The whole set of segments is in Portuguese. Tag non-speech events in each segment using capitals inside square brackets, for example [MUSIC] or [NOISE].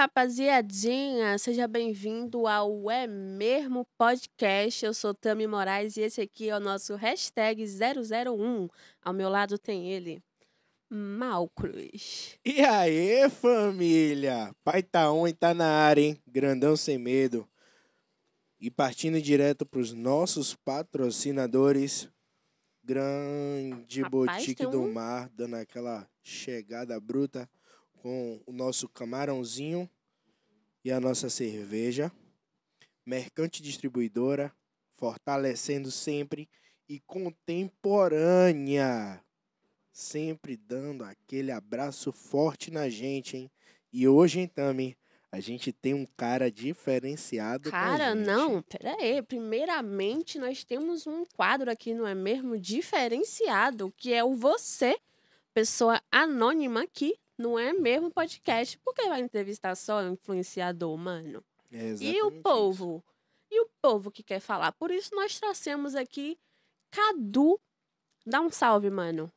rapaziadinha, seja bem-vindo ao É Mesmo Podcast. Eu sou Tami Moraes e esse aqui é o nosso hashtag 001. Ao meu lado tem ele, Malcruz. E aí, família? Pai tá on e tá na área, hein? Grandão sem medo. E partindo direto pros nossos patrocinadores. Grande Rapaz, Boutique tem do um- Mar, dando aquela chegada bruta com o nosso camarãozinho e a nossa cerveja. Mercante Distribuidora, fortalecendo sempre e contemporânea. Sempre dando aquele abraço forte na gente, hein? E hoje, hein, Tami, a gente tem um cara diferenciado Cara, não, pera aí. Primeiramente, nós temos um quadro aqui, não é mesmo? Diferenciado, que é o você, pessoa anônima aqui, não é mesmo podcast. Por que vai entrevistar só influenciador, mano? É E o exatamente isso. povo? E o povo que quer falar? Por isso nós trouxemos aqui Cadu. Dá um salve, mano.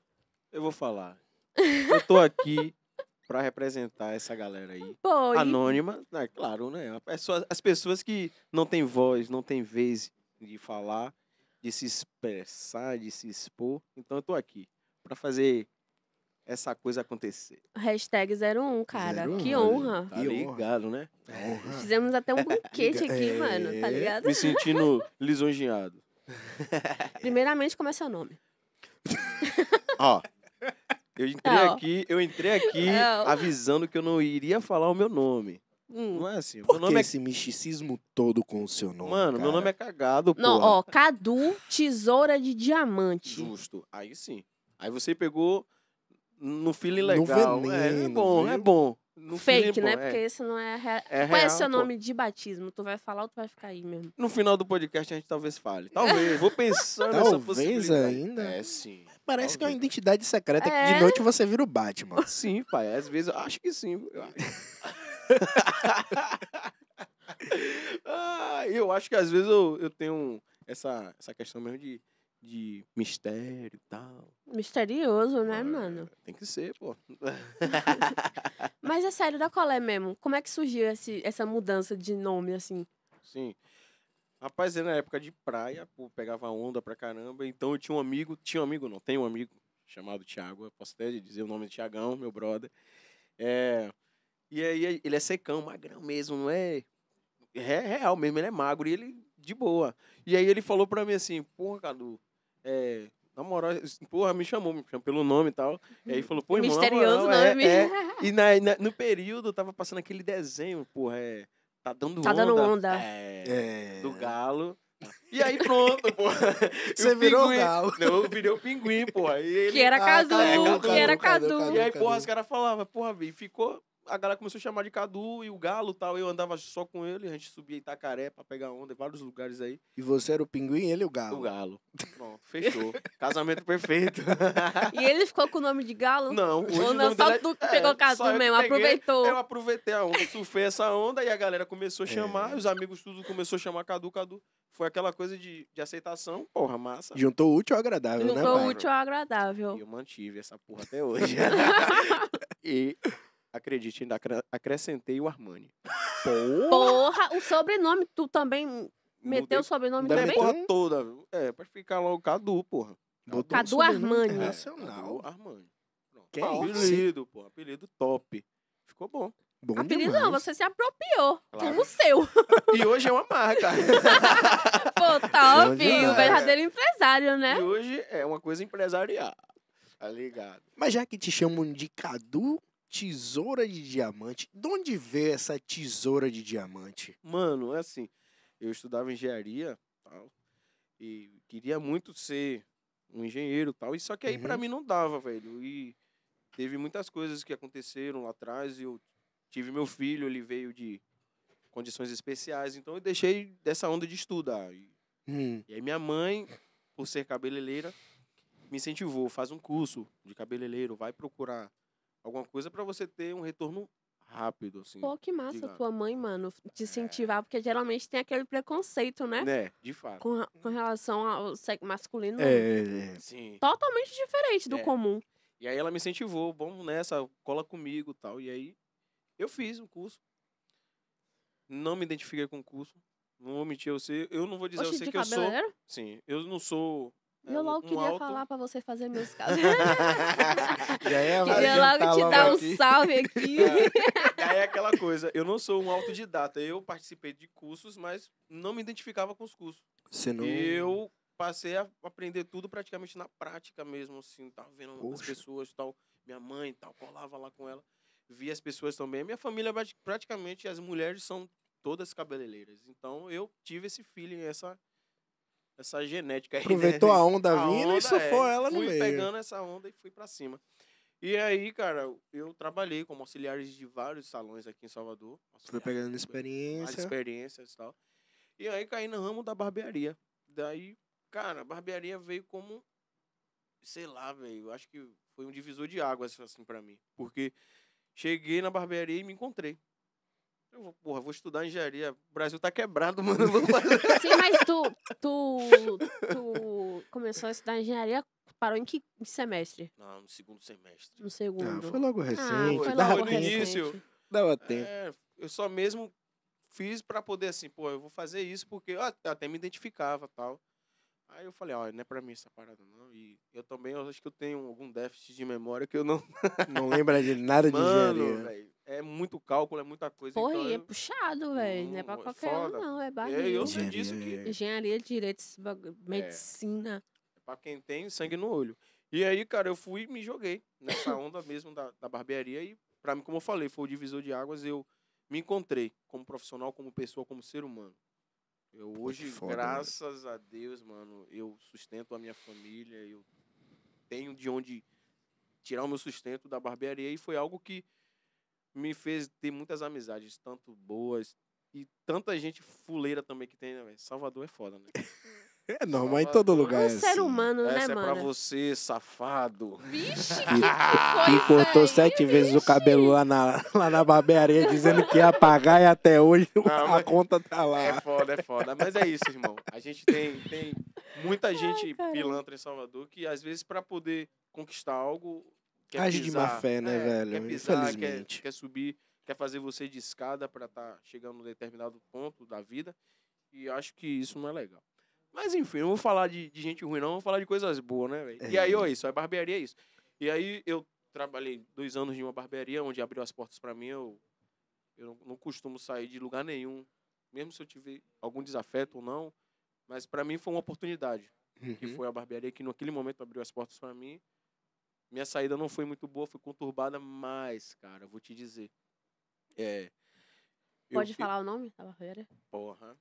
Eu vou falar. Eu tô aqui [LAUGHS] pra representar essa galera aí. Pô, e- Anônima, é claro, né? A pessoa- as pessoas que não têm voz, não têm vez de falar, de se expressar, de se expor. Então eu tô aqui pra fazer essa coisa acontecer. hashtag 01, cara. 01, que olha. honra. Tá Que honra. ligado, né? Honra. Fizemos até um banquete aqui, É. mano, tá ligado? Me sentindo lisonjeado. [LAUGHS] Primeiramente, como é seu nome? Ó. Eu entrei Ó. aqui, eu entrei aqui Ó. avisando que eu não iria falar o meu nome. Hum. Não é assim. O Por meu que nome é esse misticismo todo com o seu nome? Mano, meu nome é cagado, pô. Não, ó, Cadu, tesoura de diamante. Justo. Aí sim. Aí você pegou no feeling No legal. é, é veneno, bom, é viu? bom. No Fake, né? é. Porque esse não é. rea- É Qual é real, seu pô. nome de batismo? Tu vai falar ou tu vai ficar aí mesmo? No final do podcast a gente talvez fale. Talvez. Vou pensar nessa Talvez possibilidade. ainda? É, sim. Parece que é uma Talvez. identidade secreta que É. de noite você vira o Batman. [LAUGHS] Sim, pai. Às vezes eu acho que sim. Eu acho. [LAUGHS] ah, eu acho que às vezes eu, eu tenho essa, essa questão mesmo de, de mistério e tal. Misterioso, né, É, mano? Tem que ser, pô. [LAUGHS] Mas é sério, da colé mesmo. Como é que surgiu esse, essa mudança de nome, assim? Sim. Rapaz, era na época de praia, pô, pegava onda pra caramba. Então eu tinha um amigo, tinha um amigo não, tem um amigo chamado Thiago, eu posso até dizer o nome de Thiagão, meu brother. É, e aí ele é secão, magrão mesmo, não é, é real mesmo, ele é magro e ele de boa. E aí ele falou pra mim assim, porra, Cadu, é, na moral, porra, me chamou, me chamou pelo nome e tal. E aí falou, pô, irmão, Misterioso moral, é, nome. é, [LAUGHS] e na, na- no período tava passando aquele desenho, porra, é. Tá dando Tá onda. dando onda. É, É. Do galo. E aí pronto, porra. [LAUGHS] Você virou pinguim- galo. Não, eu virei o pinguim, porra. E ele... Que era Ah, Cadu, Cadu, que era Cadu, Cadu. Cadu. E aí, porra, os caras falavam, porra, velho, ficou... A galera começou a chamar de Cadu e o galo e tal. Eu andava só com ele, a gente subia Itacaré pra pegar onda em vários lugares aí. E você era o pinguim e ele o galo. O galo. Pronto, fechou. [LAUGHS] Casamento perfeito. E ele ficou com o nome de galo? Não, hoje Ou não, só dele é- tu que é, pegou Cadu eu que mesmo, peguei. aproveitou. Eu aproveitei a onda, surfei essa onda e a galera começou a chamar, É. os amigos tudo começou a chamar Cadu, Cadu. Foi aquela coisa de, de aceitação, porra, massa. Juntou útil ao agradável, né, Juntou útil ao agradável. E eu mantive essa porra até hoje. [LAUGHS] e, acredite, ainda acre- acrescentei o Armani. Porra, o sobrenome, tu também meteu o sobrenome também? porra meteu? toda. É, pra ficar lá o Cadu, porra. Botou Cadu Armani. Internacional. Cadu Armani. Pronto. Que isso? apelido, pô. Apelido top. Ficou bom. Bom Apelido demais. não, você se apropriou. Claro. Como o seu. E hoje é uma marca. [LAUGHS] Pô, Bom top. O verdadeiro empresário, né? E hoje é uma coisa empresarial. Tá ligado? Mas já que te chamam de Cadu Tesoura de Diamante, de onde veio essa tesoura de diamante? Mano, é assim. Eu estudava engenharia tal, e queria muito ser um engenheiro tal. E só que aí pra Uhum. mim não dava, velho. E teve muitas coisas que aconteceram lá atrás. E eu tive meu filho, ele veio de condições especiais. Então eu deixei dessa onda de estudar. E, Hum, e aí minha mãe, por ser cabeleireira, me incentivou. Faz um curso de cabeleireiro, vai procurar alguma coisa pra você ter um retorno rápido, assim. Pô, que massa Obrigado. tua mãe, mano, te incentivar, porque geralmente tem aquele preconceito, né? Né? De fato. Com, com relação ao sexo masculino. é, é. Sim. Totalmente diferente do É. comum. E aí ela me incentivou, vamos nessa, cola comigo e tal. E aí eu fiz o curso. Não me identifiquei com o curso. Não vou mentir a você. Eu não vou dizer você de que eu sou. Sim, eu não sou. É, Eu logo um queria alto- falar pra você fazer meus [LAUGHS] casos. Já é [LAUGHS] queria logo te dar um aqui. salve aqui. [LAUGHS] Aí é aquela coisa, eu não sou um autodidata. Eu participei de cursos, mas não me identificava com os cursos. Você não... Eu passei a aprender tudo praticamente na prática mesmo, assim, tava vendo as Poxa. pessoas, tal, minha mãe, e tal, colava lá com ela, via as pessoas também. Minha família prati- praticamente as mulheres são todas cabeleireiras. Então eu tive esse feeling, essa essa genética aí, né? Aproveitou a onda A vindo e surfou é, ela no fui meio. pegando essa onda e fui pra cima. E aí, cara, eu trabalhei como auxiliares de vários salões aqui em Salvador. Foi auxiliar pegando experiência. experiências e tal. E aí caí no ramo da barbearia. Daí, cara, a barbearia veio como, sei lá, velho, acho que foi um divisor de águas, assim, pra mim. Porque cheguei na barbearia e me encontrei. Eu vou, porra, vou estudar engenharia. O Brasil tá quebrado, [LAUGHS] mano. vou fazer- Sim, mas tu, tu, tu começou a estudar engenharia, parou em que semestre? Não, no segundo semestre. No Ah, segundo. foi logo Ah, recente. foi dava logo no tempo. início. recente. Dava tempo. É, eu só mesmo fiz pra poder, assim, pô, eu vou fazer isso porque eu até até me identificava tal. Aí eu falei, ó, não é pra mim essa parada, não. E eu também, eu acho que eu tenho algum déficit de memória que eu não. Não lembra de nada de [LAUGHS] Mano, engenharia. velho, é muito cálculo, é muita coisa. Porra, então e é eu- puxado, velho. Não é pra é qualquer foda. um, não. É É, eu barriga. sei disso que Engenharia, Engenharia, direito, esse bagulho, medicina. é pra quem tem sangue no olho. E aí, cara, eu fui e me joguei nessa onda mesmo da, da barbearia. E pra mim, como eu falei, foi o divisor de águas. Eu me encontrei como profissional, como pessoa, como ser humano. Eu Pô, hoje, foda, graças a Deus, mano, eu sustento a minha família, eu tenho de onde tirar o meu sustento da barbearia e foi algo que me fez ter muitas amizades, tanto boas e tanta gente fuleira também que tem, né, velho? Salvador é foda, né? [LAUGHS] É normal em todo lugar. É é um ser assim. humano, né, Essa é pra mano? você, safado. Vixe, Que, foi que cortou aí, sete vezes o cabelo lá na, lá na barbearia dizendo que ia pagar e até hoje a mas- conta tá lá. É foda, é foda. Mas é isso, irmão. A gente tem, tem muita gente caramba. pilantra em Salvador que, às vezes, pra poder conquistar algo. Quer Age de má pisar, fé, né, é, velho? Quer pisar, quer, Infelizmente. quer subir, quer fazer você de escada pra estar chegando num determinado ponto da vida. E acho que isso não é legal. Mas enfim, não vou falar de, de gente ruim, não, vou falar de coisas boas, né, velho? E É. aí, ó, isso, a barbearia é isso. E aí eu trabalhei dois anos em uma barbearia onde abriu as portas pra mim. Eu, eu não, não costumo sair de lugar nenhum, mesmo se eu tiver algum desafeto ou não. Mas pra mim foi uma oportunidade, que Uhum. foi a barbearia que naquele momento abriu as portas pra mim. Minha saída não foi muito boa, foi conturbada, mas, cara, eu vou te dizer. É. Pode fi- falar o nome da barbearia? Porra.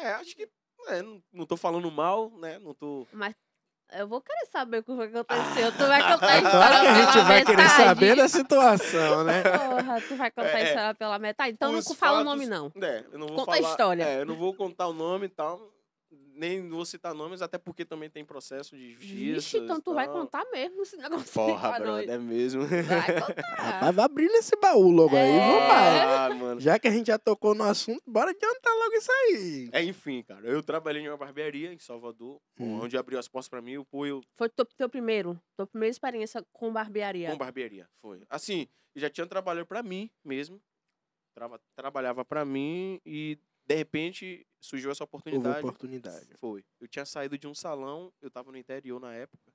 É, acho que. é, não, não tô falando mal, né? Não tô. Mas eu vou querer saber o que foi que aconteceu. Tu vai [LAUGHS] contar a É história claro que a gente vai querer metade. saber da situação, né? Porra, tu vai contar a É, história pela metade? Então não fala o fatos- nome, não. É, eu não vou Conta a falar. história. É, eu não vou contar o nome e tal. Nem vou citar nomes, até porque também tem processo de justiça. Vixe, então tu vai contar mesmo esse negócio Porra, brother, é mesmo. Vai [LAUGHS] contar. Rapaz, vai abrir esse baú logo aí, É. vambora. Ah, mano. Já que a gente já tocou no assunto, bora adiantar logo isso aí. É, enfim, cara, eu trabalhei em uma barbearia em Salvador, Hum. onde abriu as portas pra mim, o pô, eu Foi teu, teu primeiro, tua primeira experiência com barbearia. com barbearia, foi. Assim, já tinha trabalhado pra mim mesmo, trava- trabalhava pra mim e, de repente, surgiu essa Houve oportunidade. oportunidade. Foi. Eu tinha saído de um salão, eu tava no interior na época.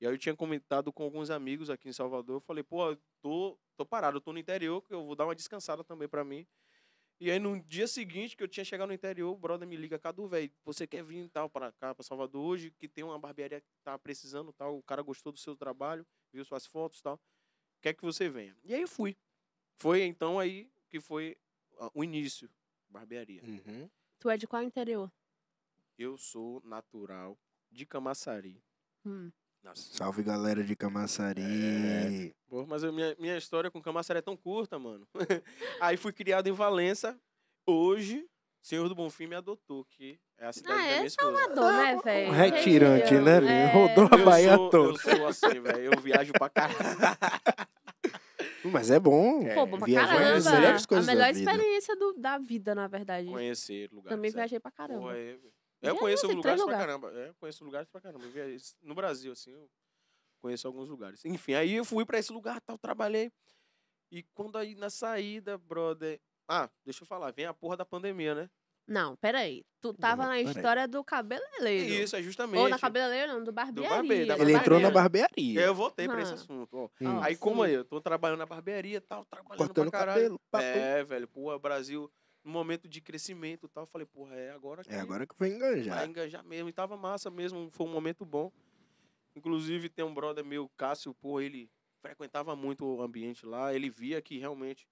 E aí eu tinha comentado com alguns amigos aqui em Salvador. Eu falei, pô, eu tô, tô parado, eu tô no interior, que eu vou dar uma descansada também pra mim. E aí no dia seguinte que eu tinha chegado no interior, o brother me liga, Cadu, velho, você quer vir tal para cá, pra Salvador hoje, que tem uma barbearia que tá precisando tal, o cara gostou do seu trabalho, viu suas fotos tal, quer que você venha. E aí eu fui. Foi então aí que foi ah, o início, barbearia. Uhum. Tu é de qual interior? Eu sou natural de Camaçari. Hum. Salve galera de Camaçari. É. Pô, mas a minha, minha história com Camaçari é tão curta, mano. [LAUGHS] Aí fui criado em Valença. Hoje, Senhor do Bonfim me adotou, que é a cidade Ah, da é minha esposa. Salvador, né, [LAUGHS] velho? Um retirante, né, Região, menino? é. Rodou a Eu Bahia sou, toda. eu sou assim, velho. Eu viajo pra caralho. [LAUGHS] Mas é bom. É, Pô, bom pra Viajar é uma das caramba. melhores a coisas da melhor vida. experiência do- da vida, na verdade. Conhecer lugares. Também é. viajei pra caramba. Porra, é, eu conheço assim, lugares três pra caramba. É, conheço lugares pra caramba. Eu viajei- No Brasil, assim, eu conheço alguns lugares. Enfim, aí eu fui pra esse lugar, tal, trabalhei. E quando aí na saída, brother. Ah, deixa eu falar, vem a porra da pandemia, né? Não, peraí. Tu tava Não, na história do cabeleireiro. Isso, é justamente. Ou na cabeleireiro, não, do barbearia. barbeiro, da Ele entrou na barbearia. barbearia. Eu voltei pra esse Ah. assunto. Hum. Aí, sim. como aí, eu tô trabalhando na barbearia e tal, trabalhando Cortando o pra caralho. cabelo. papo. É, velho, pô, Brasil, num momento de crescimento e tal, eu falei, porra, é agora que É agora que vou enganjar. vai engajar mesmo. E tava massa mesmo, foi um momento bom. Inclusive, tem um brother meu, Cássio, porra, ele frequentava muito o ambiente lá, ele via que realmente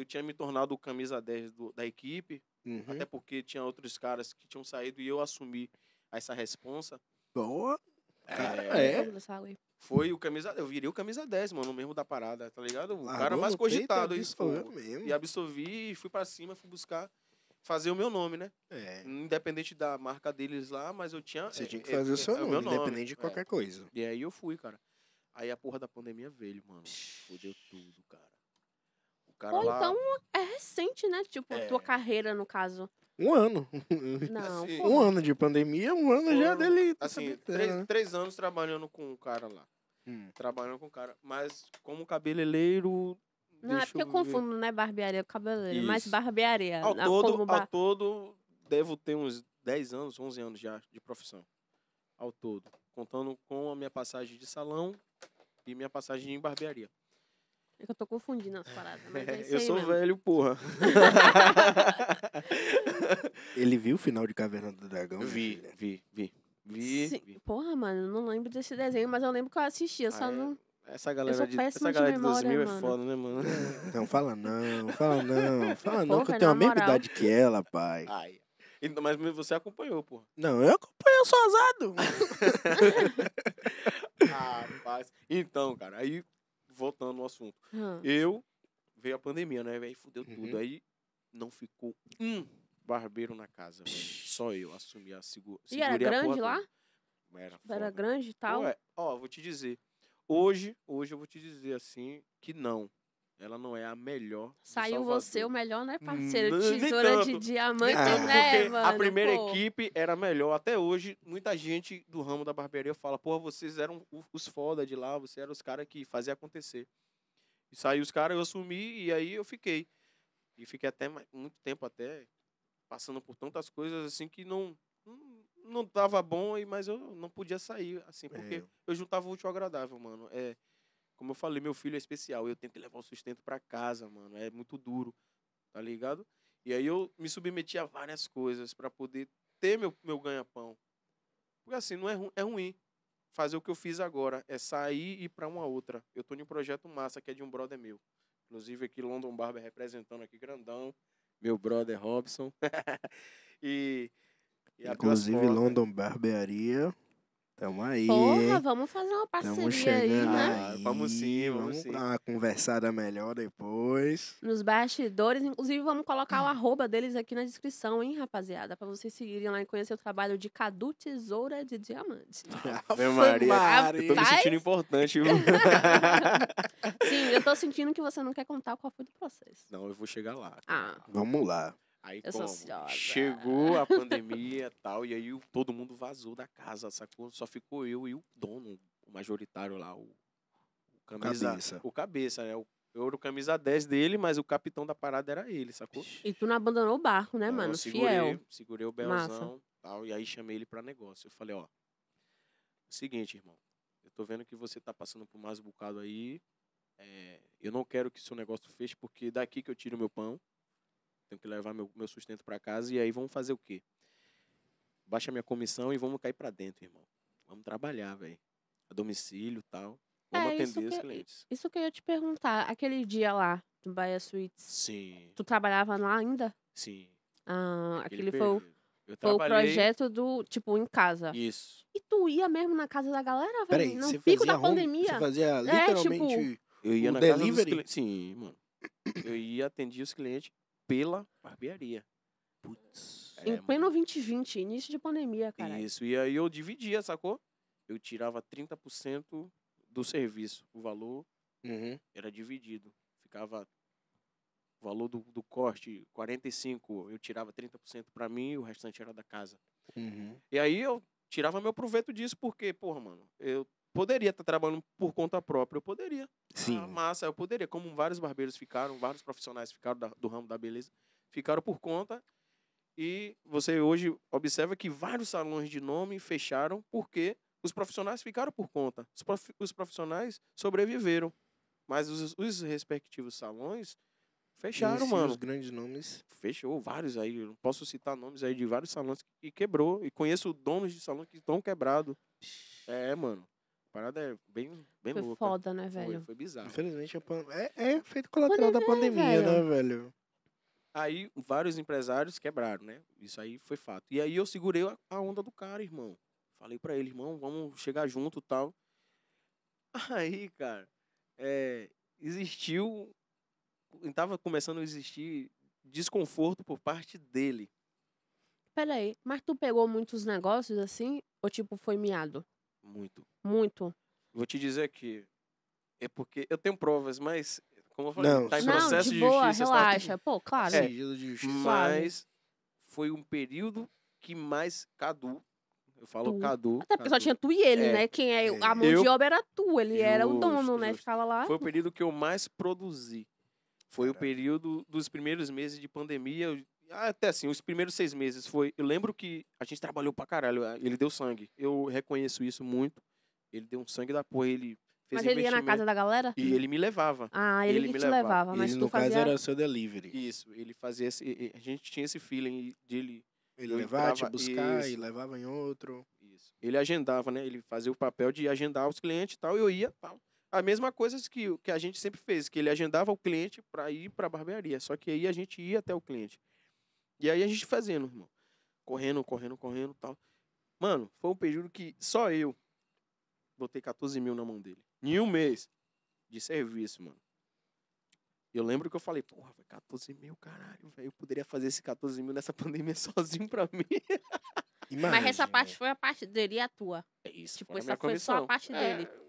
eu tinha me tornado o camisa 10 do- da equipe, Uhum. até porque tinha outros caras que tinham saído e eu assumi essa responsa. Boa. Cara, É, é. Foi o camisa, eu virei o camisa 10, mano, mesmo da parada, tá ligado? O cara Largou mais cogitado, isso. mesmo. E absorvi e fui pra cima, fui buscar fazer o meu nome, né? É. Independente da marca deles lá, mas eu tinha. Você é- tinha que é- fazer o é- seu é nome, independente de é. qualquer coisa. E aí eu fui, cara. Aí a porra da pandemia veio, mano. Fudeu tudo, cara. Cara Ou lá. então é recente, né? Tipo, É. tua carreira, no caso. Um ano. [LAUGHS] Não. Assim. Um ano de pandemia, um ano já Foram, dele. Assim, três, né? três anos trabalhando com o cara lá. Hum. Trabalhando com o cara. Mas como cabeleireiro. Não, é porque eu ver. confundo, né? Barbearia com cabeleireiro. Mas Isso. barbearia. Ao ah, todo, como ao bar- todo, devo ter uns 10 anos, 11 anos já de profissão. Ao todo. Contando com a minha passagem de salão e minha passagem em barbearia. É que eu tô confundindo as paradas. Mas é isso eu aí sou mesmo. velho, porra. [LAUGHS] Ele viu o final de Caverna do Dragão? vi, filha? vi, vi. Vi, Sim. vi. Porra, mano, eu não lembro desse desenho, mas eu lembro que eu assisti. Eu só Ah, é? não. Essa galera, sou de, péssima essa de galera de memória, 2000 é mano. foda, né, mano? [LAUGHS] Não, fala não, fala não. Fala não, que Porra, eu tenho a na mesma moral. idade que ela, pai. Ai. Então, mas você acompanhou, porra. Não, eu acompanho sozinho. Ah, [LAUGHS] rapaz. Então, cara, aí, voltando ao assunto. Hum. Eu, veio a pandemia, né, velho? Fudeu Uhum. tudo. Aí, não ficou um barbeiro na casa. Só eu assumi a segura. E era grande lá? Era, Era grande e tal. Pô, é, ó, vou te dizer. Hoje, hoje eu vou te dizer assim que não. Ela não é a melhor. Saiu você o melhor, né, parceiro? Hum, nem Tesoura de diamante, Ah, né, mano? a primeira Pô. equipe era melhor. Até hoje, muita gente do ramo da barbearia fala: porra, vocês eram os foda de lá, vocês eram os caras que faziam acontecer. E saiu os caras, eu assumi e aí eu fiquei. E fiquei até muito tempo até passando por tantas coisas assim que não não- não tava bom, e- mas eu não podia sair assim, porque É. eu juntava o útil ao agradável, mano. É, como eu falei, meu filho é especial, eu tenho que levar o sustento pra casa, mano. É muito duro, tá ligado? E aí eu me submeti a várias coisas pra poder ter meu, meu ganha-pão. Porque assim, não é, ru- é ruim fazer o que eu fiz agora, é sair e ir pra uma outra. Eu tô em um projeto massa que é de um brother meu. Inclusive aqui London Barber representando aqui grandão, meu brother Robson. [LAUGHS] e, e Inclusive. London Barbearia. Tamo aí. Porra, vamos fazer uma parceria aí, né? Ah, vamos sim, vamos vamos sim. dar uma conversada melhor depois. Nos bastidores. Inclusive, vamos colocar o arroba deles aqui na descrição, hein, rapaziada? Pra vocês seguirem lá e conhecer o trabalho de Cadu Tesoura de Diamante. [LAUGHS] Ave Maria. Maria. Eu tô me sentindo importante, viu? Sim, eu tô sentindo que você não quer contar qual foi o processo. Não, eu vou chegar lá. Ah, Vamos lá. Aí Eu como? Chegou a [LAUGHS] pandemia e tal, e aí o- todo mundo vazou da casa, sacou? Só ficou eu e o dono, o majoritário lá, o, o camisa. Cabeça. O cabeça, né? O, eu era o camisa 10 dele, mas o capitão da parada era ele, sacou? e tu não abandonou o barco, né, Então, mano? eu segurei, Fiel. Segurei o Massa. belzão tal, e aí chamei ele pra negócio. Eu falei, ó, seguinte, irmão, eu tô vendo que você tá passando por mais um bocado aí. é, eu não quero que seu negócio feche, porque daqui que eu tiro meu pão. Tenho que levar meu, meu sustento pra casa. E aí vamos fazer o quê? Baixa minha comissão e vamos cair pra dentro, irmão. Vamos trabalhar, velho. A domicílio e tal. Vamos É, atender os clientes. Isso que eu ia te perguntar. Aquele dia lá, do Bahia Suites, Sim, tu trabalhava lá ainda? sim. Ah, Aquele aquele foi, o- foi o projeto do, tipo, em casa. Isso. E tu ia mesmo na casa da galera, velho? Peraí, No pico da home- pandemia. Você fazia É, literalmente... Eu ia O na casa delivery? dos clientes. Sim, mano. Eu ia atender os clientes pela barbearia. Putz. Em É, pleno mano. 2020, início de pandemia, cara. Isso. E aí eu dividia, sacou? Eu tirava 30% do serviço. O valor Uhum. era dividido. Ficava o valor do, do corte, 45, eu tirava 30% pra mim e o restante era da casa. Uhum. E aí eu tirava meu proveito disso porque, porra, mano, eu poderia estar trabalhando por conta própria, eu poderia. Sim. Ah, massa, eu poderia. Como vários barbeiros ficaram, vários profissionais ficaram da- do ramo da beleza, ficaram por conta. E você hoje observa que vários salões de nome fecharam porque os profissionais ficaram por conta. Os, profi- os profissionais sobreviveram. Mas os, os respectivos salões fecharam, Em si, mano. Os grandes nomes. Fechou vários aí. Eu posso citar nomes aí de vários salões que quebrou. E conheço donos de salões que estão quebrados. É, mano. A parada é bem, bem Foi louca. foda, né, Foi, velho? foi bizarro. Infelizmente, é, é efeito colateral da pandemia, né, velho? Aí vários empresários quebraram, né? Isso aí foi fato. E aí eu segurei a- a onda do cara, irmão. Falei pra ele, irmão, vamos chegar junto e tal. [LAUGHS] Aí, cara, é, existiu. Tava começando a existir desconforto por parte dele. Peraí, mas tu pegou muitos negócios assim? Ou tipo, foi miado? Muito. Muito. Vou te dizer que é porque eu tenho provas, mas como eu falei, Não, tá em Não, processo de de, boa, justiça. está- relaxa. Pô, claro. É. De justiça. Mas foi um período que mais Cadu, eu falo Tu. Cadu. Até porque só Cadu, tinha tu e ele, É. né? Quem é a É. mão Eu- de obra era tu. Ele era o dono, Justo, né? justo. Ficava lá. Foi o período que eu mais produzi. Foi o período dos primeiros meses de pandemia. eu- Até assim, os primeiros seis meses foi. Eu lembro que a gente trabalhou pra caralho. Ele deu sangue. Eu reconheço isso muito. Ele deu um sangue da porra. Ele fez Mas ele ia na casa da galera? E ele me levava. Ah, ele, ele que me te levava. levava. Mas Ele, tu no caso, fazia... era seu delivery. Isso, ele fazia esse. e- e A gente tinha esse feeling de ele. Ele levava, te buscar e isso. levava em outro. Isso. Ele agendava, né? Ele fazia o papel de agendar os clientes e tal. E eu ia tal. A mesma coisa que, que a gente sempre fez, que ele agendava o cliente para ir para a barbearia. Só que aí a gente ia até o cliente. E aí a gente fazendo, irmão. Correndo, correndo, correndo tal. Mano, foi um período que só eu botei 14 mil na mão dele. Em um mês de serviço, mano. Eu lembro que eu falei, porra, foi 14 mil, caralho, velho. Eu poderia fazer esse 14 mil nessa [LAUGHS] pandemia sozinho pra mim. [LAUGHS] Mas essa Imagina. parte foi a parte dele e a tua. É isso. Tipo, essa foi só a parte dele. É,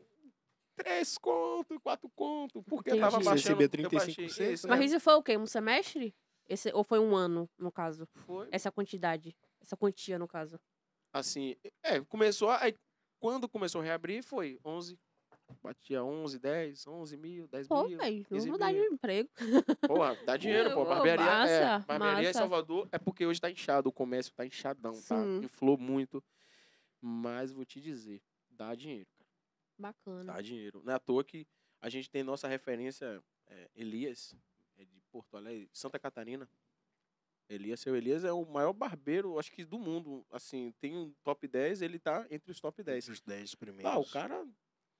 Três conto, quatro conto. Porque Entendi. tava Você baixando. recebia eu baixei 35%, isso, Mas né? isso foi o quê? Um semestre? Esse, ou foi um ano, no caso? Foi. Essa quantidade. Essa quantia, no caso. Assim, é, começou. Aí, quando começou a reabrir, foi 11. Batia 11, 10, 11 mil, 10 Pô, mil. 15 vamos mudar de emprego. Porra, dá [LAUGHS] dinheiro, pô. Pô, Barbearia, é, massa, barbearia em. Salvador é porque hoje tá inchado, o comércio tá inchadão, tá? Sim. Inflou muito. Mas vou te dizer, dá dinheiro, cara. Bacana. Dá dinheiro. Não é à toa que a gente tem nossa referência, é, Elias, é Porto Alegre, Santa Catarina. Elias, seu Elias é o maior barbeiro, acho que do mundo. Assim, tem um top 10, ele tá entre os top 10. Os 10 primeiros. Ah, o cara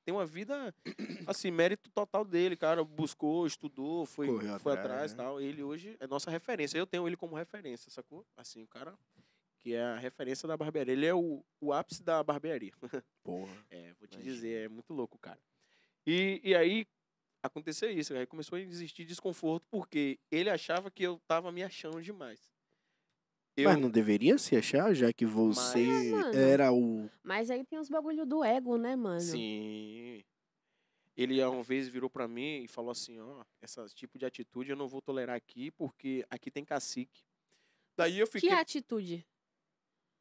tem uma vida, [COUGHS] assim, mérito total dele, cara. Buscou, estudou, foi, Correu foi atrás, e né? tal. Ele hoje é nossa referência. Eu tenho ele como referência, sacou? Assim, o cara que é a referência da barbearia. Ele é o, o ápice da barbearia. [LAUGHS] Porra. É, vou te Imagina. dizer, é muito louco, cara. E, e aí aconteceu isso, aí começou a existir desconforto porque ele achava que eu tava me achando demais. Eu, Mas não deveria se achar, já que você Mas- era o. Mas aí tem os bagulho do ego, né, mano? sim. Ele uma vez virou pra mim e falou assim, ó, esse tipo de atitude eu não vou tolerar aqui porque aqui tem cacique. Daí eu Que fiquei, atitude?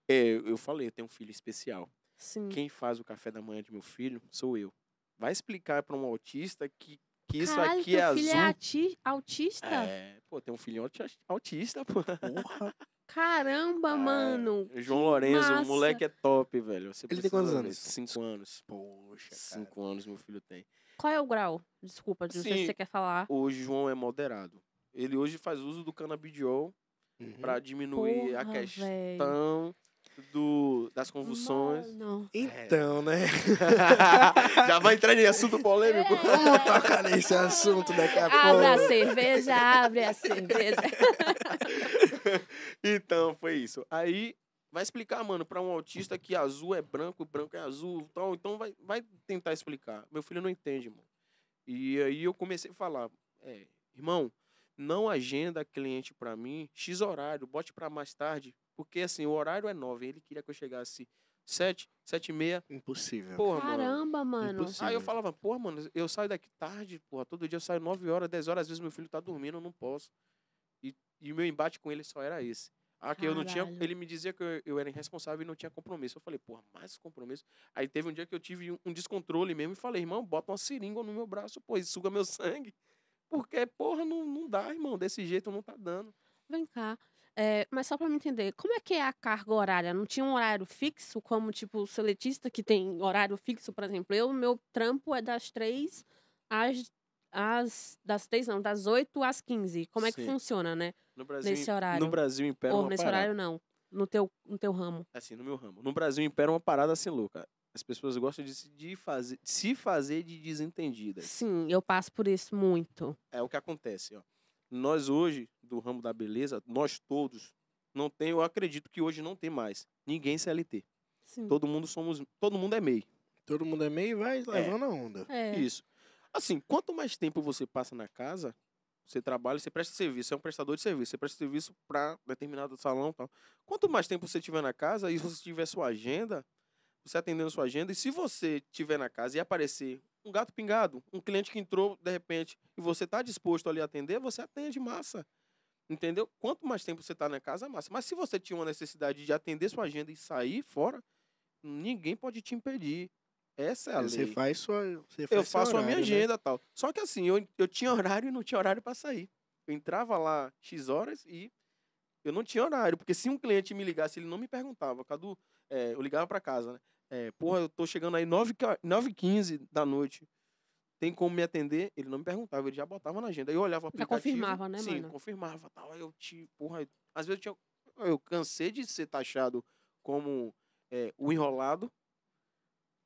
é, eu falei, eu tenho um filho especial. Sim. Quem faz o café da manhã de meu filho sou eu. Vai explicar pra um autista que, que isso Caralho, aqui teu é filho azul. é ati- autista? É, pô, tem um filhinho auti- autista, pô. Porra. Caramba, É, mano. João Lourenço, massa. o moleque é top, velho. Você Ele tem precisa quantos anos? Cinco anos. Poxa, cara. Cinco anos meu filho tem. Qual é o grau? Desculpa, não sei se Sim. você quer falar. O João é moderado. Ele hoje faz uso do canabidiol Uhum. pra diminuir a Porra, questão do, das convulsões. Mano. Então, né? [LAUGHS] Já vai entrar em assunto polêmico. Vamos tocar nesse assunto daqui a Abre a pouco. cerveja, abre a cerveja. [LAUGHS] então, foi isso. Aí, vai explicar, mano, pra um autista que azul é branco, branco é azul, tal. Então, vai, vai tentar explicar. Meu filho não entende, mano. E aí eu comecei a falar, é, irmão, não agenda cliente pra mim, X horário, bote pra mais tarde, porque assim, o horário é nove, ele queria que eu chegasse sete, sete e meia, Impossível. porra. Caramba, mano. Impossível. Aí eu falava, porra, mano, eu saio daqui tarde, porra, todo dia eu saio 9 horas, 10 horas, às vezes meu filho tá dormindo, eu não posso. E, e o meu embate com ele só era esse. Ah, que eu não tinha. Ele me dizia que eu, eu era irresponsável e não tinha compromisso. Eu falei, porra, mais compromisso. Aí teve um dia que eu tive um, um descontrole mesmo e falei, irmão, bota uma seringa no meu braço, pô, e suga meu sangue. Porque, porra, não, não dá, irmão. Desse jeito não tá dando. Vem cá. É, mas só pra me entender, como é que é a carga horária? Não tinha um horário fixo, como tipo o seletista que tem horário fixo, por exemplo? Eu, meu trampo é das três às, às das três, não, das oito às quinze. Como é que Sim. funciona, né? No Brasil, Nesse horário. No Brasil impera Ou uma nesse parada. horário não, no teu, no teu ramo. Assim, no meu ramo. No Brasil impera uma parada assim louca. As pessoas gostam de se, de fazer, de se fazer de desentendidas. Sim, eu passo por isso muito. É o que acontece, ó. Nós hoje, do ramo da beleza, nós todos, não tem, eu acredito que hoje não tem mais. Ninguém CLT. Sim. Todo mundo somos, todo mundo é MEI. Todo mundo é meio e vai levando a onda. É. Isso. Assim, quanto mais tempo você passa na casa, você trabalha, você presta serviço, você é um prestador de serviço, você presta serviço para determinado salão e tal. Quanto mais tempo você tiver na casa e você tiver sua agenda, você atendendo sua agenda, e se você tiver na casa e aparecer um gato pingado, um cliente que entrou de repente e você está disposto ali a atender, você atende massa. Entendeu? Quanto mais tempo você está na casa, massa. Mas se você tinha uma necessidade de atender sua agenda e sair fora, ninguém pode te impedir. Essa é a lei Você faz sua. Você eu faz seu faço a minha horário, né? agenda e tal. Só que assim, eu, eu tinha horário e não tinha horário para sair. Eu entrava lá X horas e eu não tinha horário. Porque se um cliente me ligasse, ele não me perguntava, Cadu, é, eu ligava para casa, né? É, porra, eu tô chegando aí 9h15 da noite. Tem como me atender? Ele não me perguntava, ele já botava na agenda. Eu olhava o Já aplicativo. confirmava, né, Sim, mano? confirmava. Tal. Aí eu te, porra, às vezes eu tinha. Eu cansei de ser taxado como é, o enrolado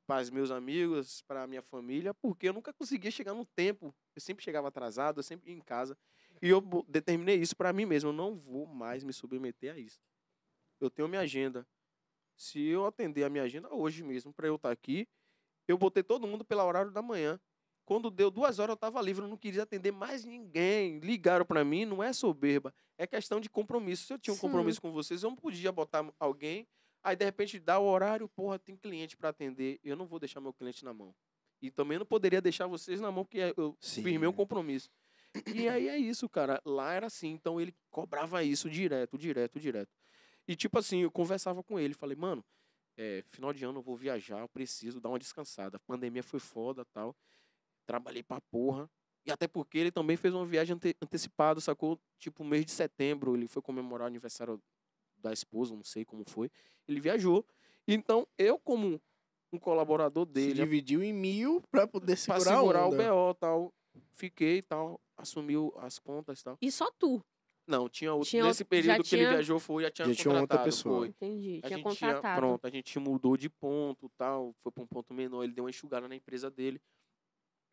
para os meus amigos, para a minha família, porque eu nunca conseguia chegar no tempo. Eu sempre chegava atrasado, eu sempre ia em casa. E eu determinei isso para mim mesmo. Eu não vou mais me submeter a isso. Eu tenho minha agenda. Se eu atender a minha agenda hoje mesmo para eu estar aqui, eu botei todo mundo pelo horário da manhã. Quando deu duas horas, eu estava livre, eu não queria atender mais ninguém. Ligaram para mim, não é soberba, é questão de compromisso. Se eu tinha um Sim. compromisso com vocês, eu não podia botar alguém, aí de repente dá o horário, porra, tem cliente para atender, eu não vou deixar meu cliente na mão. E também não poderia deixar vocês na mão, porque eu Sim. firmei um compromisso. E aí é isso, cara. Lá era assim, então ele cobrava isso direto, direto, direto. E tipo assim, eu conversava com ele, falei, mano, é, final de ano eu vou viajar, eu preciso dar uma descansada. A pandemia foi foda tal. Trabalhei pra porra. E até porque ele também fez uma viagem ante antecipada, sacou? Tipo, mês de setembro, ele foi comemorar o aniversário da esposa, não sei como foi. Ele viajou. Então, eu, como um colaborador Se dele, dividiu em mil pra poder pra segurar, segurar a o. BO tal, fiquei tal, assumiu as contas tal. E só tu. Não, tinha outro. Tinha Nesse outro- período que ele tinha- viajou, foi, já tinha Já tinha outra contratado, pessoa. foi. Entendi. A Tinha gente contratado. tinha, pronto, a gente mudou de ponto, tal, foi para um ponto menor, ele deu uma enxugada na empresa dele.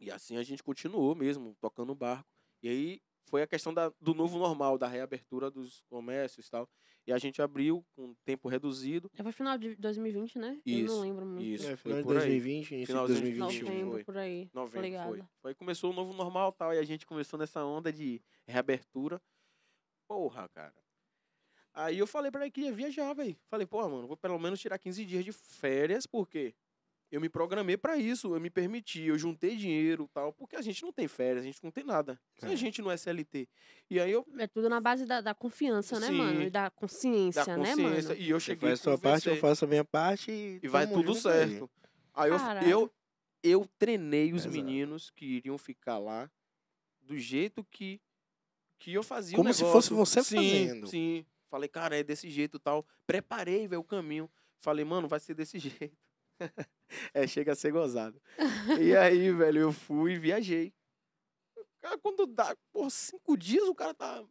E assim a gente continuou mesmo, tocando o barco. E aí foi a questão da, do novo normal, da reabertura dos comércios e tal. E a gente abriu com tempo reduzido. Já foi final de 2020, né? Eu Isso, não lembro muito. isso. É, foi final de por aí. 2020, início de Finalzinho de 2021. novembro. Foi. por aí. Novembro. Foi aí começou o novo normal tal, e a gente começou nessa onda de reabertura. Porra, cara. Aí eu falei pra ele que ia viajar, velho. Falei, porra, mano, vou pelo menos tirar 15 dias de férias, porque eu me programei pra isso, eu me permiti, eu juntei dinheiro tal, porque a gente não tem férias, a gente não tem nada. Se É. a gente não é CLT. E aí eu, É tudo na base da, da confiança, né, mano? E da consciência, da né, consciência, mano? e eu Você cheguei faz a sua parte, eu faço a minha parte e, E vai tudo junto aí. certo. Aí eu, eu, eu treinei os Pesado. meninos que iriam ficar lá do jeito que, que eu fazia Como o se fosse você sim, fazendo. Sim, Falei, cara, é desse jeito e tal. Preparei, velho, o caminho. Falei, mano, vai ser desse [LAUGHS] jeito. é, chega a ser gozado. e [LAUGHS] aí, velho, eu fui e viajei. Cara, quando dá, por cinco dias, o cara tá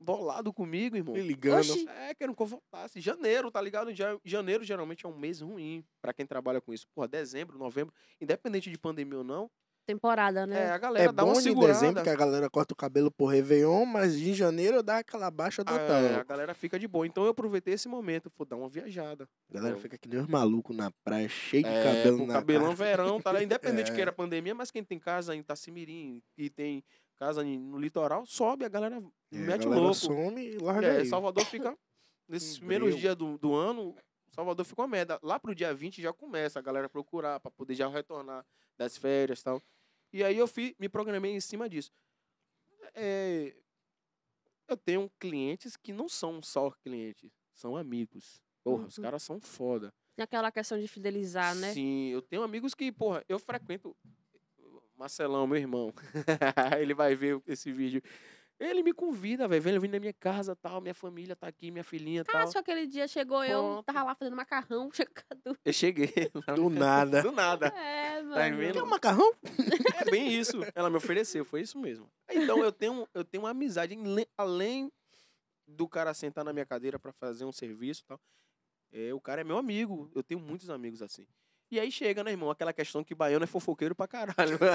bolado comigo, irmão. Me ligando. Oxi. É, querendo que eu voltasse. Janeiro, tá ligado? Ja- Janeiro geralmente é um mês ruim pra quem trabalha com isso. Porra, dezembro, novembro, independente de pandemia ou não, Temporada, é, né? a galera É dá bom uma em segurada. dezembro que a galera corta o cabelo por Réveillon, mas em janeiro dá aquela baixa Ah, total. é, a galera fica de boa. Então eu aproveitei esse momento, vou dar uma viajada. A galera fica que nem os malucos na praia, cheio de É, cabelo na cabelão cara. verão, tá lá, [LAUGHS] independente É. que era pandemia, mas quem tem casa em Itacimirim e tem casa em- no litoral, sobe, a galera É, a mete o galera louco. some e larga É, aí. Salvador fica. [LAUGHS] Nesses primeiros dias do, do ano, Salvador ficou uma merda. Lá pro dia 20 já começa a galera procurar pra poder já retornar das férias e tal. E aí eu fui, me programei em cima disso. É, eu tenho clientes que não são só clientes, são amigos. Porra, os Uhum. caras são foda. Tem aquela questão de fidelizar, né? Sim, eu tenho amigos que, porra, eu frequento. Marcelão, meu irmão. [LAUGHS] ele vai ver esse vídeo. Ele me convida, velho. Vem, vem na minha casa, tal. Minha família tá aqui, minha filhinha, tal. Cássio, aquele dia chegou eu, tava lá fazendo macarrão, [LAUGHS] chegou Cadu. Eu cheguei. [LAUGHS] Do na- nada. Do nada. É, mano. Tá vendo? Quer um macarrão? [LAUGHS] É bem isso. Ela me ofereceu, foi isso mesmo. Então eu tenho, eu tenho uma amizade além do cara sentar na minha cadeira pra fazer um serviço e tal. É, o cara é meu amigo. Eu tenho muitos amigos assim. E aí chega, né, irmão? Aquela questão que baiano é fofoqueiro pra caralho. [LAUGHS]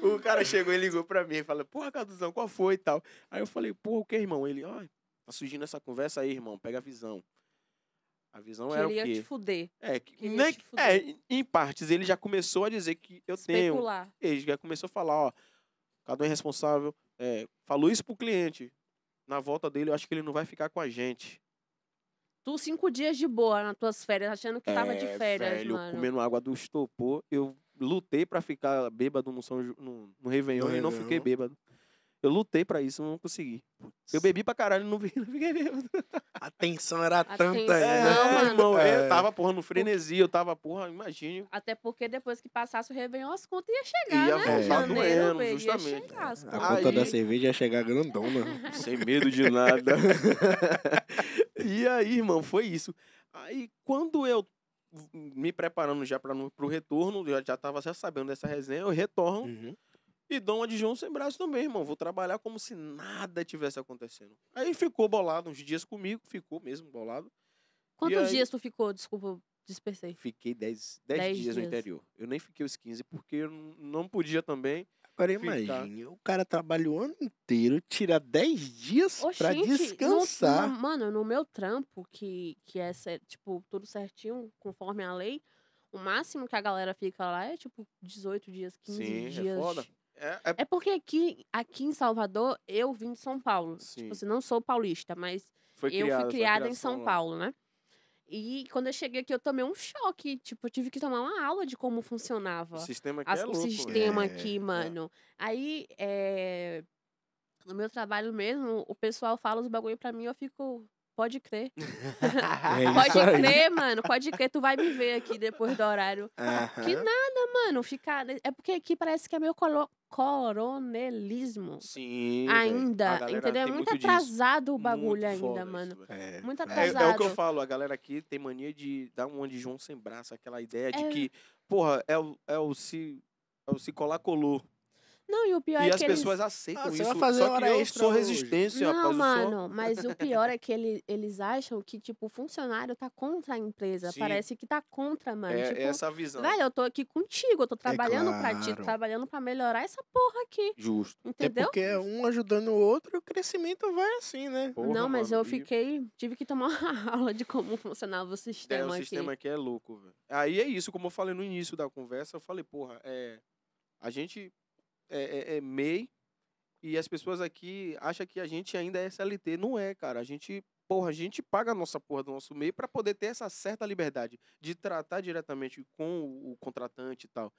[LAUGHS] o cara chegou e ligou pra mim e falou, porra, Caduzão, qual foi e tal? Aí eu falei, porra, o que, irmão? Ele, ó, tá surgindo essa conversa aí, irmão, pega a visão. A visão era o Queria quê? te fuder. É, que, Queria nem- te fuder. é, em- partes, ele já começou a dizer que eu tenho. Especular. Ele já começou a falar, ó, cada um é responsável. É, falou isso pro cliente. Na volta dele, eu acho que ele não vai ficar com a gente. Tu cinco dias de boa nas tuas férias, achando que tava de É, férias, velho, mano. comendo água do estopor. Eu lutei pra ficar bêbado no, São, no, no Réveillon No e não fiquei bêbado. Eu lutei pra isso, não consegui. Eu bebi pra caralho e não, [LAUGHS] não fiquei bêbado. A tensão era A tanta. tensão, né? Não, mano. irmão, É. eu tava, porra, no frenesi, eu tava, porra, imagine. Até porque depois que passasse o Réveillon, as contas iam chegar, Ia né? Janeiro, doendo, ia justamente. chegar A conta da Aí- cerveja ia chegar grandona. Sem medo de nada. [LAUGHS] [LAUGHS] e aí, irmão, foi isso. Aí, quando eu me preparando já para o retorno, eu já tava já sabendo dessa resenha, eu retorno Uhum. e dou uma de João sem braço também, irmão. Vou trabalhar como se nada tivesse acontecendo. Aí ficou bolado uns dias comigo, ficou mesmo bolado. Quantos aí- dias tu ficou? Desculpa, eu dispersei. Fiquei 10 Dez dias no dias. interior. Eu nem fiquei os 15, porque eu não podia também. Agora Ficar. imagine, o cara trabalha o ano inteiro, tira 10 dias pra Oxente, no- descansar. no- mano, no meu trampo, que, que é, tipo, tudo certinho, conforme a lei, o máximo que a galera fica lá é, tipo, 18 dias, 15 Sim, dias. é foda. É, é- É porque aqui, aqui em Salvador, eu vim de São Paulo. Sim. Tipo, assim, não sou paulista, mas foi eu fui criada em São lá. Paulo, né? E quando eu cheguei aqui, eu tomei um choque. Tipo, eu tive que tomar uma aula de como funcionava O sistema aqui as- é o louco. velho. sistema É, aqui, é. mano. Aí, é, no meu trabalho mesmo, o pessoal fala os bagulho pra mim, eu fico. Pode crer. [LAUGHS] [LAUGHS] É Pode isso aí. crer, mano. Pode crer. Tu vai me ver aqui depois do horário. Que nada, mano. Ficar. É porque aqui parece que é meio colo- coronelismo. Sim. A Ainda. Entendeu? É muito disso. atrasado o bagulho Muito ainda, isso, mano. velho. É, Muito é. É, é o que atrasado. eu falo, a galera aqui tem mania de dar um de João sem braço, aquela ideia de É. que, porra, é o, é o se. É o se colar colou. Não, e o pior E é as que eles... pessoas aceitam Ah, você isso. vai fazer só que eu extra sou resistência, Não, rapaz. eu sou- mano, mas o pior é que ele, eles acham que, tipo, o funcionário tá contra a empresa. Sim. Parece que tá contra, mano. É, tipo, é essa visão. velho, eu tô aqui contigo, eu tô trabalhando pra ti, claro. trabalhando pra melhorar essa porra aqui. Justo. É Entendeu? porque é um ajudando o outro e o crescimento vai assim, né? Porra, não, mas mano, eu e- fiquei. Tive que tomar [LAUGHS] uma aula de como funcionava o É, sistema o aqui. sistema aqui é louco, velho. Aí é isso, como eu falei no início da conversa, eu falei, porra, é, a gente é, é, é MEI e as pessoas aqui acham que a gente ainda é SLT. Não é, cara. A gente, porra, a gente paga a nossa porra do nosso MEI para poder ter essa certa liberdade de tratar diretamente com o, o contratante e tal.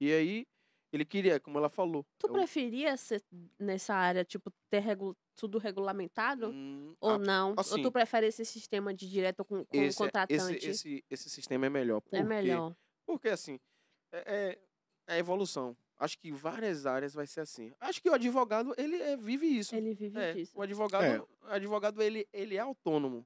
E aí, ele queria, como ela falou. Tu eu- preferia ser nessa área, tipo, ter regu- tudo regulamentado? hum, Ou não? Ou assim, tu prefere esse sistema de direto com, com o esse, é- contratante? esse, esse, esse sistema é melhor. Por é melhor. Porque assim, é, é a evolução. Acho que várias áreas vai ser assim. Acho que o advogado, ele é- vive isso. Ele vive É, disso. o advogado, É. advogado ele, ele é autônomo.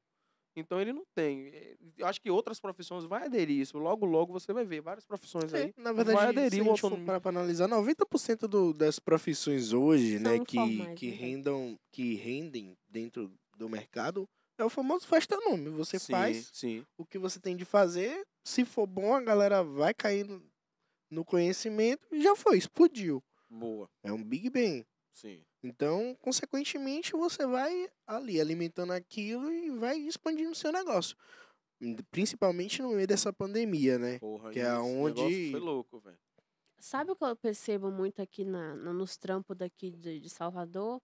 Então ele não tem. eh, Eu acho que outras profissões vai aderir isso. Logo, logo você vai ver várias profissões aí. É, na verdade, vai se aderir a o gente for pra analisar, 90% do, das profissões hoje, né, que, informais, que, né? rendam, que rendem dentro do mercado, é o famoso festa nome. Você sim, faz Sim. o que você tem de fazer, se for bom, a galera vai cair no, conhecimento já foi, explodiu. Boa. É um Big Bang. Sim. Então, consequentemente, você vai ali alimentando aquilo e vai expandindo o seu negócio. Principalmente no meio dessa pandemia, né? Porra. Que é negócio Foi louco, velho. Sabe o que eu percebo muito aqui na, no- nos trampos daqui de, de Salvador?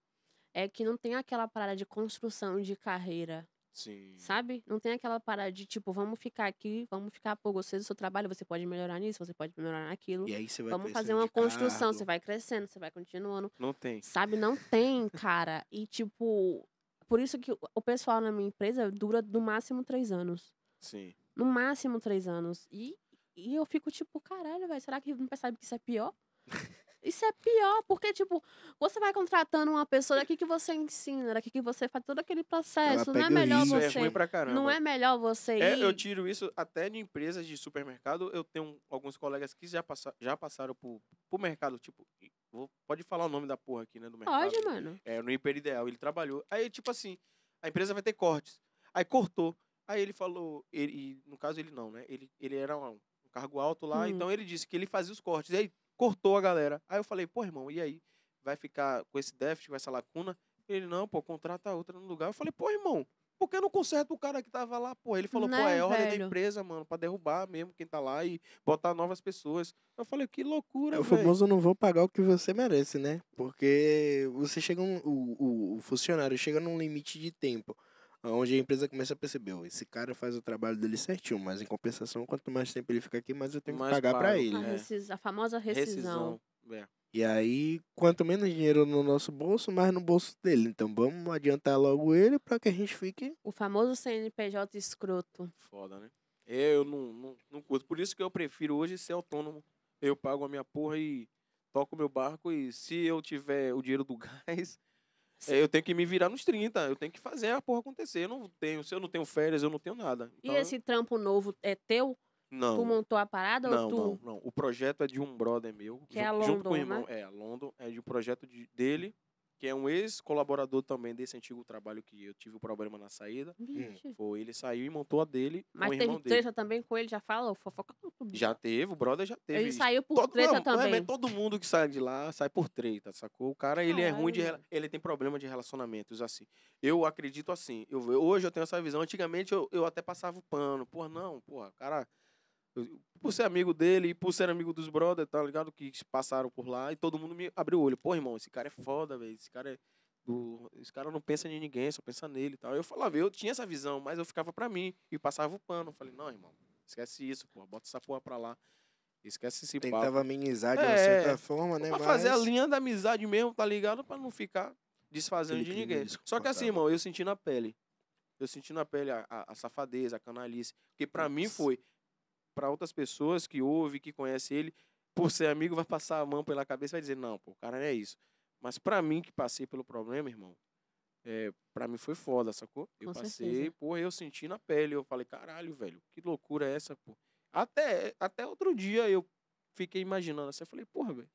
É que não tem aquela parada de construção de carreira. Sim. Sabe? Não tem aquela parada de tipo, vamos ficar aqui, vamos ficar, pô, gostei do seu trabalho, você pode melhorar nisso, você pode melhorar naquilo. E aí você vai Vamos fazer uma construção, cargo. você vai crescendo, você vai continuando. Não tem. Sabe? Não tem, cara. E tipo, por isso que o- o pessoal na minha empresa dura no máximo três anos. Sim. No máximo três anos. E, e eu fico tipo, caralho, velho, será que não percebe que isso é pior? [LAUGHS] Isso é pior, porque, tipo, você vai contratando uma pessoa daqui que você ensina, daqui que você faz todo aquele processo. Não é melhor. Isso é ruim você. pra caramba. Não é melhor você É, ir. eu tiro isso até de empresas de supermercado. Eu tenho alguns colegas que já, passa, já passaram por, por mercado, tipo, vou- pode falar o nome da porra aqui, né, do mercado. Pode, mano. É, no Hiper Ideal, ele trabalhou. Aí, tipo assim, a empresa vai ter cortes. Aí cortou. Aí ele falou, ele, e no caso ele não, né? Ele, ele era um, um cargo alto lá, Hum. então ele disse que ele fazia os cortes. E aí cortou a galera. Aí eu falei, pô, irmão, e aí? Vai ficar com esse déficit, com essa lacuna? Ele, não, pô, contrata outra no lugar. Eu falei, pô, irmão, por que não conserta o cara que tava lá? Pô, ele falou, pô, Né, é ordem da empresa, mano, pra derrubar mesmo quem tá lá e botar novas pessoas. Eu falei, que loucura, É o famoso não vou pagar o que você merece, né? Porque você chega um, o, o, o funcionário chega num limite de tempo. Onde a empresa começa a perceber, ó, esse cara faz o trabalho dele certinho, mas em compensação, quanto mais tempo ele fica aqui, mais eu tenho que Mais pagar pra pago. ele. A, É. rescis- a famosa rescisão. É. E aí, quanto menos dinheiro no nosso bolso, mais no bolso dele. Então vamos adiantar logo ele pra que a gente fique. O famoso CNPJ escroto. Foda, né? Eu não, não, não curto. Por isso que eu prefiro hoje ser autônomo. Eu pago a minha porra e toco o meu barco. E se eu tiver o dinheiro do [LAUGHS] gás, é, eu tenho que me virar nos 30. Eu tenho que fazer a porra acontecer. Eu não tenho, se eu não tenho férias, eu não tenho nada. E Então, esse trampo novo é teu? não, Tu montou a parada não, ou tu? não, não. O projeto é de um brother meu. Que é a junto, junto com o London, né? irmão. É, a London. É de um projeto de- dele, que é um ex-colaborador também desse antigo trabalho que eu tive o problema na saída. Vixe. Foi, ele saiu e montou a dele Mas com o teve irmão dele. treta também com ele, já fala, fofoca com tudo. Já teve, o brother já teve. Ele isso. saiu por Todo, treta não, é, também. mas todo mundo que sai de lá sai por treta, sacou? O cara, ele é ruim de... Caralho, Ele tem problema de relacionamentos, assim. Eu acredito assim. Eu, hoje eu tenho essa visão. Antigamente eu, eu até passava o pano. Porra, não, porra, cara... por ser amigo dele e por ser amigo dos brothers, tá ligado? Que passaram por lá e todo mundo me abriu o olho. Pô, irmão, esse cara é foda, velho. Esse cara é... Do... Esse cara não pensa em ninguém, só pensa nele e tal. Eu falava, eu tinha essa visão, mas eu ficava pra mim e passava o pano. Eu falei, não, irmão, esquece isso, porra. Bota essa porra pra lá. Esquece esse papo. Tentava amenizar de uma É, certa forma, né? Pra Mas fazer a linha da amizade mesmo, tá ligado? Pra não ficar desfazendo Aquele de ninguém. Só que assim, irmão, eu senti na pele. Eu senti na pele a, a, a safadeza, a canalice. Porque pra mim Putz. foi. Pra outras pessoas que ouvem, que conhecem ele, por ser amigo, vai passar a mão pela cabeça e vai dizer, não, pô, o cara não é isso. Mas pra mim, que passei pelo problema, irmão, é, pra mim foi foda, sacou? Eu Com passei, certeza. porra, eu senti na pele. Eu falei, caralho, velho, que loucura é essa, pô? Até, até outro dia eu fiquei imaginando assim, eu falei, porra, velho,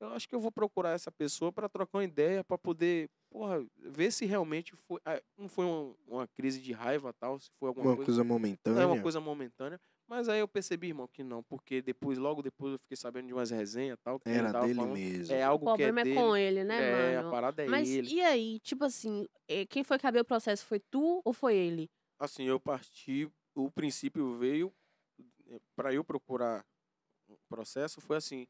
eu acho que eu vou procurar essa pessoa pra trocar uma ideia, pra poder, porra, ver se realmente foi, ah, não foi uma, uma crise de raiva tal, se foi alguma uma coisa, coisa não momentânea. é uma coisa momentânea. Mas aí eu percebi, irmão, que não, porque depois, logo depois, eu fiquei sabendo de umas resenhas tal, que ele Era tava dele falando, mesmo. É O algo que é problema é, dele. com ele, né, é, mano? a parada é Mas ele. e aí, tipo assim, eh, quem foi que abriu o processo? Foi tu ou foi ele? assim, eu parti, o princípio veio para eu procurar o processo, foi assim,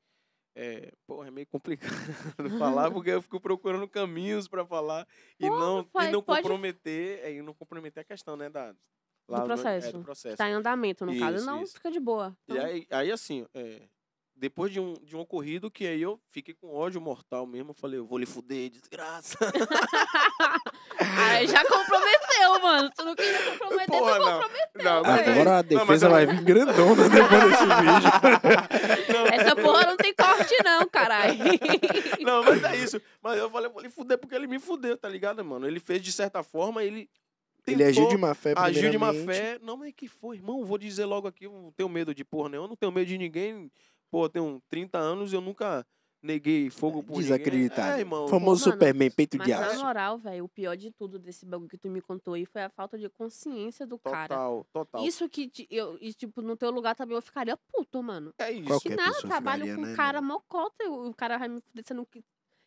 é, porra, é meio complicado [LAUGHS] falar, porque eu fico procurando caminhos para falar e Pô, não, vai, e não pode- comprometer, é, e não comprometer a questão, né, da, lá no- processo. É, do processo. Tá em andamento, no caso. Isso, Não, isso. fica de boa. E Então, aí, aí assim, é, depois de um, de um ocorrido que aí eu fiquei com ódio mortal mesmo, eu falei, eu vou lhe fuder, desgraça. [LAUGHS] Aí já comprometeu, mano. Tu não queria [LAUGHS] comprometer, Porra, tu não. comprometeu. Não, mas- Agora a Não, mas defesa eu- vai vir grandona [LAUGHS] depois desse vídeo. Não, Essa porra não tem corte, não, caralho. Não, mas é isso. Mas eu falei, vou lhe fuder porque ele me fudeu, tá ligado, mano? Ele fez de certa forma, ele. Ele agiu de tentou- má fé Agiu de má fé. Não, mas que foi, irmão? Vou dizer logo aqui, eu não tenho medo de porra nenhuma, eu não tenho medo de ninguém. Pô, eu tenho 30 anos e eu nunca neguei fogo por ninguém. Desacreditado. É, irmão. Famoso Mano, Superman, peito Mas de na aço. moral, velho, o pior de tudo desse bagulho que tu me contou aí foi a falta de consciência do cara. Total, total. Isso que, eu, e, tipo, no teu lugar também eu ficaria puto, mano. é isso. Qualquer Que nada, trabalho ficaria, com né, cara mocota, o cara vai me fuder, sendo que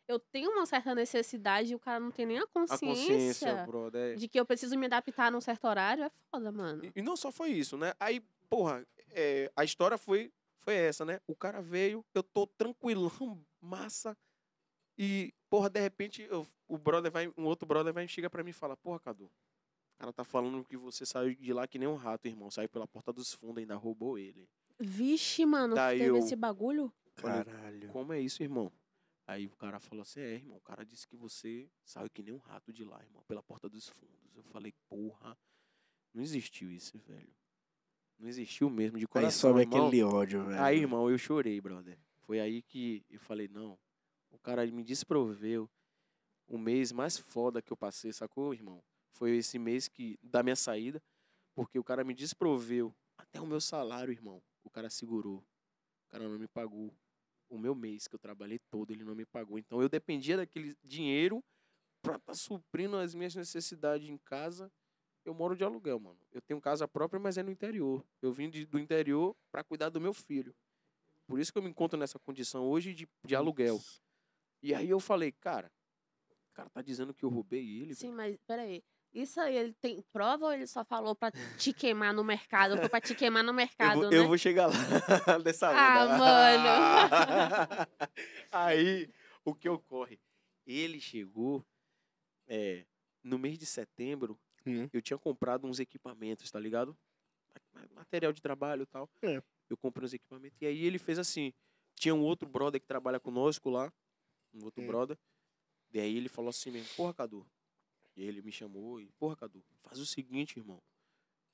eu tenho uma certa necessidade e o cara não tem nem a A consciência, consciência, brother. é. de que eu preciso me adaptar num certo horário, é foda, mano. E, e não só foi isso, né? Aí, porra, é, a história foi, foi essa, né? O cara veio, eu tô tranquilão, [LAUGHS] massa. E, porra, de repente, eu- o brother vai, um outro brother vai e chega pra mim e fala, porra, Cadu, cara tá falando que você saiu de lá que nem um rato, irmão. Saiu pela porta dos fundos, ainda roubou ele. Vixe, mano, Daí teve eu- esse bagulho? Caralho. Como é isso, irmão? Aí o cara falou assim: é, irmão, o cara disse que você saiu que nem um rato de lá, irmão, pela porta dos fundos. Eu falei, porra, não existiu isso, velho. Não existiu mesmo, de Aí coração, sobe irmão. aquele ódio, velho. Aí, irmão, eu chorei, brother. Foi aí que eu falei, não, o cara me desproveu o mês mais foda que eu passei, sacou, irmão? Foi esse mês que da minha saída, porque o cara me desproveu até o meu salário, irmão. O cara segurou. O cara não me pagou. O meu mês que eu trabalhei todo, ele não me pagou. Então eu dependia daquele dinheiro pra estar suprindo as minhas necessidades em casa. Eu moro de aluguel, mano. Eu tenho casa própria, mas é no interior. Eu vim de- do interior pra cuidar do meu filho. Por isso que eu me encontro nessa condição hoje de, de aluguel. E aí eu falei, cara, o cara tá dizendo que eu roubei ele. Sim, mas peraí. Isso aí, ele tem prova ou ele só falou pra te queimar no mercado? Foi pra te queimar no [LAUGHS] Eu mercado, vou, né? eu vou chegar lá [LAUGHS] dessa Ah, onda. mano. [LAUGHS] Aí, o que ocorre? Ele chegou é, no mês de setembro. Hum. Eu tinha comprado uns equipamentos, tá ligado? Ma- Material de trabalho e tal. É. Eu comprei uns equipamentos. E aí ele fez assim. Tinha um outro brother que trabalha conosco lá. Um outro Hum. brother. E aí ele falou assim mesmo, porra, Cadu. E ele me chamou e, porra, Cadu, faz o seguinte, irmão.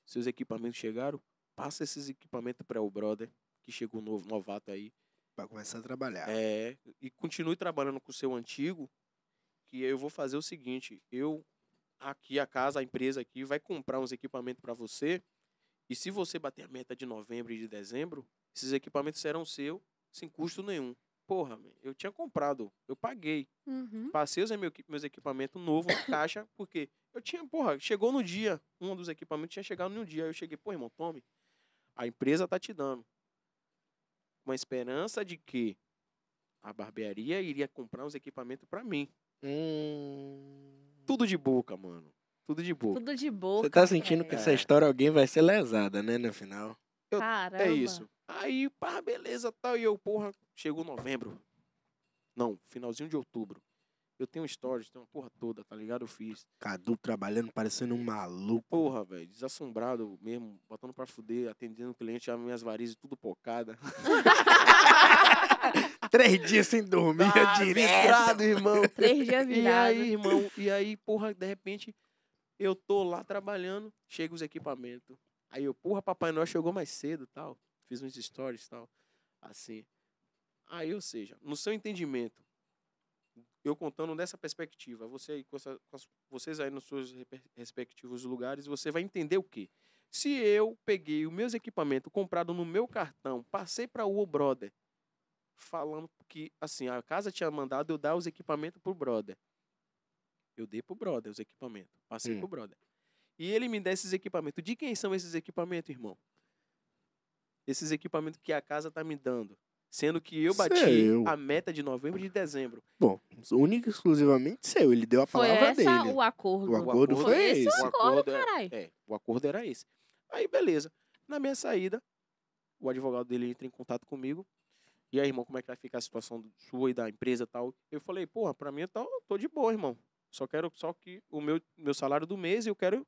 Seus equipamentos chegaram, passa esses equipamentos para o brother, que chegou novo, novato aí. Pra começar a trabalhar. É, e continue trabalhando com o seu antigo, que eu vou fazer o seguinte, eu aqui a casa, a empresa aqui vai comprar uns equipamentos para você, e se você bater a meta de novembro e de dezembro, esses equipamentos serão seu sem custo nenhum. Porra, eu tinha comprado, eu paguei. Uhum. Passei os meu, meus equipamentos novos na [COUGHS] caixa, porque eu tinha, porra, chegou no dia, um dos equipamentos tinha chegado no dia. Aí eu cheguei, pô, irmão, tome. A empresa tá te dando. Com a esperança de que a barbearia iria comprar uns equipamentos pra mim. Hum... Tudo de boca, mano. Tudo de boca. Tudo de boa. Você tá sentindo que essa É. história alguém vai ser lesada, né, no final? eu- Caramba. É isso. Aí, pá, beleza, tal. E eu, porra, chegou novembro. Não, finalzinho de outubro. Eu tenho stories, tenho uma porra toda, tá ligado? Eu fiz. Cadu trabalhando parecendo um maluco. Porra, velho, desassombrado mesmo, botando pra fuder, atendendo o cliente, as minhas varizes tudo pocada. [LAUGHS] Três dias sem dormir, Ah, virado, irmão. Três dias E virados. aí, irmão, e aí, porra, de repente, eu tô lá trabalhando, chega os equipamentos. Aí eu, porra, Papai Noel chegou mais cedo tal. Fiz uns stories tal. Assim. Aí, ou seja, no seu entendimento, eu contando dessa perspectiva, você aí, com essa- com as- vocês aí nos seus respectivos lugares, você vai entender o quê? Se eu peguei os meus equipamentos comprados no meu cartão, passei para o brother, falando que, assim, a casa tinha mandado eu dar os equipamentos pro brother. Eu dei pro brother os equipamentos. Passei Hum. pro brother. E ele me dá esses equipamentos. De quem são esses equipamentos, irmão? Esses equipamentos que a casa tá me dando. Sendo que eu bati Seu. a meta de novembro e de dezembro. Bom, único e exclusivamente seu. Ele deu a Foi palavra essa dele. o acordo. O acordo foi esse esse. o O acordo, acordo é- caralho. É, o acordo era esse. Aí, beleza. Na minha saída, o advogado dele entra em contato comigo. E aí, irmão, como é que vai ficar a situação do- sua e da empresa e tal? Eu falei, porra, pra mim eu tô, tô de boa, irmão. Só quero só que o meu, meu salário do mês eu quero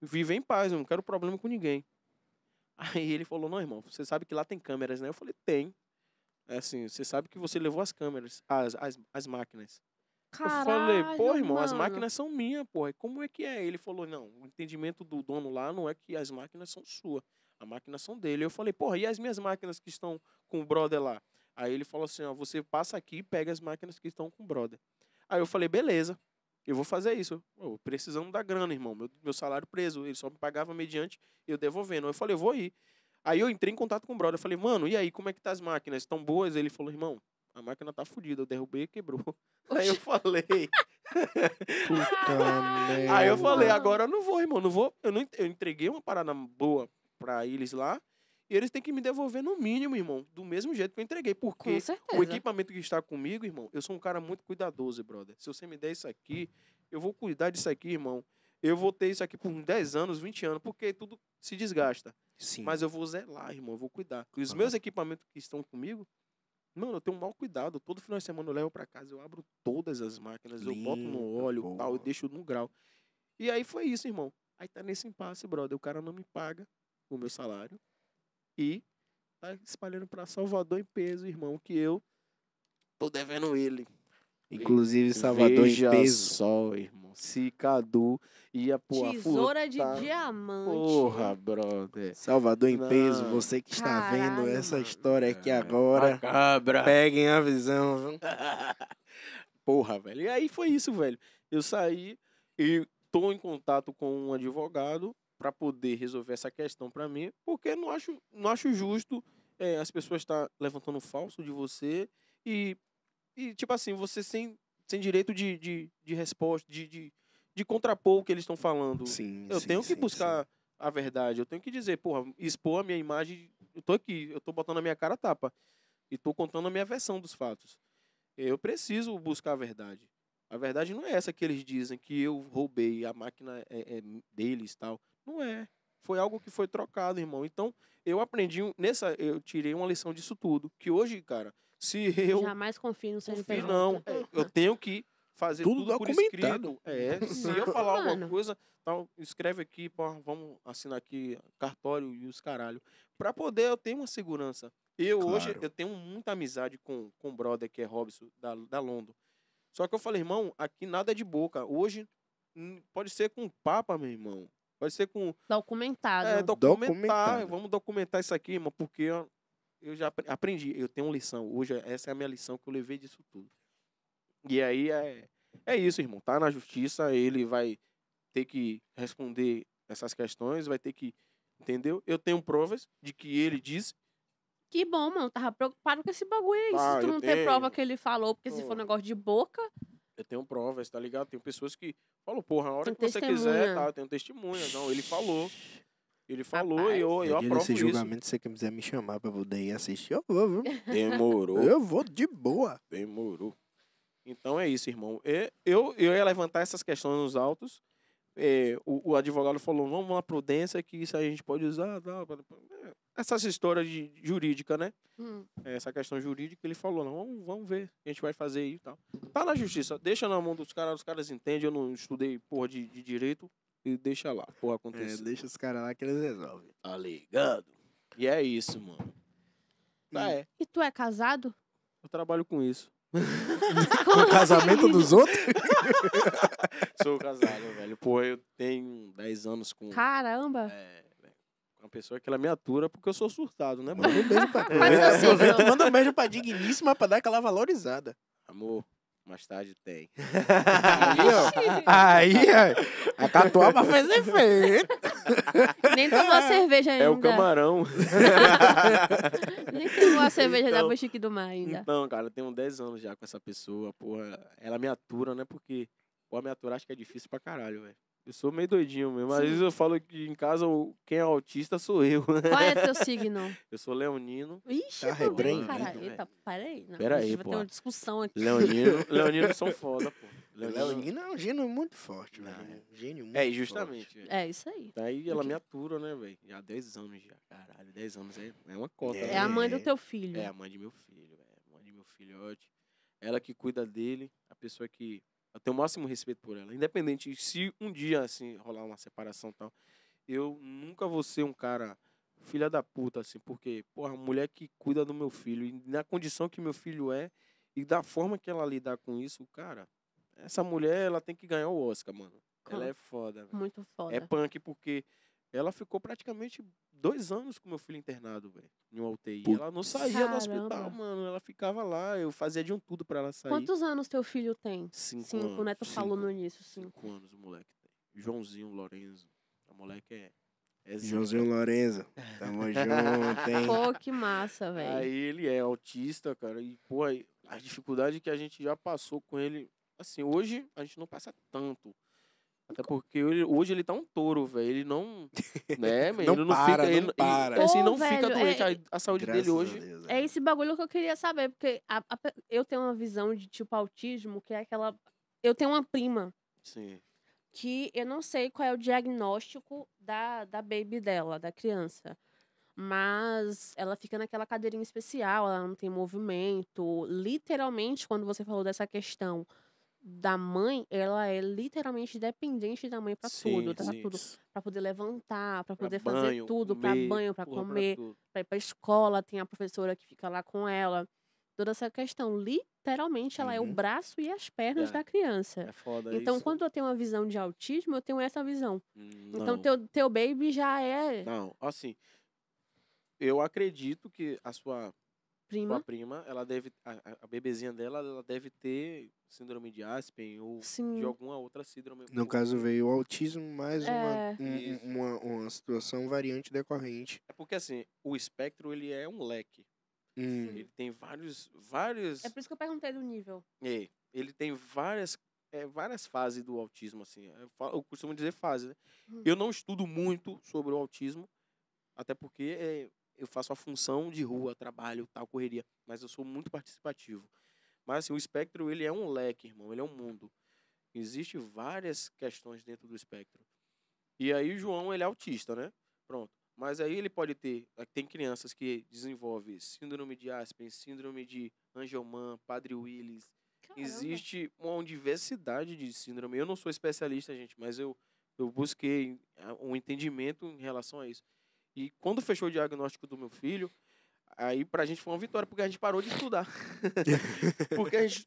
viver em paz, eu não quero problema com ninguém. [LAUGHS] Aí ele falou, não, irmão, você sabe que lá tem câmeras, né? Eu falei, tem. É assim, você sabe que você levou as câmeras, as, as, as máquinas. eu falei, pô, Caralho, irmão, as mano. máquinas são minhas, porra. Como é que é? Ele falou, não, o entendimento do dono lá não é que as máquinas são suas. As máquinas são dele. Eu falei, porra, e as minhas máquinas que estão com o brother lá? Aí ele falou assim, ó, você passa aqui e pega as máquinas que estão com o brother. Aí eu falei, beleza, eu vou fazer isso. Pô, precisamos da grana, irmão. Meu, meu salário preso. Ele só me pagava mediante eu devolvendo. Eu falei, eu vou ir. Aí eu entrei em contato com o brother. Eu falei, mano, e aí, como é que tá as máquinas? Estão boas? Ele falou, irmão, a máquina tá fodida. Eu derrubei e quebrou. [LAUGHS] Aí eu falei. Puta merda. [LAUGHS] Aí eu falei, agora eu não vou, irmão. Não vou. Eu, não, eu entreguei uma parada boa pra eles lá. E eles têm que me devolver no mínimo, irmão. Do mesmo jeito que eu entreguei. Porque o equipamento que está comigo, irmão, eu sou um cara muito cuidadoso, brother. Se você me der isso aqui, eu vou cuidar disso aqui, irmão. Eu vou ter isso aqui por uns 10 anos, 20 anos, porque tudo se desgasta. Sim. Mas eu vou zelar, irmão, eu vou cuidar. E os Aham. meus equipamentos que estão comigo, mano, eu tenho um mau cuidado. Todo final de semana eu levo pra casa, eu abro todas as máquinas, eu boto no óleo e tal, eu deixo no grau. E aí foi isso, irmão. Aí tá nesse impasse, brother. O cara não me paga o meu salário e tá espalhando pra Salvador em peso, irmão, que eu tô devendo ele. Inclusive, Salvador Veja em peso. só, irmão. Se Cadu ia pôr Tesoura de diamante. Porra, brother. Salvador em Não. peso, você que está vendo Caralho, essa mano. história aqui agora, Cabra. peguem a visão, viu? [LAUGHS] Porra, velho. E aí foi isso, velho. Eu saí e tô em contato com um advogado para poder resolver essa questão para mim, porque não acho, não acho justo é, as pessoas estar levantando falso de você e, e tipo assim, você sem, sem direito de, de, de resposta, de, de, de contrapor o que eles estão falando. Sim, Eu sim, tenho que sim, buscar a verdade. Eu tenho que dizer, porra, expor a minha imagem. Eu tô aqui, eu tô botando a minha cara a tapa. E tô contando a minha versão dos fatos. Eu preciso buscar a verdade. A verdade não é essa que eles dizem, que eu roubei, a máquina é, é deles tal. Não é. Foi algo que foi trocado, irmão. Então, eu aprendi, nessa, eu tirei uma lição disso tudo. Que hoje, cara, se eu Jamais confie no CNPJ. Confio, não. É, eu tenho que fazer Tudo tudo, por documentado. escrito. É, se eu [LAUGHS] falar alguma mano. coisa, então escreve aqui, pô, vamos assinar aqui cartório e os caralho. Pra poder eu ter uma segurança. Eu hoje, Claro. eu tenho muita amizade com, com o brother que é Robson, da, da Londo. Só que eu falei, irmão, aqui nada é de boca. Hoje, pode ser com papa, meu irmão. Pode ser com Documentado. é, documentar. Documentado. Vamos documentar isso aqui, irmão, porque eu, já apre- aprendi. Eu tenho uma lição. Hoje, essa é a minha lição que eu levei disso tudo. E aí é, é isso, irmão. Tá na justiça, ele vai ter que responder essas questões, vai ter que. Entendeu? Eu tenho provas de que ele disse. Que bom, mano. Tava preocupado com esse bagulho aí. Ah, se tu não tem prova que ele falou, porque se for negócio de boca, Eu tenho provas, tá ligado? Tem pessoas que falam, porra, a hora Tem que você quiser, testemunha. tá? Eu tenho testemunha. Não, ele falou. Ele falou Rapaz. e eu, eu aprovo isso. julgamento, se você quiser me chamar pra poder ir assistir, eu vou, viu? Demorou. Eu vou de boa. Demorou. Então é isso, irmão. E- Eu, eu ia levantar essas questões nos autos. É, o, o advogado falou, vamos na prudência, que isso a gente pode usar. Tal. É, essas histórias de jurídica, né? hum, É, Essa questão jurídica, ele falou, não, vamos, vamos ver o que a gente vai fazer aí e tal. Tá na justiça, deixa na mão dos caras, os caras entendem, eu não estudei porra de, de direito, e deixa lá, porra É, acontecer. deixa os caras lá que eles resolvem. Tá ligado? E é isso, mano. Ah, é, E tu é casado? eu trabalho com isso. [LAUGHS] Com o casamento dos outros? [LAUGHS] Sou casado, velho. Pô, eu tenho 10 anos com. Caramba. É, velho, com uma pessoa que ela me atura porque eu sou surtado, né, mano? Manda um beijo pra Mas assim, [LAUGHS] manda um beijo pra Digníssima pra dar aquela valorizada. Amor, mais tarde tem. [LAUGHS] Aí, ó. Aí, ó. A catuaba fez efeito. [LAUGHS] Nem tomou a cerveja ainda. É o camarão. [LAUGHS] Nem tomou a cerveja da Então- Buchique do Mar ainda. Então, cara, eu tenho 10 anos já com essa pessoa, porra. Ela me atura, né? Porque, pô, me aturar acho que é difícil pra caralho, velho. Eu sou meio doidinho mesmo. Às vezes eu falo que em casa quem é autista sou eu. Qual é teu [LAUGHS] signo? Eu sou leonino. Ixi, Tá eu também, repreendido, caralho. velho. Eita, peraí. Não, Pera a aí, gente vai ter pô. uma discussão aqui. Leonino, [LAUGHS] leoninos são foda, pô. Leonino- Leonino é um gênio muito forte, velho. Um gênio muito É, e forte. justamente. velho. É isso aí. Daí ela Ok. me atura, né, velho? Já há 10 anos já. Caralho, 10 anos é, é uma cota. É. né? É a mãe do teu filho. É a mãe de meu filho, velho. A mãe de meu filhote. Ela que cuida dele, a pessoa que. Eu tenho o máximo respeito por ela. Independente se um dia, assim, rolar uma separação e tal, eu nunca vou ser um cara filha da puta, assim, porque, porra, mulher que cuida do meu filho, e na condição que meu filho é, e da forma que ela lidar com isso, cara, essa mulher, ela tem que ganhar o Oscar, mano. Ela é foda, velho. Muito foda. É punk porque ela ficou praticamente dois anos com meu filho internado, velho, em uma UTI. Ela não saía do hospital, Caramba. mano. Ela ficava lá, eu fazia de um tudo pra ela sair. Quantos anos teu filho tem? Cinco, Cinco, anos. né? Tu falou cinco, no início, cinco. Cinco anos o moleque tem. Joãozinho Lorenzo. O moleque é. é. Joãozinho Lorenzo. Tamo [LAUGHS] junto, hein? Pô, que massa, velho. Aí ele é autista, cara. E, pô, a dificuldade que a gente já passou com ele. Assim, hoje a gente não passa tanto. Até porque ele- hoje ele tá um touro, velho. Ele não. Né, [LAUGHS] man? Não ele não para, fica. não ele, para. Ele, assim, Pô, não fica velho, doente. é- A, a saúde dele hoje. Deus, É esse bagulho que eu queria saber, porque a- a eu tenho uma visão de tipo autismo, que é aquela. Eu tenho uma prima Sim. que eu não sei qual é o diagnóstico da, da baby dela, da criança. Mas ela fica naquela cadeirinha especial, ela não tem movimento. Literalmente, quando você falou dessa questão da mãe, ela é literalmente dependente da mãe pra tudo, tá? sim. Tudo. Pra poder levantar, pra Pra poder banho, fazer tudo, pra comer, banho, pra pra comer, tudo. pra ir pra escola, tem a professora que fica lá com ela. Toda essa questão. Literalmente, ela é o Uhum. braço e as pernas É. da criança. É foda Então, isso. quando eu tenho uma visão de autismo, eu tenho essa visão. Hum, Então, não. teu, teu baby já é Não, assim, eu acredito que a sua, prima. sua prima, ela deve, a, a- a bebezinha dela, ela deve ter síndrome de Aspen ou Sim. de alguma outra síndrome. No caso, veio o autismo, mais uma, É. um- Isso. uma, uma situação variante decorrente. É porque assim, o espectro ele é um leque. Hum, Ele tem vários, vários, É por isso que eu perguntei do nível. é, ele tem várias, é, várias fases do autismo assim. Eu, falo- eu costumo dizer fase, né? Hum. Eu não estudo muito sobre o autismo, até porque é, eu faço a função de rua, trabalho, tal, correria, mas eu sou muito participativo. Mas assim, o espectro ele é um leque, irmão, ele é um mundo. Existem várias questões dentro do espectro. E aí o João, ele é autista, né? Pronto. Mas aí ele pode ter, eh, tem crianças que desenvolvem síndrome de Aspen, síndrome de Angelman, Padre Willis, Caramba. Existe uma diversidade de síndrome. Eu não sou especialista, gente, mas eu, eu busquei ah, um entendimento em relação a isso. E quando fechou o diagnóstico do meu filho, aí pra gente foi uma vitória, porque a gente parou de estudar. [LAUGHS] porque a gente,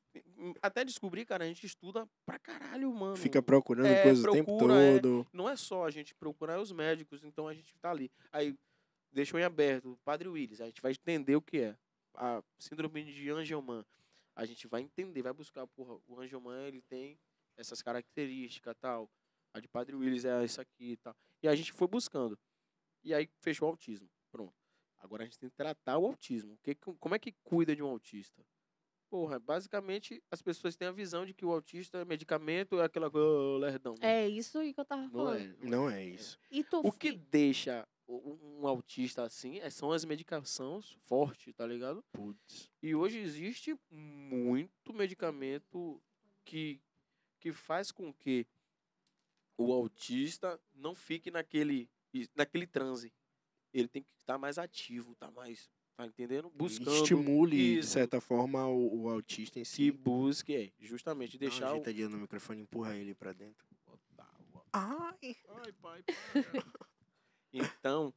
até descobrir, cara, a gente estuda pra caralho, mano. Fica procurando É, coisas o tempo procura, é. todo. Não é só a gente procurar os médicos, então a gente tá ali. Aí deixou em aberto, Padre Willis, a gente vai entender o que é. A síndrome de Angelman. A gente vai entender, vai buscar, porra, o Angelman, ele tem essas características, tal. A de Padre Willis é essa aqui e tal. E a gente foi buscando. E aí fechou o autismo. Pronto. Agora a gente tem que tratar o autismo. Que, como é que cuida de um autista? Porra, basicamente as pessoas têm a visão de que o autista é medicamento, é aquela coisa, oh, lerdão. É isso aí que eu tava Não falando. é. Não é isso. E tu O que deixa um um autista assim é- são as medicações fortes, tá ligado? Putz. E hoje existe muito medicamento que, que faz com que o autista não fique naquele, naquele transe. Ele tem que estar mais ativo, tá mais, tá entendendo? Buscando. Estimule, de isso, certa forma, o, o autista em Que si. busque, é, justamente, Dá uma deixar o... no microfone, empurra ele pra dentro. Ai! Ai, pai, para. [LAUGHS] então,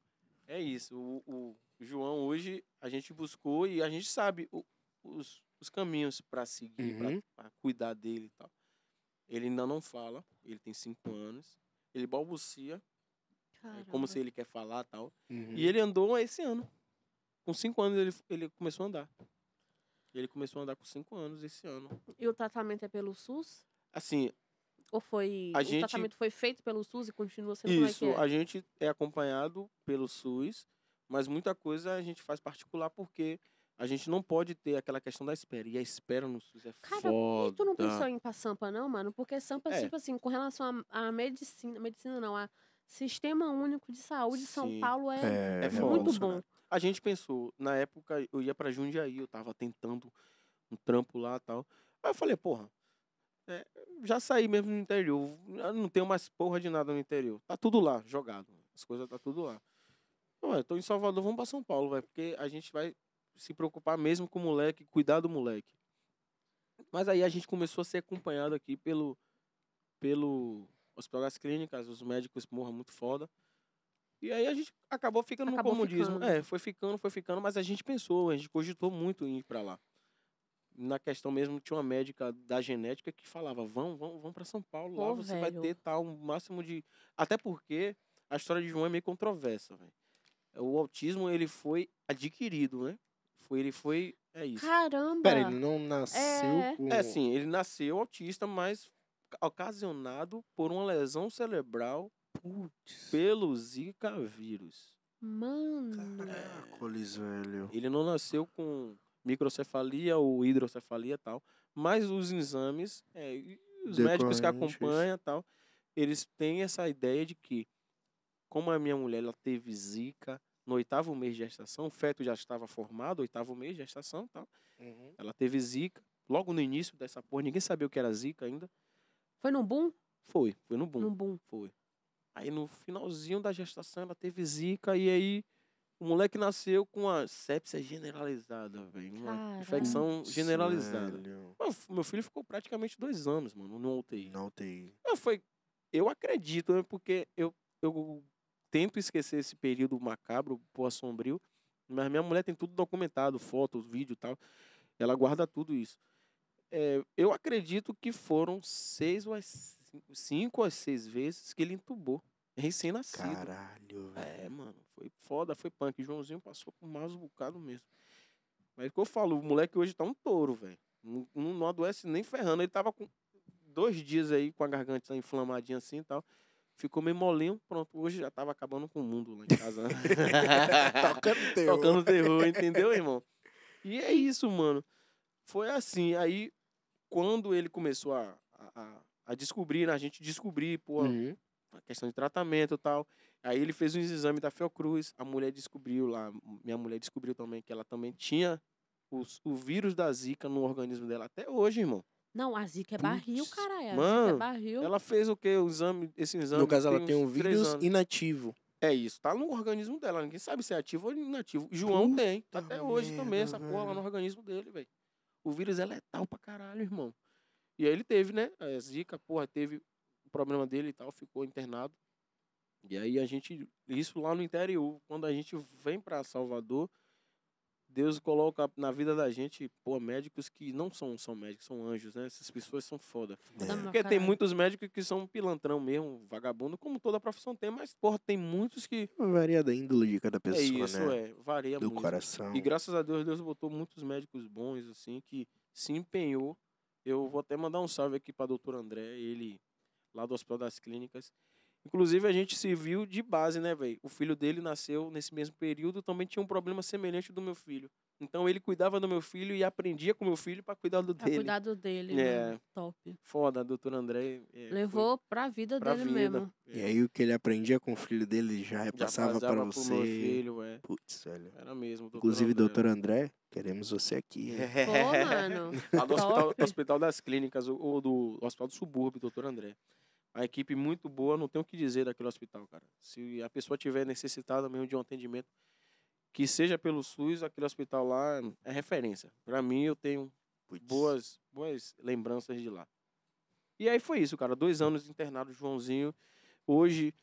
é isso. O, o João hoje a gente buscou e a gente sabe o- os, os caminhos para seguir, Uhum. para cuidar dele e tal. Ele ainda não fala, ele tem cinco anos. Ele balbucia, é como se ele quer falar e tal. Uhum. E ele andou esse ano. Com cinco anos ele, ele começou a andar. Ele começou a andar com cinco anos esse ano. E o tratamento é pelo SUS? Assim, Ou foi. A o gente- tratamento foi feito pelo SUS e continua sendo é Isso, que é? a gente é acompanhado pelo SUS, mas muita coisa a gente faz particular porque a gente não pode ter aquela questão da espera. E a espera no SUS é Cara, foda. E tu não pensou em ir pra Sampa, não, mano? Porque Sampa, É. tipo assim, com relação à à medicina, medicina não, a Sistema Único de Saúde, São Sim. Paulo é, É, É foda. muito bom. A gente pensou, na época eu ia pra Jundiaí, eu tava tentando um trampo lá e tal. Aí eu falei, porra, é, já saí mesmo no interior, eu não tenho mais porra de nada no interior. Tá tudo lá, jogado. As coisas tá tudo lá. Ué, tô em Salvador, vamos pra São Paulo, velho, porque a gente vai se preocupar mesmo com o moleque, cuidar do moleque. Mas aí a gente começou a ser acompanhado aqui pelo, pelo Hospital das Clínicas, os médicos, morra muito foda. E aí a gente acabou ficando Acabou no comodismo. ficando. É, foi ficando, foi ficando, mas a gente pensou, a gente cogitou muito em ir pra lá. Na questão mesmo, tinha uma médica da genética que falava: vão, vão, vão para São Paulo, lá Pô, você vai velho. ter tal, um máximo de. Até porque a história de João é meio controversa, velho. O autismo, ele foi adquirido, né? Foi, ele foi. É isso. Caramba! Pera, ele não nasceu É. com. É sim, ele nasceu autista, mas ocasionado por uma lesão cerebral Putz. pelo Zika vírus. Mano. Caracoles, velho. Ele não nasceu com microcefalia ou hidrocefalia e tal, mas os exames, é, os médicos que Decorrentes. acompanham e tal, eles têm essa ideia de que, como a minha mulher ela teve Zika no oitavo mês de gestação, o feto já estava formado, oitavo mês de gestação e tal, Uhum. ela teve Zika, logo no início dessa porra, ninguém sabia o que era Zika ainda, Foi no boom? foi, foi no boom. No boom. Foi. Aí no finalzinho da gestação ela teve zika e aí O moleque nasceu com a sepsia generalizada, velho. Uma Caralho. infecção generalizada. Mano, Meu filho ficou praticamente dois anos, mano, no UTI. Não tem. Não, foi. Eu acredito, né? Porque eu, eu tento esquecer esse período macabro, pô, sombrio. Mas minha mulher tem tudo documentado, foto, vídeo e tal. Ela guarda tudo isso. É, eu acredito que foram seis ou cinco, ou seis vezes que ele entubou. Recém-nascido. Caralho, velho. É, mano, foi foda, foi punk. Joãozinho passou por mais um bocado mesmo. Mas o que eu falo, o moleque hoje tá um touro, velho. Não, não, não adoece nem ferrando. Ele tava com dois dias aí com a garganta inflamadinha assim e tal. Ficou meio molinho, pronto. Hoje já tava acabando com o mundo lá em casa. né? [LAUGHS] Tocando terror. Tocando terror, entendeu, irmão? E é isso, mano. Foi assim. Aí, quando ele começou a, a, a- descobrir, né, a gente descobrir, pô, Uhum. a questão de tratamento e tal. Aí ele fez uns exames da Fiocruz, a mulher descobriu lá, minha mulher descobriu também que ela também tinha os- o vírus da zika no organismo dela até hoje, irmão. Não, a zica é barril, caralho. A zica é mano, barril. Ela fez o quê? O exame, esse exame. No caso, ela tem um vírus inativo. É isso, tá no organismo dela. Ninguém sabe se é ativo ou inativo. João tem. Puta Até hoje também, merda, essa porra lá no organismo dele, velho. O vírus é letal pra caralho, irmão. E aí ele teve, né? A zika, porra, teve o problema dele e tal, ficou internado. E aí a gente, isso lá no interior, quando a gente vem pra Salvador, Deus coloca na vida da gente, pô, médicos que não são, são médicos, são anjos, né? Essas pessoas são foda. É. pra Porque tem muitos médicos que são pilantrão mesmo, vagabundo, como toda profissão tem, mas, porra, tem muitos que. Varia da índole de cada pessoa, é isso, né? é. Varia Do muito. coração. E graças a Deus, Deus botou muitos médicos bons, assim, que se empenhou. Eu vou até mandar um salve aqui para doutor André, ele lá do Hospital das Clínicas. Inclusive, a gente se viu de base, né, velho? O filho dele nasceu nesse mesmo período, também tinha um problema semelhante do meu filho. Então, ele cuidava do meu filho e aprendia com meu filho para cuidar do Pra dele. cuidado dele, É. mano. Top. Foda, doutor André. é, foi Levou pra vida pra dele vida. mesmo. E aí o que ele aprendia com o filho dele já repassava passava para pro você. meu filho, é. Putz, velho. Era mesmo. doutor Inclusive, André. doutor André, queremos você aqui. hein? [LAUGHS] Pô, mano. Lá do hospital, hospital das Clínicas, ou- ou do Hospital do Subúrbio, doutor André. A equipe muito boa, não tenho o que dizer daquele hospital, cara. Se a pessoa tiver necessitada mesmo de um atendimento, que seja pelo SUS, aquele hospital lá é referência. Pra mim, eu tenho boas, boas lembranças de lá. E aí foi isso, cara. Dois anos internado, Joãozinho. Hoje,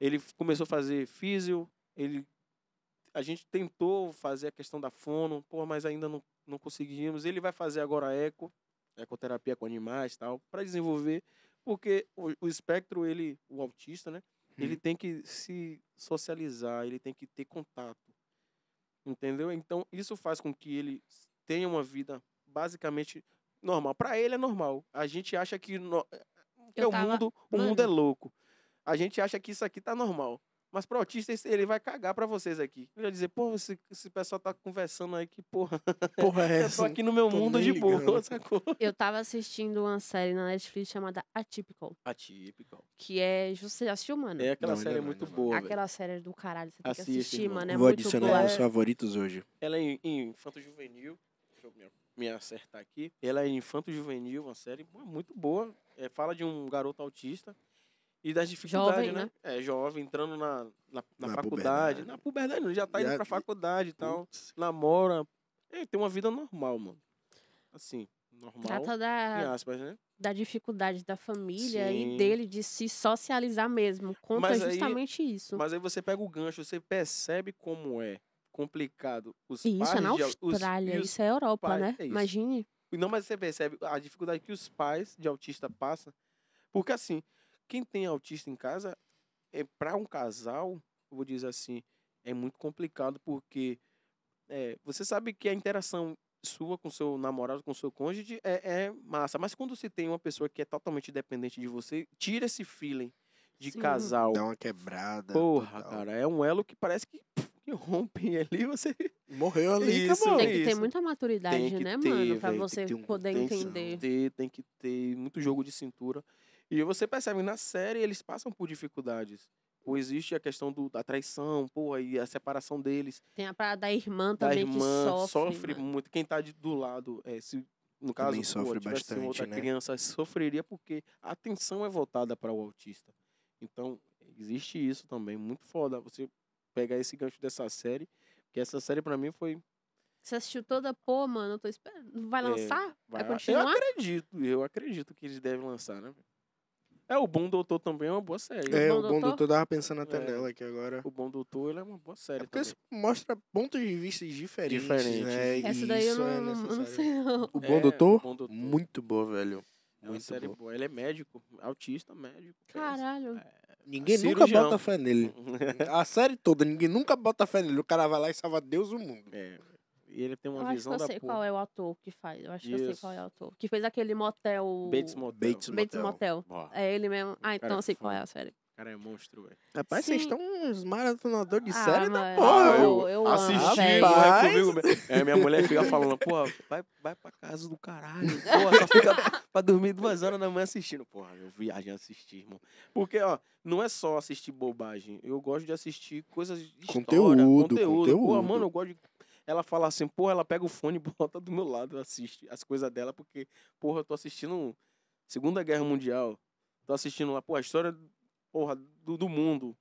ele começou a fazer físio, ele... A gente tentou fazer a questão da fono, pô, mas ainda não, não conseguimos. Ele vai fazer agora eco, ecoterapia com animais e tal, para desenvolver, porque o, o espectro, ele, o autista, né? Ele tem que se socializar, ele tem que ter contato. Entendeu? Então, isso faz com que ele tenha uma vida basicamente normal. Para ele é normal. A gente acha que, no... que Eu o tava- mundo, o mundo é Mano. louco. A gente acha que isso aqui tá normal. Mas pro autista, esse- ele vai cagar pra vocês aqui. Ele vai dizer, pô, esse, esse pessoal tá conversando aí que, porra, Porra, é [LAUGHS] eu tô essa? aqui no meu tô mundo de boa, [LAUGHS] sacou? Eu tava assistindo uma série na Netflix chamada Atypical, Atípico. que é. Você já assistiu, mano? É, aquela Não, série é não, muito não. boa, velho. Aquela série do caralho, você tem que Assiste, assistir, irmão. mano. É Vou muito adicionar boa. meus favoritos hoje. Ela é em, em infanto juvenil. Deixa eu me, me acertar aqui. Ela é em infanto juvenil, uma série muito boa. É, fala de um garoto autista e das dificuldades, Jovem, né? né? É, jovem, entrando na, na, na Na faculdade. puberdade. Na puberdade, não, já tá indo Já- pra faculdade e tal. Putz. Namora. É, tem uma vida normal, mano. Assim, normal. Trata Em da, aspas, né? da dificuldade da família Sim. e dele de se socializar mesmo. Conta Mas aí- justamente isso. Mas aí você pega o gancho, você percebe como é complicado os E isso pais é na Austrália, os isso é Europa, pais- né? é isso. Imagine. Não, mas você percebe a dificuldade que os pais de autista passam. Porque assim, quem tem autista em casa, é para um casal, eu vou dizer assim, é muito complicado porque é, você sabe que a interação sua com seu namorado, com seu cônjuge é, é massa. Mas quando se tem uma pessoa que é totalmente dependente de você, tira esse feeling de Sim. casal. Dá uma quebrada. Porra, total. cara, é um elo que parece que, que rompe [LAUGHS] ali, você Morreu ali, Isso, acabou. Tem que ter isso. muita maturidade, que né, ter, mano? Tem você que ter um poder tem que entender. ter, tem que ter muito jogo de cintura. E você percebe, na série eles passam por dificuldades. Ou existe a questão do, da traição, porra, e a separação deles. Tem a parada da irmã Da também irmã que sofre. mano. muito. Quem tá de- do lado, é, se no caso Também pô, sofre tivesse bastante, outra né? criança, [LAUGHS] sofreria porque a atenção é voltada para o autista. Então, existe isso também, muito foda. Você pegar esse gancho dessa série, porque essa série pra mim foi. Você assistiu toda, pô, mano, eu tô esperando. Vai É, lançar? Vai, Eu continuar? acredito, eu acredito que eles devem lançar, né? É, o Bom Doutor também é uma boa série. É, Bom o Bom Doutor? Doutor tava pensando até É. nela aqui agora. O Bom Doutor ele é uma boa É série porque também. isso mostra pontos de vista diferentes, Diferentes. né? E Essa daí eu isso não, é não- eu sei, não. O [LAUGHS] É, Bom o Doutor, Bom Doutor. muito boa, velho. É uma Muito série boa. boa. Ele é médico, autista, médico. é. Caralho. Ninguém nunca bota fé nele. [LAUGHS] A série toda, ninguém nunca bota fé nele. O cara vai lá e salva Deus o mundo. É. E ele tem uma Eu acho que visão eu da sei porra. qual é o ator que faz. Eu acho que eu sei Isso. qual é o ator. Que fez aquele motel. Bates Motel. Bates Bates Motel. É ele mesmo. Ah, então eu sei qual é a série. O cara é monstro, velho. Rapaz, vocês estão uns maratonadores de Ah, série da porra. eu- eu Assisti, é comigo. mesmo. É, minha mulher fica falando, porra, vai, vai pra casa do caralho. Porra, só fica pra dormir duas horas da manhã assistindo. Porra, eu viagem a assistir, irmão. Porque, ó, não é só assistir bobagem. Eu gosto de assistir coisas de história, Conteúdo, conteúdo. Porra, conteúdo. mano, eu gosto de... Ela fala assim, porra, ela pega o fone e [LAUGHS] bota do meu lado, assiste as coisas dela, porque, porra, eu tô assistindo Segunda Guerra Mundial. Tô assistindo lá, porra, a história, porra, do, do mundo,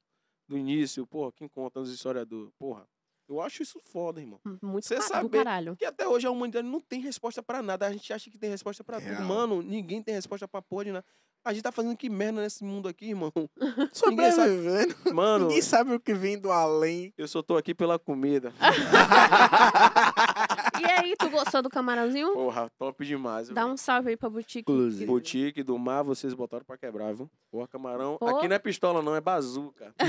do início, porra, quem conta as histórias do... Porra, eu acho isso foda, irmão. Muito Cê ca- do saber caralho. Porque até hoje a humanidade não tem resposta pra nada. A gente acha que tem resposta pra tudo. Mano, ninguém tem resposta pra porra de nada. A gente tá fazendo que merda nesse mundo aqui, irmão. [LAUGHS] Ninguém sabe-. [LAUGHS] Mano, Ninguém sabe o que vem do além. eu só tô aqui pela comida. [LAUGHS] E aí, tu gostou do camarãozinho? Porra, top demais. Dá um salve aí pra boutique. Inclusive. Boutique do mar, vocês botaram pra quebrar, viu? Porra, camarão. Pô. Aqui não é pistola, não, é bazuca. [LAUGHS]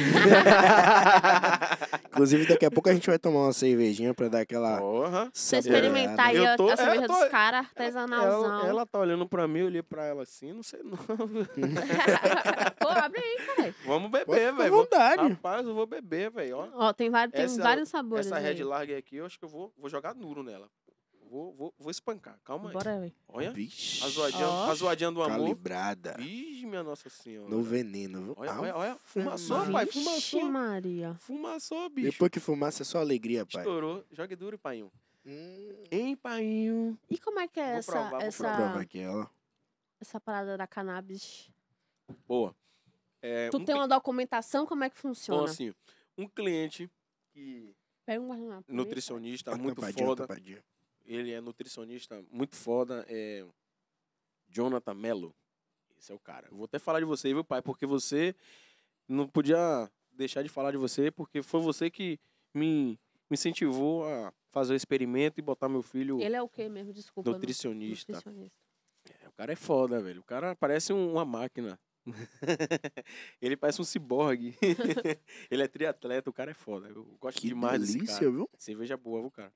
Inclusive, daqui a pouco a gente vai tomar uma cervejinha pra dar aquela. Porra. Você experimentar aí a, tô- a é, cerveja tô- dos caras, artesanalzão. Ela, ela tá olhando pra mim, eu olhei pra ela assim, não sei não. [LAUGHS] Pô, abre aí, caralho. Vamos beber, velho. vontade. Rapaz, eu vou beber, velho. Ó. Ó, tem, vários, tem Essa- vários sabores. Essa aí. Red Lager aqui, eu acho que eu vou, vou jogar duro nela. Vou, vou, vou espancar. Calma aí. Bora, velho. Olha. Vixe. A zoadinha, Ó. a zoadinha do amor. Calibrada. Vixe, minha Nossa Senhora. No veneno, viu? Olha, olha, olha. Fumaçou, Vixe, pai. Vixe, Fumaçou. Maria. Fumaçou, bicho. Depois que fumaça é só alegria, pai. Estourou. Jogue duro, painho. Hum, Hein, painho. E como é que é Vou essa, provar, vou essa, prova aquela. essa parada da cannabis? Boa. É, Tu um tem uma documentação, como é que Então, funciona? assim, um cliente que Pega um guardanapo. nutricionista muito foda. tapadinha. Ele é nutricionista muito foda. É Jonathan Mello. Esse é o cara. Eu vou até falar de você, viu, pai? Porque você não podia deixar de falar de você, porque foi você que me, me incentivou a fazer o experimento e botar meu filho Ele é o quê mesmo? Desculpa. nutricionista. nutricionista. É, o cara é foda, velho. O cara parece um- uma máquina. [LAUGHS] ele parece um ciborgue. [LAUGHS] ele é triatleta, o cara é foda. Eu gosto Que demais desse delícia, cara. viu? Cerveja boa, viu, cara?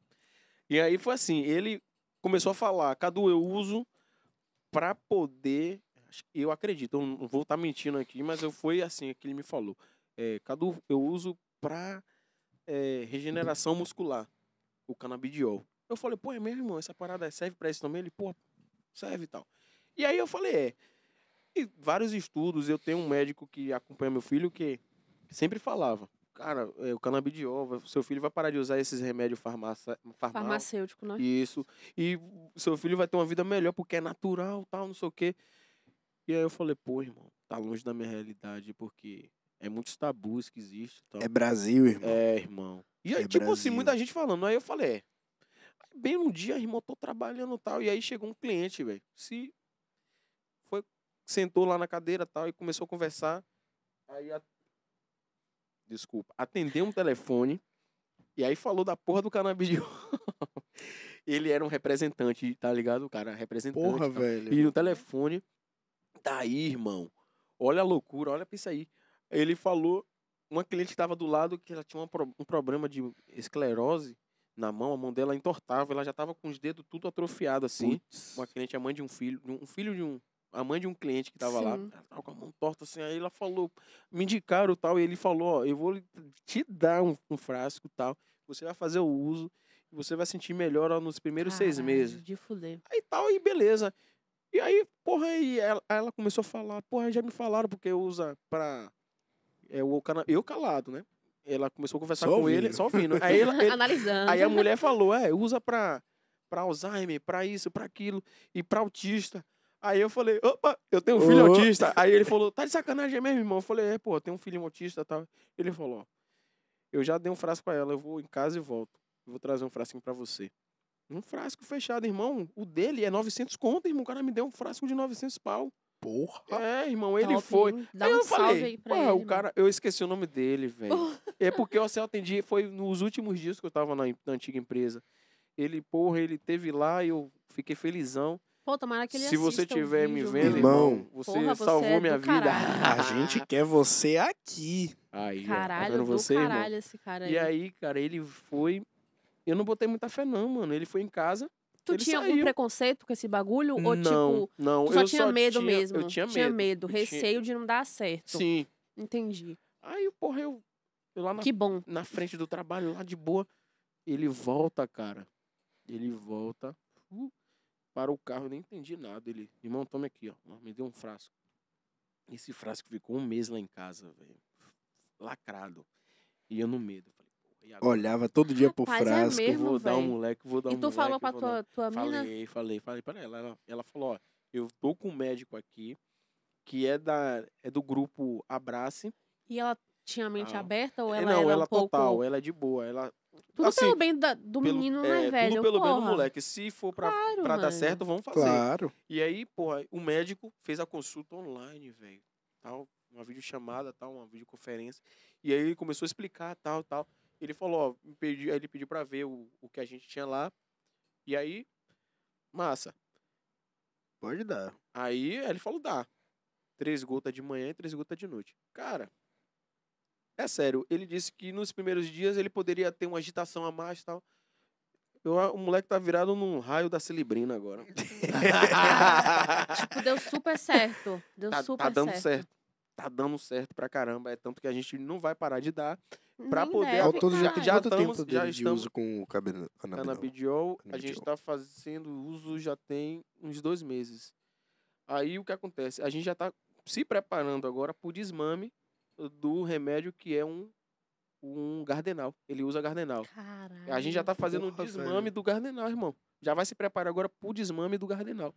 E aí foi assim, ele começou a falar, Cadu, eu uso pra poder. Eu acredito, eu não vou estar mentindo aqui, mas eu foi assim que ele me falou. É, Cadu, eu uso pra é, regeneração muscular, o canabidiol. Eu falei, pô, é mesmo, irmão? Essa parada serve pra isso também? Ele, pô, serve e tal. E aí eu falei, é. E vários estudos, eu tenho um médico que acompanha meu filho que sempre falava, cara, é, o canabidiol, seu filho vai parar de usar esses remédios farmácia, farmal, Farmacêutico, né? isso. E seu filho vai ter uma vida melhor porque é natural, tal, não sei o quê. E aí eu falei, pô, irmão, tá longe da minha realidade porque é muitos tabus que existem. Tal. É Brasil, irmão. É, irmão. E aí, É tipo assim, Brasil. muita gente falando. Aí eu falei, é. Aí Bem um dia, irmão, tô trabalhando e tal. E aí chegou um cliente, velho. Se. Foi. Sentou lá na cadeira tal e começou a conversar. Aí. A... Desculpa. Atendeu um telefone. E aí falou da porra do cannabis. [LAUGHS] Ele era um representante, tá ligado? O cara, representante. Porra, tal. velho. E no telefone, daí, irmão, olha a loucura, olha pra isso aí. Ele falou, uma cliente que tava do lado, que ela tinha uma um problema de esclerose na mão, a mão dela entortava, ela já tava com os dedos tudo atrofiado assim. Putz. Uma cliente, a mãe de um filho, um filho de um, a mãe de um cliente que tava lá, Sim. ela tava com a mão torta assim, aí ela falou, me indicaram tal, e ele falou, ó, eu vou te dar um, um frasco tal, você vai fazer o uso, e você vai sentir melhor ó, nos primeiros seis Caralho, meses. De fuder. Aí tal, e beleza. E aí, porra, aí ela, ela começou a falar, porra, já me falaram porque usa pra. É, o cana... Eu calado, né? Ela começou a conversar Só com ele, só ouvindo. Aí, ela, [LAUGHS] ele- Analisando. aí a mulher falou, é, usa pra, pra Alzheimer, pra isso, pra aquilo, e pra autista. Aí eu falei, opa, eu tenho um filho Ô. autista. Aí ele falou, tá de sacanagem mesmo, irmão? Eu falei, é, pô, eu tenho um filho autista e tal. Ele falou, ó, Eu já dei um frasco pra ela, eu vou em casa e volto. Eu vou trazer um frasquinho pra você. Um frasco fechado, irmão. O dele é 900 conto, irmão. O cara me deu um frasco de 900 pau. Porra. É, irmão, ele Top, foi. Dá Aí um eu salve falei, aí pra "Pô, ele. o cara, eu esqueci o nome dele, velho. [LAUGHS] É porque eu assim, eu atendi, foi nos últimos dias que eu tava na, na antiga empresa. Ele, porra, ele teve lá e eu fiquei felizão. Pô, tomara que ele Se você estiver me vendo. Irmão. irmão, você Porra, você salvou é minha vida. caralho. A gente quer você aqui. Aí, ó, tá Caralho, vendo do você, irmão? caralho esse cara aí. E aí, cara, ele foi. Eu não botei muita fé, não, mano. Ele foi em casa. tu ele tinha algum saiu. preconceito com esse bagulho? Ou não, tipo, não. tu só eu tinha só medo tinha, mesmo? Eu tinha medo. Tinha medo, eu tinha- receio de não dar certo. Sim. Entendi. Aí, porra, eu, eu lá na, Que bom. na frente do trabalho, lá de boa. Ele volta, cara. Ele volta. uh, para o carro, eu nem entendi nada. Ele, irmão, tome aqui, ó. Me deu um frasco. Esse frasco ficou um mês lá em casa, velho. Lacrado. E eu no medo. Falei, porra, e agora? Olhava todo dia pro Rapaz, é frasco. mesmo, eu vou dar um moleque, vou dar E um tu moleque. falou pra vou dar- tua, tua mina? Falei, falei, falei pra ela. ela. Ela falou, ó, eu tô com um médico aqui, que é, da, é do grupo Abrace. E ela tinha a mente Ah. aberta ou É, ela não, era ela um pouco... total, ela é de boa. Ela, Tudo assim, pelo bem da- do pelo- menino, é, né, velho? Tudo pelo bem do Porra. moleque. Se for pra, Claro, pra dar certo, vamos fazer. Claro. E aí, porra, o médico fez a consulta online, velho. Tal, uma videochamada, tal, uma videoconferência. E aí ele começou a explicar, tal, tal. Ele falou, ó, me pedi, aí ele pediu pra ver o, o que a gente tinha lá. E aí, massa. Pode dar. Aí ele falou, dá. Três gotas de manhã e três gotas de noite. Cara, é sério. Ele disse que nos primeiros dias ele poderia ter uma agitação a mais e tal. Eu, o moleque tá virado num raio da cilibrina agora. Tipo, deu super certo. Deu tá, super tá dando certo. certo. Tá dando certo pra caramba. É tanto que a gente não vai parar de dar. pra Nem poder- deve, todo já, já quanto estamos- tempo já estamos- uso com o cabelo? Canabidiol, a gente tá fazendo uso já tem uns dois meses. Aí o que acontece? A gente já tá se preparando agora pro desmame do remédio que é um, um gardenal. Ele usa gardenal. Caralho. A gente já tá fazendo o Porra, desmame velho. do gardenal, irmão. Já vai se preparar agora pro desmame do gardenal.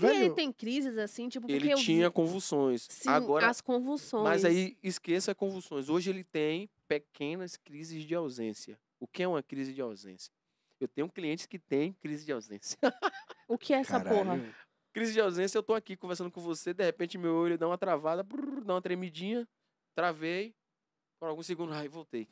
E ele Velho, tem crises assim, tipo, porque Ele vi- tinha convulsões. Sim, agora as convulsões. Mas aí esqueça convulsões. Hoje ele tem pequenas crises de ausência. O que é uma crise de ausência? Eu tenho clientes que têm crise de ausência. [LAUGHS] O que é essa porra? caralho. crise de ausência, eu tô aqui conversando com você, de repente meu olho dá uma travada, brrr, dá uma tremidinha, travei, por alguns segundos, ai, voltei.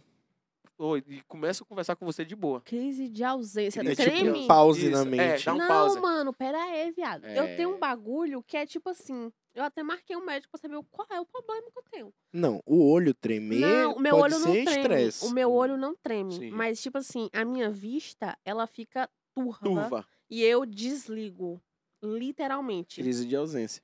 Oi, e começo a conversar com você de boa. Crise de ausência. É Treme. tipo um pause na Isso, é, mente. dá um não, pause. mano, pera aí, viado. Eu tenho um É. bagulho que é tipo assim. Eu até marquei um médico pra saber qual é o problema que eu tenho. Não, o olho tremer não, o meu pode olho não ser treme. estresse. O meu olho não treme. Sim. Mas, tipo assim, a minha vista, ela fica turva. Turva, E eu desligo. Literalmente. crise de ausência.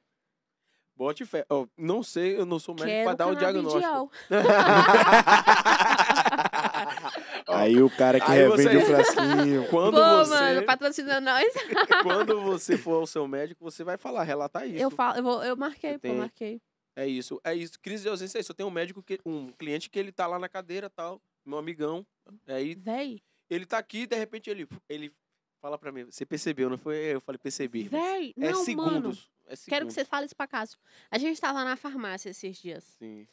Bote fé. Não sei, eu não sou médico Quero pra dar o diagnóstico. [LAUGHS] Aí o cara que Aí revende você- o frasquinho. [LAUGHS] quando Pô, você, mano, patrocina nós. [LAUGHS] quando você for ao seu médico, você vai falar, relatar isso. Eu falo, eu, vou, eu marquei, Você pô, tem- marquei. É isso, é isso. Crise de ausência é isso. Eu tenho um médico, que, um cliente que ele tá lá na cadeira tal, meu amigão. Aí Véi, ele tá aqui, de repente ele, ele fala pra mim, você percebeu, não foi? Eu falei, percebi. irmão." véi, É não, mano. segundos. É segundos. Quero que você fale isso pra Cássio. A gente tava na farmácia esses dias. Sim.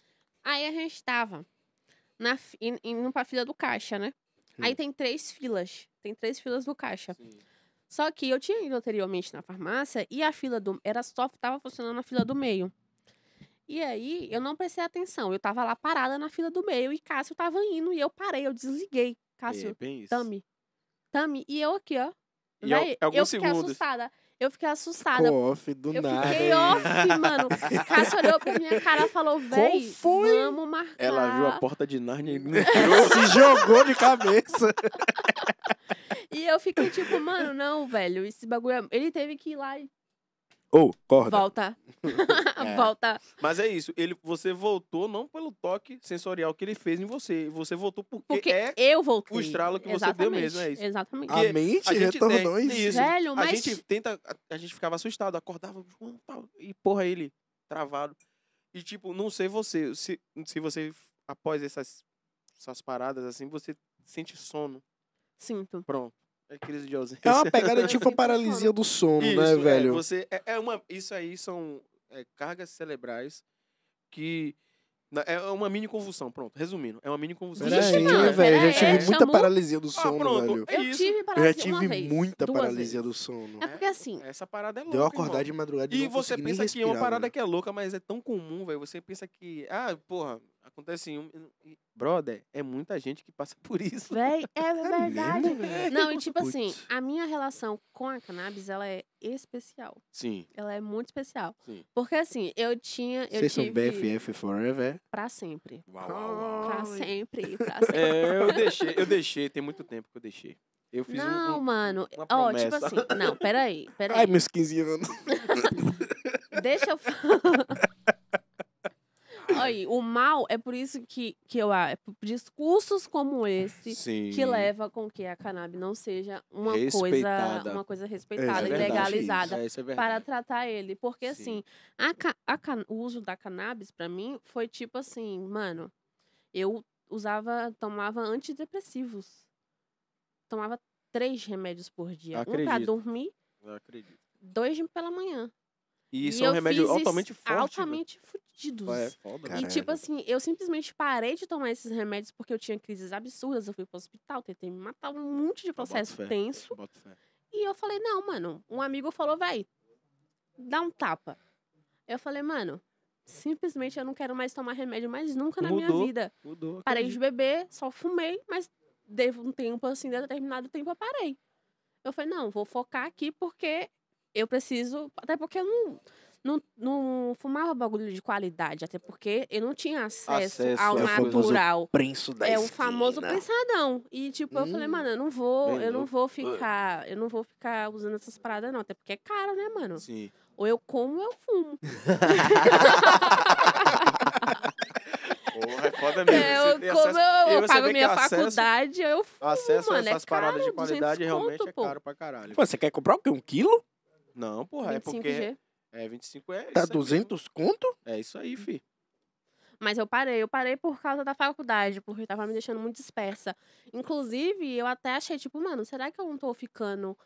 Aí a gente tava na, indo pra fila do caixa, né? Aí tem três filas. Tem três filas do caixa. sim. Só que eu tinha ido anteriormente na farmácia e a fila do. Era só, tava funcionando a fila do meio. E aí, eu não prestei atenção. Eu tava lá parada na fila do meio e Cássio tava indo e eu parei, eu desliguei. Cássio, É. Tami. Tami. E eu aqui, ó. E al- alguns eu fiquei segundos. assustada. Eu fiquei assustada. Ficou off do Eu nada. fiquei off, mano. Cássio olhou pra minha cara e falou, véi, vamos marcar. Ela viu a porta de Narnia e [LAUGHS] Se jogou de cabeça. E eu fiquei tipo, mano, não, velho, esse bagulho... é- Ele teve que ir lá e... Ô, corda. Volta. [LAUGHS] É. Volta. Mas é isso, ele, você voltou não pelo toque sensorial que ele fez em você, você voltou porque, Porque é eu voltei. o estralo que você deu mesmo, é isso. Exatamente. Porque A mente a gente retornou tem- isso. isso. Velho, a mas... gente tenta, a, a gente ficava assustado, acordava, e porra, ele travado. E tipo, não sei você, se, se você, após essas, essas paradas assim, você sente sono, Sinto. pronto. É crise de ausência. É uma [LAUGHS] pegada tipo a paralisia do sono, Isso, né, é, velho? você, é, é uma, isso aí são é, cargas cerebrais que Na- É uma mini convulsão, pronto. Resumindo, é uma mini convulsão. Vixe, Peraí, mano, velho. Eu peraí, já tive é, muita chamou- paralisia do Ah, sono, pronto. velho. É eu isso. tive Eu já paralisia uma tive vez, muita duas paralisia do sono. É porque assim, Essa parada é louca. Deu acordar irmão. de madrugada e E não você pensa que é uma parada velho. que é louca, mas é tão comum, velho. Você pensa que, ah, porra, acontece em um. e- Brother, é muita gente que passa [LAUGHS] por isso. véi, é verdade. mesmo, velho? Não, e tipo Putz. assim, a minha relação com a cannabis, ela é especial. Sim, Ela é muito especial. sim. Porque assim, eu tinha, eu Vocês são tive BFF forever? pra sempre. Uau, Pra sempre, pra sempre. [LAUGHS] É, eu deixei, eu deixei, tem muito tempo que eu deixei. Eu fiz um- Não, um, mano. uma Ó, tipo promessa. assim, não, peraí, [LAUGHS] peraí. Ai, meus 15 anos. Deixa eu falar. Aí, o mal é por isso que, que eu acho, é por discursos como esse Sim. que leva com que a cannabis não seja uma coisa, Respeitada. uma coisa É respeitada e verdade, legalizada É, isso é para tratar ele, porque Sim. assim, a, a o uso da cannabis pra mim foi tipo assim, mano, eu usava, tomava antidepressivos. Tomava três remédios por dia, um pra Acredito. dormir, acredito. dois pela manhã. E isso E é um eu remédio fiz isso altamente forte. velho. altamente fudidos. É foda. E tipo Caralho. assim, eu simplesmente parei de tomar esses remédios porque eu tinha crises absurdas. Eu fui pro hospital, tentei me matar, um monte de boto processo fé. tenso. Boto fé. E eu falei, não, mano. Um amigo falou, véi, dá um tapa. Eu falei, mano, simplesmente eu não quero mais tomar remédio mais nunca na minha Mudou. vida. Mudou. Parei de beber, só fumei, mas devo um tempo, assim, determinado tempo eu parei. Eu falei, não, vou focar aqui porque eu preciso. Até porque eu não, não, não fumava bagulho de qualidade, até porque eu não tinha acesso, Acesso ao famoso natural. Prenso da É o famoso pensadão. E tipo, eu falei, Hum, mano, eu não vou, eu não vou ficar, eu não vou ficar usando essas paradas, não. Até porque é caro, né, mano? Sim. Ou eu como ou eu fumo. [LAUGHS] Porra, é foda mesmo. É, eu, como acesso- eu, eu pago minha acesso- faculdade, eu fumo, Acesso mano. a essas é paradas de caro, 200 qualidade realmente conto, é pô. caro pra caralho. Pô, você quer comprar o quê? Um quilo? Não, porra, é porque 25G. é 25 é Tá isso aí. 200 conto? É isso aí, fi. Mas eu parei, eu parei por causa da faculdade, porque tava me deixando muito dispersa. Inclusive, eu até achei, tipo, mano, será que eu não tô ficando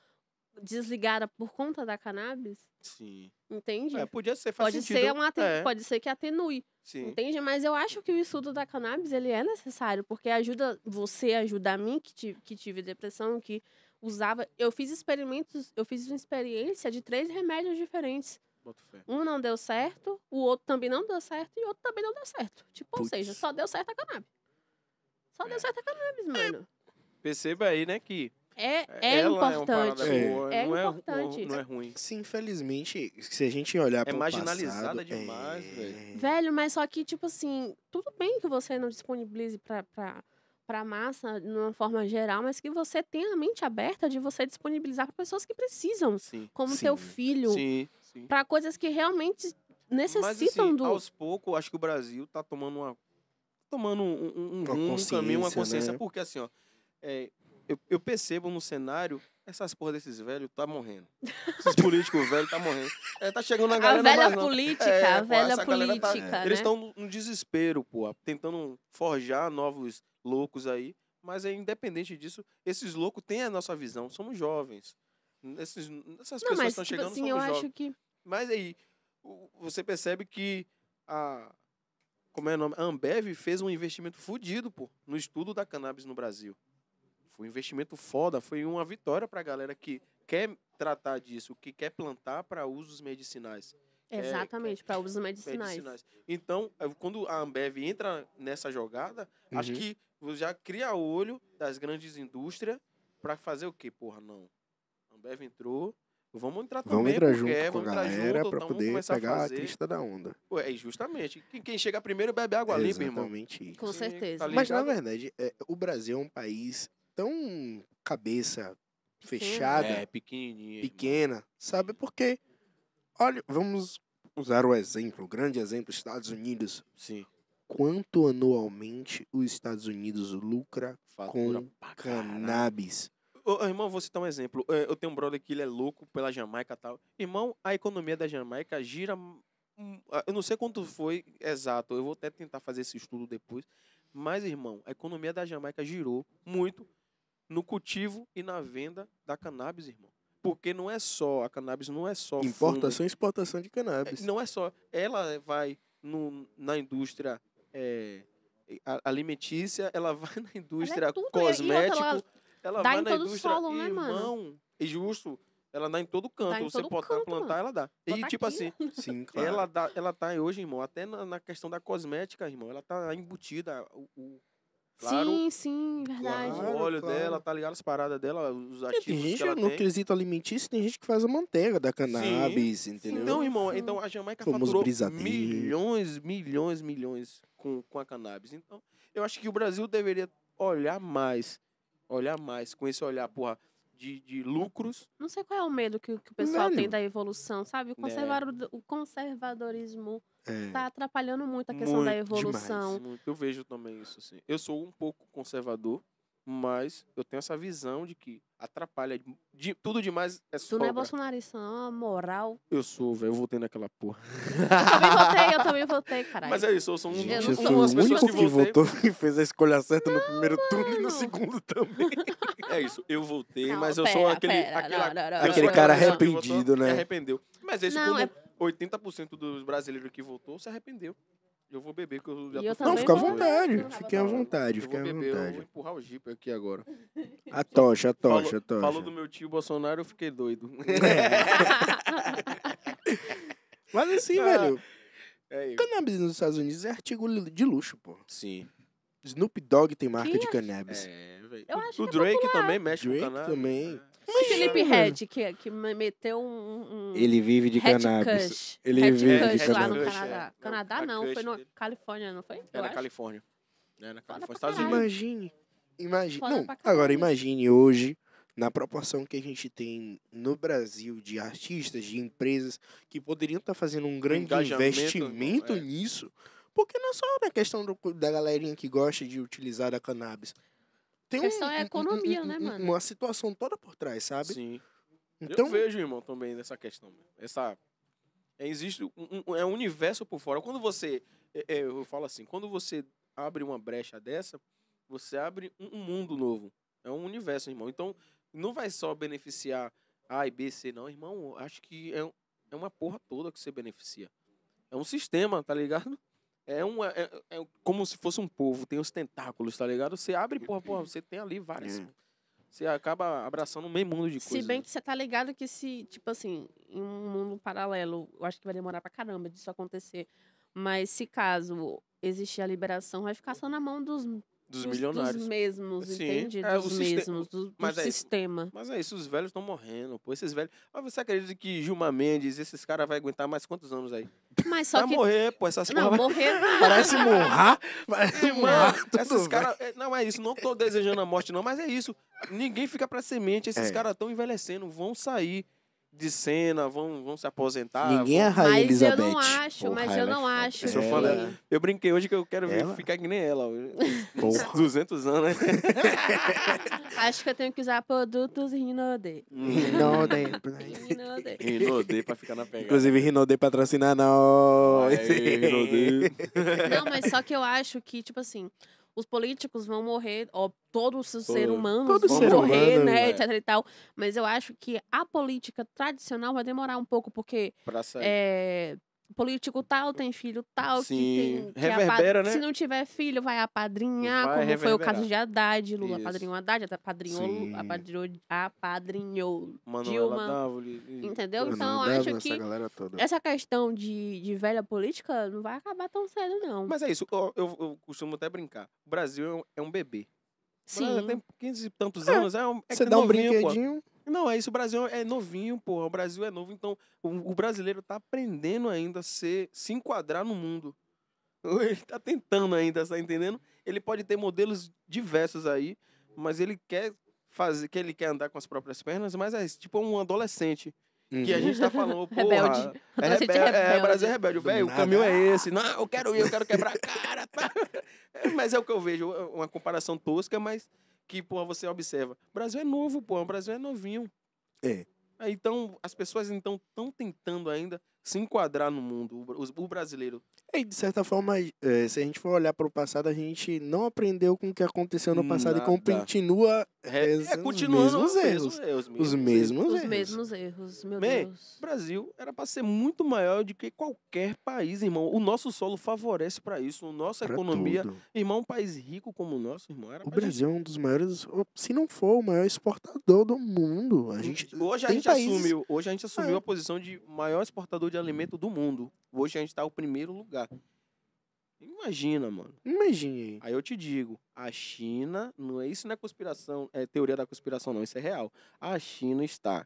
desligada por conta da cannabis? Sim. Entende? É, podia ser, faz pode, sentido. ser uma é, pode ser que atenue, Sim. entende? Mas eu acho que o estudo da cannabis, ele é necessário, porque ajuda você, ajuda a mim, que tive, que tive depressão, que usava... Eu fiz experimentos, eu fiz uma experiência de três remédios diferentes. Um não deu certo, o outro também não deu certo e o outro também não deu certo. Tipo, ou Putz. seja, só deu certo a cannabis. Só deu É. certo a cannabis, mano. Perceba aí, né, que É, é ela importante. é É. boa, É não, é, importante. não é ruim. Sim, infelizmente, se a gente olhar É pro marginalizada passado, demais, é... velho. Velho, mas só que, tipo assim, tudo bem que você não disponibilize pra, pra, pra massa de uma forma geral, mas que você tenha a mente aberta de você disponibilizar para pessoas que precisam, Sim. como teu Sim. filho, Sim, sim. pra coisas que realmente Mas necessitam assim, do. aos poucos, acho que o Brasil tá tomando uma tomando um, um, um, Uma um caminho, uma consciência, consciência, né? porque assim, ó, é, eu, eu percebo no cenário essas porra desses velhos tá morrendo. Esses políticos [LAUGHS] velhos tá morrendo. É, tá chegando uma A galera velha mais política, É, a velha tá- política, né? Eles estão no, no desespero, pô, tentando forjar novos loucos aí. Mas é independente disso, esses loucos têm a nossa visão. Somos jovens. Esses, essas Não, pessoas mas, estão tipo chegando assim, são eu jovens. acho que. Mas aí, você percebe que a. Como é o nome? A Ambev fez um investimento fudido, pô, no estudo da cannabis no Brasil. Foi um investimento foda, foi uma vitória pra galera que quer tratar disso, que quer plantar para usos medicinais. É, Exatamente, para usos medicinais. medicinais. Então, quando a Ambev entra nessa jogada, acho Uhum. que já cria o olho das grandes indústrias para fazer o quê? Porra, não. A Ambev entrou, vamos entrar também. Vamos entrar porque junto é, com a vamos entrar galera então vamos poder a pegar a crista da onda. É, justamente. Quem, quem chega primeiro bebe água limpa, irmão. Exatamente isso. Com Sim, certeza. tá Mas na verdade, é, o Brasil é um país tão cabeça fechada, É, pequenininho. irmão. pequena, sabe? Porque, olha, vamos usar o exemplo, o grande exemplo, Estados Unidos. Sim. Quanto anualmente os Estados Unidos lucra Fatura com cannabis? Ô, irmão, vou citar um exemplo. É, Eu tenho um brother que ele é louco pela Jamaica e tal. Irmão, a economia da Jamaica gira. Eu não sei quanto foi exato. Eu vou até tentar fazer esse estudo depois. Mas, irmão, a economia da Jamaica girou muito no cultivo e na venda da cannabis, irmão. Porque não é só, a cannabis não é só. Importação e exportação de É, cannabis. Não é só. Ela vai no, na indústria é, alimentícia, ela [LAUGHS] vai na indústria tudo, e- e outra, cosmético, ela ela dá vai em na todo o indústria, solo, né, mano? irmão, é justo, ela dá em todo canto, em você todo pode canto, plantar, mano. ela dá. E Bota tipo aqui, assim, Sim, [LAUGHS] claro. ela, dá, ela tá hoje, irmão, até na, na questão da cosmética, irmão, ela tá embutida, o, o- claro, sim, sim, verdade. Claro, o óleo claro. dela, tá ligado? As paradas dela, os ativos tem gente, que ela no tem. quesito alimentício, tem gente que faz a manteiga da cannabis, entendeu? Então, irmão, Sim. então a Jamaica Como os faturou brisadeiros. milhões, milhões, milhões com, com a cannabis. Então, eu acho que o Brasil deveria olhar mais, olhar mais, com esse olhar, porra, de, de lucros. Não sei qual é o medo que, que o pessoal tem Mano. da evolução, sabe? O, conservado, o conservadorismo É. tá atrapalhando muito a questão da Muito evolução. Muito. Eu vejo também isso, assim. Eu sou um pouco conservador, mas eu tenho essa visão de que atrapalha. De, tudo demais é Tu sobra. não é bolsonarista, não, é moral. Eu sou, velho. Eu votei naquela porra. Eu também votei, eu também votei, caralho. Mas é isso, eu sou um, Gente, Eu não sou das pessoas que, votei. votou e fez a escolha certa no primeiro turno e no Mano. segundo também. É isso, eu voltei, Não, mas eu pera, sou aquele. pera, aquela- não, não, não, Aquele não, cara não, não. que votou arrependido, né? Arrependeu. Mas é isso, Não, como é- 80% dos brasileiros que votou se arrependeu. Eu vou beber, porque eu já eu tô Não, fica à vontade. Fiquem à vontade, Eu fiquem vou à beber, eu vou vontade. empurrar o Jeep aqui agora. [LAUGHS] A tocha, a tocha, Falou, a tocha. falou do meu tio Bolsonaro, eu fiquei doido. [LAUGHS] [LAUGHS] Mas assim, Ah. velho, É cannabis nos Estados Unidos é artigo de luxo, pô. Sim. Snoop Dogg tem marca Que de é- cannabis. É, velho. O- que é Drake também mexe Drake com cannabis. também. O Felipe Red, que, que me- meteu um. um Ele vive de Red cannabis. Kush. Ele Red vive de Kush lá no. Canadá. É, Canadá não, Kush foi na. Califórnia, não foi? É na. Califórnia. É na Califórnia, Estados. Unidos. Imagine. Imagine. Foda Não, agora imagine hoje, na proporção que a gente tem no Brasil de artistas, de empresas que poderiam estar fazendo um grande investimento é. nisso. Porque não é só na questão do- da galerinha que gosta de utilizar a cannabis. Tem A questão é a economia, né, mano? Uma situação toda por trás, sabe? Sim. Então, Eu vejo, irmão, também nessa questão. Essa. é, existe um, um- é um universo por fora. Quando você. é, é, eu falo assim, quando você abre uma brecha dessa, você abre um, um mundo novo. É um universo, irmão. Então, não vai só beneficiar A e B, C, não, irmão. Acho que é, um- é uma porra toda que você beneficia. É um sistema, tá ligado? É, um, é, é como se fosse um povo, tem os tentáculos, tá ligado? Você abre, porra, porra, você tem ali várias. É. Você acaba abraçando um meio mundo de Se coisas. bem que você tá ligado que se, tipo assim, em um mundo paralelo, eu acho que vai demorar pra caramba disso acontecer. Mas se caso existir a liberação, vai ficar só na mão dos, dos dos, milionários. dos mesmos, Sim, entende? é, dos mesmos, do, do mas é- sistema. Mas é isso, os velhos estão morrendo, pô. Esses velhos. Mas você acredita que Gilmar Mendes, esses caras vai aguentar mais quantos anos aí? Mas só vai que. morrer, pô. Essas Não, porra vai- morrer. [LAUGHS] parece Monra. Parece tudo esses caras. Não é isso, não tô desejando a morte, não, mas é isso. Ninguém fica pra semente. Esses É. caras estão envelhecendo, vão sair de cena, vão, vão se aposentar. Ninguém é a vão- Rainha Mas eu Elizabeth. não acho, Porra, mas eu é não acho. Eu fã dela. Eu brinquei hoje que eu quero ver Ela? ficar que nem ela. [LAUGHS] Porra. [LAUGHS] 200 anos, né? [LAUGHS] Acho que eu tenho que usar produtos Rinode. Rinode. Rinode. Rinodê pra ficar na pegada. Inclusive, Rinode patrocina nós. Não, mas só que eu acho que, tipo assim, os políticos vão morrer, ó, todos os seres humanos todo vão ser morrer, humano, né, é. etc e tal. Mas eu acho que a política tradicional vai demorar um pouco, porque Pra sair. é, político tal tem filho tal, Sim, que tem... Que reverbera, apa- né? Se não tiver filho, vai apadrinhar, Vai como foi o reverberar. caso de Haddad. Lula Isso. apadrinhou Haddad, até apadrinhou, Sim. apadrinhou, apadrinhou Dilma. Dávoli. e- Entendeu? Então, acho essa que toda. essa questão de, de velha política não vai acabar tão cedo, não. Mas é isso, eu, eu- eu costumo até brincar. O Brasil é um, é um bebê. Sim. tem 15 e tantos É, anos, é, um, é Você que dá um novinho, pô. Não, é isso, o Brasil é novinho, pô. O Brasil é novo, então o, o brasileiro tá aprendendo ainda a ser, se enquadrar no mundo. [LAUGHS] Ele tá tentando ainda, tá entendendo? Ele pode ter modelos diversos aí, mas ele quer fazer, que ele quer andar com as próprias pernas, mas é tipo um adolescente. Que a gente tá falando, [LAUGHS] porra. Rebelde. É, Adolescente rebel- é, rebelde. o Brasil é rebelde. Velho, o caminho é esse. Não, eu quero ir, eu quero quebrar a cara. tá? [LAUGHS] É, Mas é o que eu vejo, uma comparação tosca, mas que, porra, você observa. O Brasil é novo, porra. O Brasil é novinho. É. Aí, Então, as pessoas então estão tentando ainda se enquadrar no mundo, o, o brasileiro. E, de certa forma, eh, se a gente for olhar para o passado, a gente não aprendeu com o que aconteceu no passado e Nada. continua É, é continuando os mesmos erros. erros, os mesmos Os erros. mesmos erros, meu Man, Deus. O Brasil era para ser muito maior do que qualquer país, irmão. O nosso solo favorece para isso. A nossa pra economia, tudo. irmão, um país rico como o nosso, irmão, era O pra gente- Brasil é um dos maiores, se não for o maior exportador do mundo. A gente Hoje a gente países- assumiu, hoje a gente assumiu É. a posição de maior exportador de alimento do mundo. Hoje a gente está no primeiro lugar. Imagina, mano. Imagine aí. Aí eu te digo, a China, não é isso não é conspiração, é teoria da conspiração não, isso é real. A China está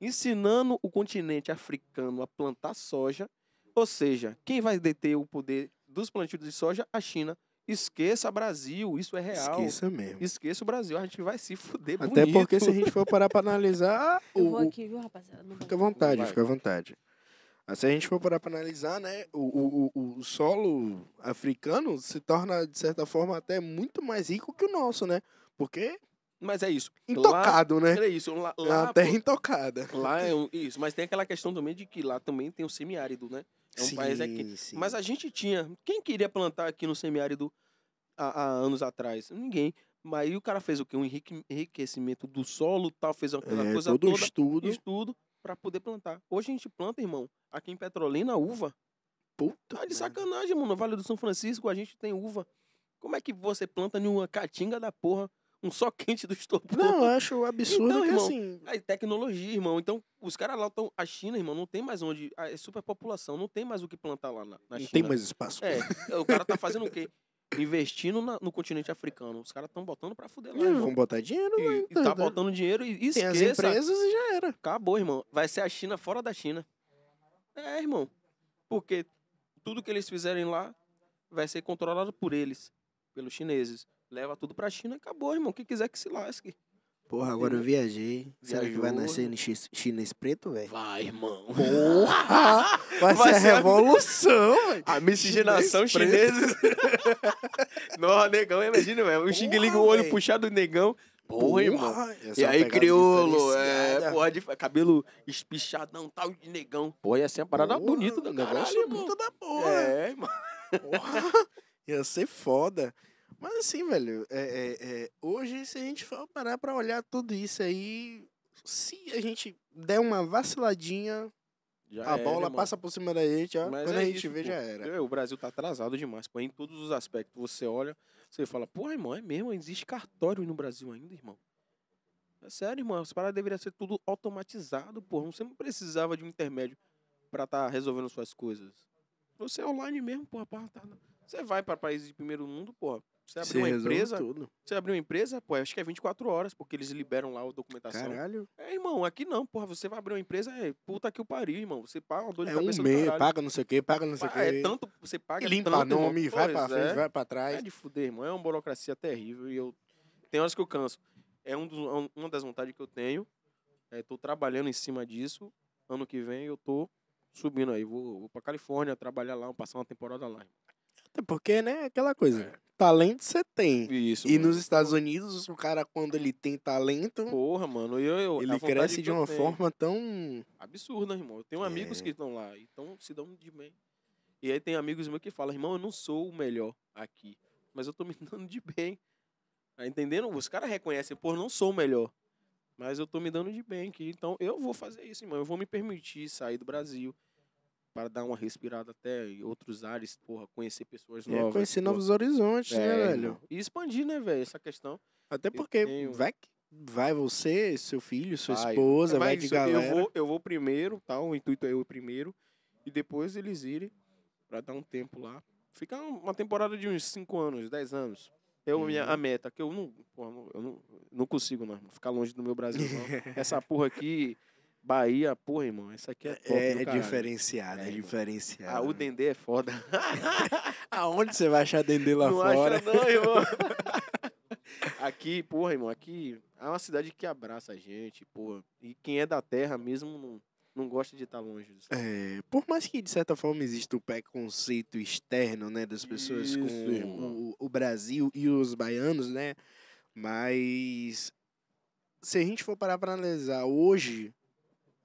ensinando o continente africano a plantar soja, ou seja, quem vai deter o poder dos plantios de soja? A China. Esqueça Brasil, isso é real. Esqueça mesmo. Esqueça o Brasil, a gente vai se fuder Até bonito. porque se a gente for parar para [LAUGHS] analisar, Eu o, vou o- aqui, viu, rapaziada? Fica à vontade, Vai. fica à vontade. Mas se a gente for parar para analisar, né, o, o, o, solo africano se torna, de certa forma, até muito mais rico que o nosso, né? Porque Mas é isso. intocado, né? Lá, é isso. Lá, É uma terra intocada. lá é um- isso. Mas tem aquela questão também de que lá também tem o semiárido, né? É um país aqui. Sim, sim. Mas a gente tinha. Quem queria plantar aqui no semiárido há, há anos atrás? Ninguém. Mas aí o cara fez o quê? Um enrique- enriquecimento do solo tal, fez aquela é, coisa todo toda. estudo. Estudo para poder plantar. Hoje a gente planta, irmão, aqui em Petrolina, uva. Puta Tá de sacanagem, mano. No Vale do São Francisco a gente tem uva. Como é que você planta numa caatinga da porra um só [LAUGHS] quente do estopor? Não, eu acho absurdo Então, que irmão, assim. Aí, tecnologia, irmão. Então, os caras lá estão. A China, irmão, não tem mais onde. É superpopulação, não tem mais o que plantar lá na, na Não China. tem mais espaço. É, o cara tá fazendo o quê? [LAUGHS] Investindo na- no continente africano. Os caras estão botando pra fuder lá, irmão. vão botar dinheiro, E, e tá botando dinheiro e Tem as esqueça. empresas e já era. Acabou, irmão. Vai ser a China fora da China. É, irmão. Porque tudo que eles fizerem lá vai ser controlado por eles, pelos chineses. Leva tudo pra China e acabou, irmão. Quem quiser que se lasque. Porra, agora eu viajei. Será que vai nascer chi- chinês preto, velho? Vai, irmão. Porra! [LAUGHS] Vai, Vai ser ser a revolução, [LAUGHS] velho. A miscigenação Chinês chinesa. [LAUGHS] Nossa, negão, imagina, velho. O Xing Ling, o olho puxado do negão. Porra, irmão. essa E aí, crioulo, é, porra, de cabelo espichadão, tal, de negão. Pô, ia ser uma parada Porra, bonita do negócio irmão. bonito da porra. É, irmão. Porra, ia ser foda. Mas assim, velho, é, é, é, hoje, se a gente for parar pra olhar tudo isso aí, se a gente der uma vaciladinha, Já a era, bola irmão. passa por cima da gente, ó. Mas quando é a gente isso, vê, pô. já era. É, O Brasil tá atrasado demais, pô, em todos os aspectos. Você olha, você fala, pô, irmão, é mesmo? Existe cartório no Brasil ainda, irmão? É sério, irmão. As paradas deveriam ser tudo automatizado, pô. Você não precisava de um intermédio pra estar resolvendo suas coisas. Você é online mesmo, porra, tá- Você vai pra países de primeiro mundo, porra. Você abriu uma empresa, tudo. você abriu uma empresa, pô, acho que é 24 horas, porque eles liberam lá a documentação. Caralho. É, irmão, aqui não, porra. Você vai abrir uma empresa, é puta que o pariu, irmão. Você paga uma dor de É um cabeça do mês, caralho. paga não sei o que, paga não sei o É que. tanto, você paga Limpa tanto, irmão. nome, vai pra Pois frente, é. vai pra É trás. de fuder, irmão. É uma burocracia terrível e eu... Tem horas que eu canso. É um dos, um- uma das vontades que eu tenho. É, tô trabalhando em cima disso. Ano que vem eu tô subindo aí. Vou, vou pra Califórnia trabalhar lá, passar uma temporada lá. Até porque, né, aquela coisa. Talento você tem. Isso, E mano. nos Estados Unidos, o cara, quando ele tem talento, Porra, mano. Eu, eu, ele cresce de uma forma tão. absurda, irmão. Eu tenho amigos É. que estão lá e tão, se dão de bem. E aí tem amigos meus que falam, irmão, eu não sou o melhor aqui, mas eu tô me [LAUGHS] dando de bem. Tá entendendo? Os caras reconhecem, pô, não sou o melhor, mas eu tô me dando de bem aqui. Então eu vou fazer isso, irmão. Eu vou me permitir sair do Brasil para dar uma respirada até em outros ares, porra, conhecer pessoas É, novas. conhecer porra. novos horizontes, né, É, velho? irmão. E expandir, né, velho, essa questão. Até porque tenho- vai, que- vai você, seu filho, sua Vai. esposa, vai Mas de isso, eu galera. vou, eu vou primeiro, tá? O intuito é eu ir primeiro. E depois eles irem pra dar um tempo lá. Fica uma temporada de uns 5 anos, 10 anos. É minha Uhum. a meta, que eu não, porra, eu não, não consigo, não, ficar longe do meu Brasil, não. [LAUGHS] Essa porra aqui, Bahia, porra, irmão, essa aqui é top É, é caralho. diferenciado, é, É, irmão. diferenciado. Ah, o Dendê é foda. [LAUGHS] Aonde você vai achar Dendê lá não fora? acha não, irmão. [LAUGHS] aqui, porra, irmão, aqui é uma cidade que abraça a gente, porra. E quem é da terra mesmo não, não gosta de estar longe disso. É, por mais que, de certa forma, exista o preconceito externo, né, das pessoas Isso, com o, o Brasil e os baianos, né, mas se a gente for parar para analisar hoje,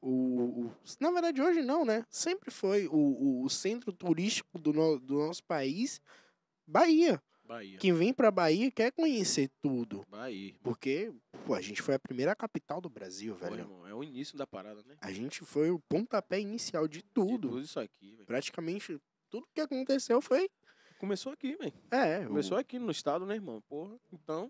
o, o- na verdade, hoje não, né? Sempre foi o, o- centro turístico do, no- do nosso país, Bahia. Bahia. Quem vem pra Bahia quer conhecer tudo. Bahia. Porque, pô, a gente foi a primeira capital do Brasil, Pô, velho. irmão, é o início da parada, né? A gente foi o pontapé inicial de De tudo. tudo isso aqui, velho. Praticamente tudo que aconteceu foi. Começou aqui, velho. É, Começou aqui no estado, né, irmão? Porra. Então,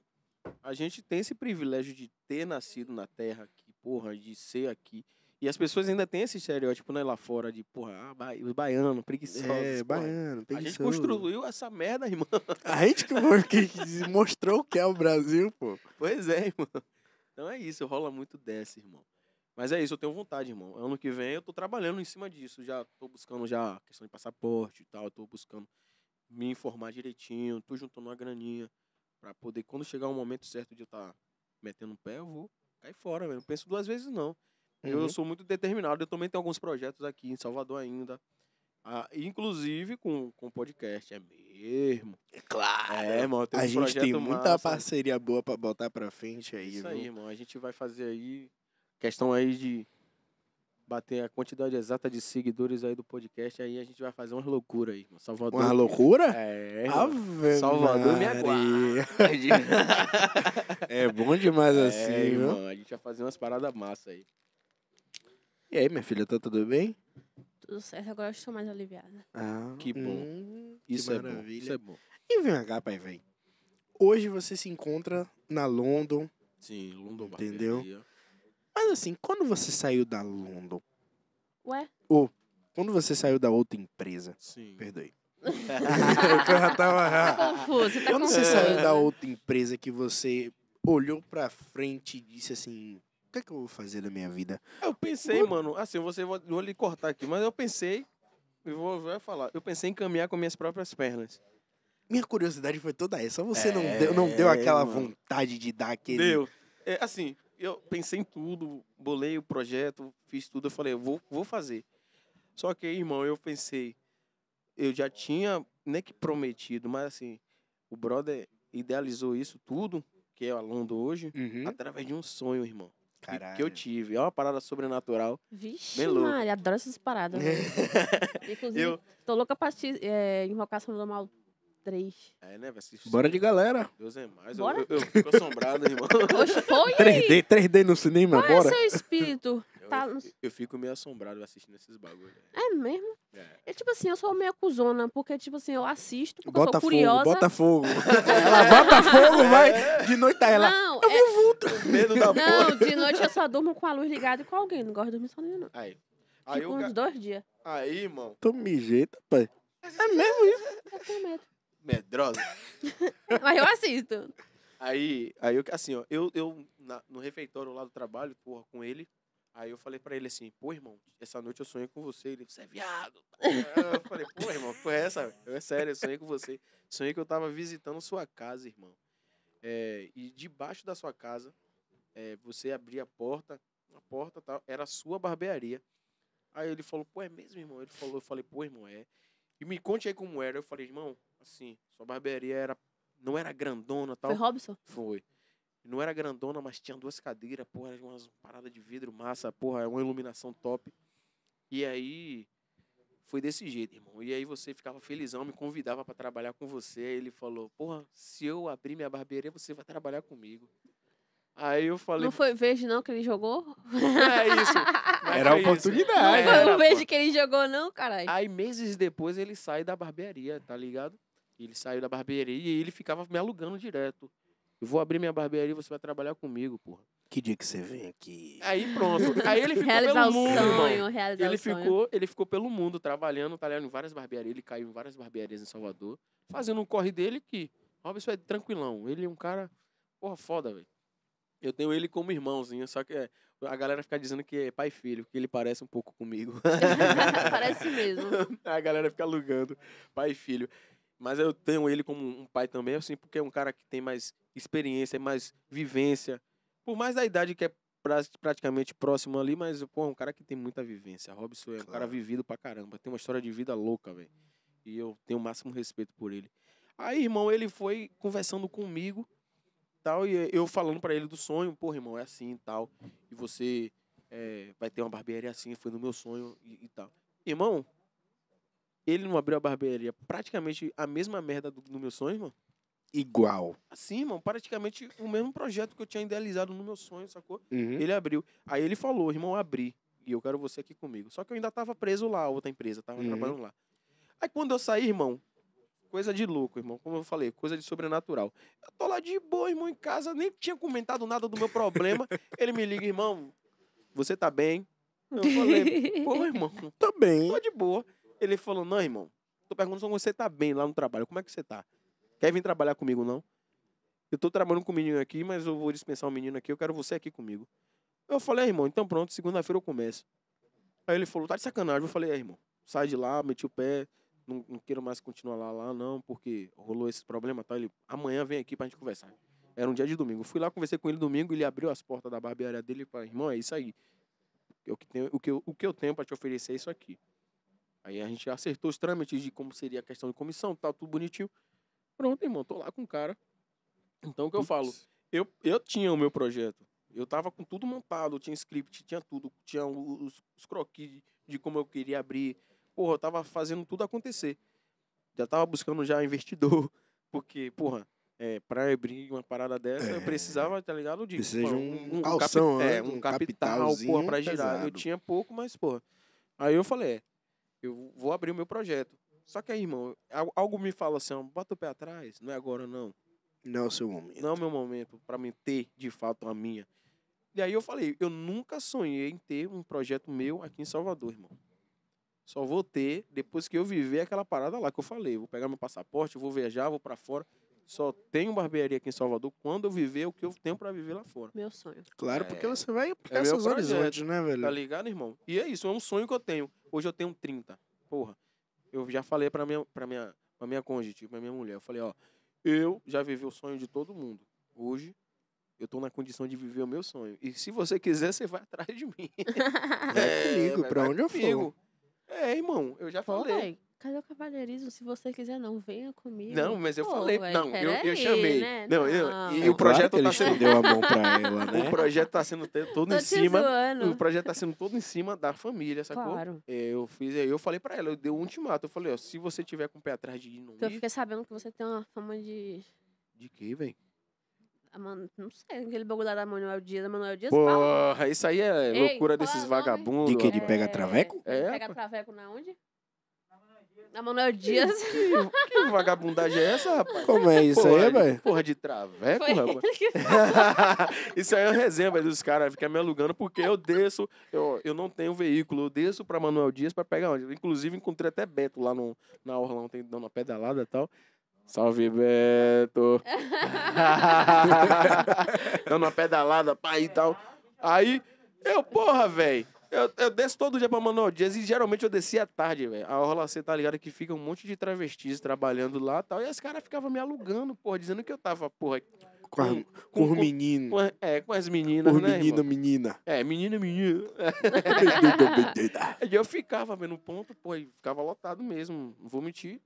a gente tem esse privilégio de ter nascido na terra aqui, porra, de ser aqui. E as pessoas ainda têm esse estereótipo, né, lá fora, de, porra, ah, ba- os baianos, preguiçosos. É, porra. baiano, A gente preguiçoso. construiu essa merda, irmão. A gente que, que mostrou o que é o Brasil, pô. Pois é, irmão. Então é isso, rola muito dessa, irmão. Mas é isso, eu tenho vontade, irmão. Ano que vem eu tô trabalhando em cima disso. Já tô buscando já questão de passaporte e tal. Tô buscando me informar direitinho. Tô juntando uma graninha pra poder, quando chegar o momento certo de eu estar metendo o pé, eu vou cair fora, velho. Não penso duas vezes, não. Uhum. Eu sou muito determinado. Eu também tenho alguns projetos aqui em Salvador ainda. Ah, inclusive com, com podcast, é mesmo. Claro. É, irmão. eu A uns gente tem muita massa. parceria boa pra botar pra frente aí, Isso aí, viu? irmão. A gente vai fazer aí questão aí de bater a quantidade exata de seguidores aí do podcast. Aí a gente vai fazer umas loucuras aí, irmão. Salvador. Uma loucura? É. Ave Salvador me Maria. aguarde. [LAUGHS] É bom demais é, assim, viu? irmão. A gente vai fazer umas paradas massa aí. E aí, minha filha, tá tudo bem? Tudo certo, agora eu estou mais aliviada. Ah, Que bom. hum, que Isso é bom. maravilha. Isso é bom. E vem cá, pai, vem. Hoje você se encontra na London, Sim, London Entendeu? Mas assim, quando você saiu da London, Ué? quando você saiu da outra empresa, Sim. perdoe. [LAUGHS] eu já tava... Tá confuso, tá Quando você confuso. saiu da outra empresa que você olhou pra frente e disse assim, que é que eu vou fazer da minha vida? Eu pensei, mano, assim, você vou, vou lhe cortar aqui, mas eu pensei, eu vou, vou falar, eu pensei em caminhar com minhas próprias pernas. Minha curiosidade foi toda essa. Você não, É, deu, não deu aquela mano. vontade de dar aquele... Deu. É, assim, eu pensei em tudo, bolei o projeto, fiz tudo, eu falei, eu vou, vou fazer. Só que, irmão, eu pensei, eu já tinha, nem que prometido, mas assim, o brother idealizou isso tudo, que é a Londo hoje, Uhum. através de um sonho, irmão. Que- Caralho. Que eu tive. É uma parada sobrenatural. Vixe, Bem louco. Maria, adoro essas paradas. velho. [LAUGHS] Inclusive, Eu. tô louca pra assistir é, Invocação do Mal 3. É, né? Vai. Bora de galera. Deus é mais. Eu, Bora? eu, eu fico assombrado, irmão. Oxe, pô, e aí? 3D, 3D no cinema, Qual é bora? seu espírito? Eu, Tá eu, eu fico meio assombrado assistindo esses bagulhos. É mesmo? É. É tipo assim, eu sou meio cuzona, porque tipo assim, eu assisto, porque Bota eu sou fogo, curiosa. bota fogo. [LAUGHS] ela bota fogo, vai. De noite tá ela. Não, é- Medo da porra. não, de noite eu só durmo com a luz ligada e com alguém. Não gosto de dormir sozinha, não. Aí. Aí, Fico o uns ga- dois dias. aí, irmão. Tu me jeita, pai. É mesmo isso? Eu tenho medo. Medrosa. [LAUGHS] Mas eu assisto. Aí, aí eu, assim, ó, eu, eu na- no refeitório lá do trabalho, porra, com ele. Aí eu falei pra ele assim, pô, irmão, essa noite eu sonhei com você. Ele, você é viado. [LAUGHS] eu falei, pô, irmão, foi essa? Eu, é sério, eu sonhei com você. Sonhei que eu tava visitando sua casa, irmão. É, e debaixo da sua casa, é, você abria a porta, a porta tal, era a sua barbearia. Aí ele falou, pô, é mesmo, irmão? Ele falou, eu falei, pô, irmão, é. E me conte aí como era. Eu falei, irmão, assim, sua barbearia era, não era grandona tal. Foi Robson? Foi. Não era grandona, mas tinha duas cadeiras, porra, era umas paradas de vidro massa, porra, uma iluminação top. E aí foi desse jeito, irmão. E aí você ficava felizão, me convidava pra trabalhar com você. Aí ele falou: "Porra, se eu abrir minha barbearia, você vai trabalhar comigo". Aí eu falei: Não foi verde, não, que ele jogou? "Não é isso". [LAUGHS] Era isso. oportunidade. Não É, foi o verde que ele jogou, não, caralho. Aí meses depois ele sai da barbearia, tá ligado? Ele saiu da barbearia e ele ficava me alugando direto. Eu vou abrir minha barbearia e você vai trabalhar comigo, porra. Que dia que você vem aqui? Aí pronto. Aí ele ficou realizar pelo o mundo, irmão. sonho, realizar Ele o sonho. ficou, ele ficou pelo mundo trabalhando, trabalhando em várias barbearias. Ele caiu em várias barbearias em Salvador, fazendo um corre dele que Robson é tranquilão. Ele é um cara, porra, foda, velho. Eu tenho ele como irmãozinho, só que é, a galera fica dizendo que é pai e filho, que ele parece um pouco comigo. [LAUGHS] Parece mesmo. [LAUGHS] a galera fica alugando pai e filho. Mas eu tenho ele como um pai também, assim, porque é um cara que tem mais experiência, mais vivência. Por mais da idade que é pra- praticamente próximo ali, mas, pô, é um cara que tem muita vivência. Robson é um cara vivido pra caramba. Tem uma história de vida louca, velho. E eu tenho o máximo respeito por ele. Aí, irmão, ele foi conversando comigo, tal, e eu falando pra ele do sonho, pô, irmão, é assim e tal. E você é, vai ter uma barbearia assim, foi no meu sonho e, e tal. Irmão, ele não abriu a barbearia praticamente a mesma merda do, do meu sonho, irmão. Igual. Assim, irmão, praticamente o mesmo projeto que eu tinha idealizado no meu sonho, sacou? Uhum. Ele abriu. Aí ele falou, irmão, abri. E eu quero você aqui comigo. Só que eu ainda tava preso lá, outra empresa, tava Uhum. trabalhando lá. Aí quando eu saí, irmão, coisa de louco, irmão. Como eu falei, coisa de sobrenatural. Eu tô lá de boa, irmão, em casa, nem tinha comentado nada do meu problema. [LAUGHS] ele me liga, irmão, você tá bem? Eu falei, pô, irmão, Tô bem. tô de boa. Ele falou, não, irmão, tô perguntando se você tá bem lá no trabalho. Como é que você tá? Quer vir trabalhar comigo, não? Eu tô trabalhando com o menino aqui, mas eu vou dispensar o menino aqui, eu quero você aqui comigo. Eu falei, é, irmão, então pronto, segunda-feira eu começo. Aí ele falou, tá de sacanagem. Eu falei, é, irmão, sai de lá, meti o pé, não, não quero mais continuar lá, lá, não, porque rolou esse problema, tá? Ele, amanhã vem aqui pra gente conversar. Era um dia de domingo. Eu fui lá, conversei com ele domingo, ele abriu as portas da barbearia dele e falou, irmão, é isso aí. O que, o, que eu, o que eu tenho pra te oferecer é isso aqui. Aí a gente acertou os trâmites de como seria a questão de comissão, tal, tudo bonitinho. Pronto, irmão, tô lá com o cara. Então o que eu falo? Eu, eu tinha o meu projeto. Eu tava com tudo montado, tinha script, tinha tudo, tinha os, os croquis de, como eu queria abrir. Porra, eu tava fazendo tudo acontecer. Já tava buscando já investidor, [LAUGHS] porque, porra, é, pra abrir uma parada dessa, eu É. precisava, tá ligado? De, porra, um capi- calção, é, né? um Um capital, porra, pra girar. Eu pesado. tinha pouco, mas, porra. Aí eu falei, é, eu vou abrir o meu projeto. Só que aí, irmão, al- algo me fala assim, bota o pé atrás, não é agora não. Não é o seu momento. Não é o meu momento pra mim ter, de fato, a minha. E aí eu falei, eu nunca sonhei em ter um projeto meu aqui em Salvador, irmão. Só vou ter depois que eu viver aquela parada lá que eu falei. Vou pegar meu passaporte, vou viajar, vou pra fora. Só tenho barbearia aqui em Salvador quando eu viver o que eu tenho pra viver lá fora. Meu sonho. Claro, porque É. você vai pra É projeto, horizontes, né, velho? Tá ligado, irmão? E é isso, é um sonho que eu tenho. Hoje eu tenho 30. Porra, eu já falei pra minha, pra minha, pra minha cônjuge, pra minha mulher. Eu falei, ó, eu já vivi o sonho de todo mundo. Hoje, eu tô na condição de viver o meu sonho. E se você quiser, você vai [LAUGHS] atrás de mim. Vai comigo, vai- pra vai onde eu for. comigo. É, irmão, eu já Pô, falei. véi, cadê o cavalheirismo? Se você quiser, não, venha comigo. Não, mas eu Pô, falei. véi, não, eu, eu peraí, chamei. né? Não, eu- Não. e É o projeto claro que ele tá sendo. estendeu a mão pra [LAUGHS] ela, né? O projeto tá sendo todo Tô em te cima. zoando. O projeto tá sendo todo em cima da família, sacou? Claro. É, Eu fiz, eu falei pra ela, eu dei um ultimato. Eu falei, ó, se você tiver com o pé atrás de não Porque eu fiquei sabendo que você tem uma fama de. De quê, velho? a Man- Não sei, aquele bagulho lá da Manuel Dias. A Manuel Dias fala. Porra, isso aí é Ei, loucura é desses vagabundos. De? De rapaz. pega traveco? É, Pega traveco na onde? Na Manuel Dias. Que, que vagabundagem é essa, rapaz? Como é isso Porra aí, velho? Porra de traveco, Foi rapaz. [LAUGHS] Isso aí é uma resenha velho, dos caras, fica me alugando, porque eu desço, eu, eu não tenho veículo, eu desço pra Manuel Dias pra pegar onde? Inclusive, encontrei até Beto lá no, na Orla ontem, dando uma pedalada e tal. Salve, Beto! [LAUGHS] [LAUGHS] dando uma pedalada, pai e tal. Aí, eu, porra, velho. Eu, eu desço todo dia pra Manuel Dias e geralmente eu descia à tarde, velho. A Orla, você tá ligado que fica um monte de travestis trabalhando lá e tal. E os caras ficavam me alugando, porra, dizendo que eu tava, porra, Com, a- com- com, com- menino. com, é, com as meninas, Por né, menino, irmão? menina. É, [LAUGHS] menina, menina. [LAUGHS] E eu ficava vendo ponto, pô, e ficava lotado mesmo, não vou mentir.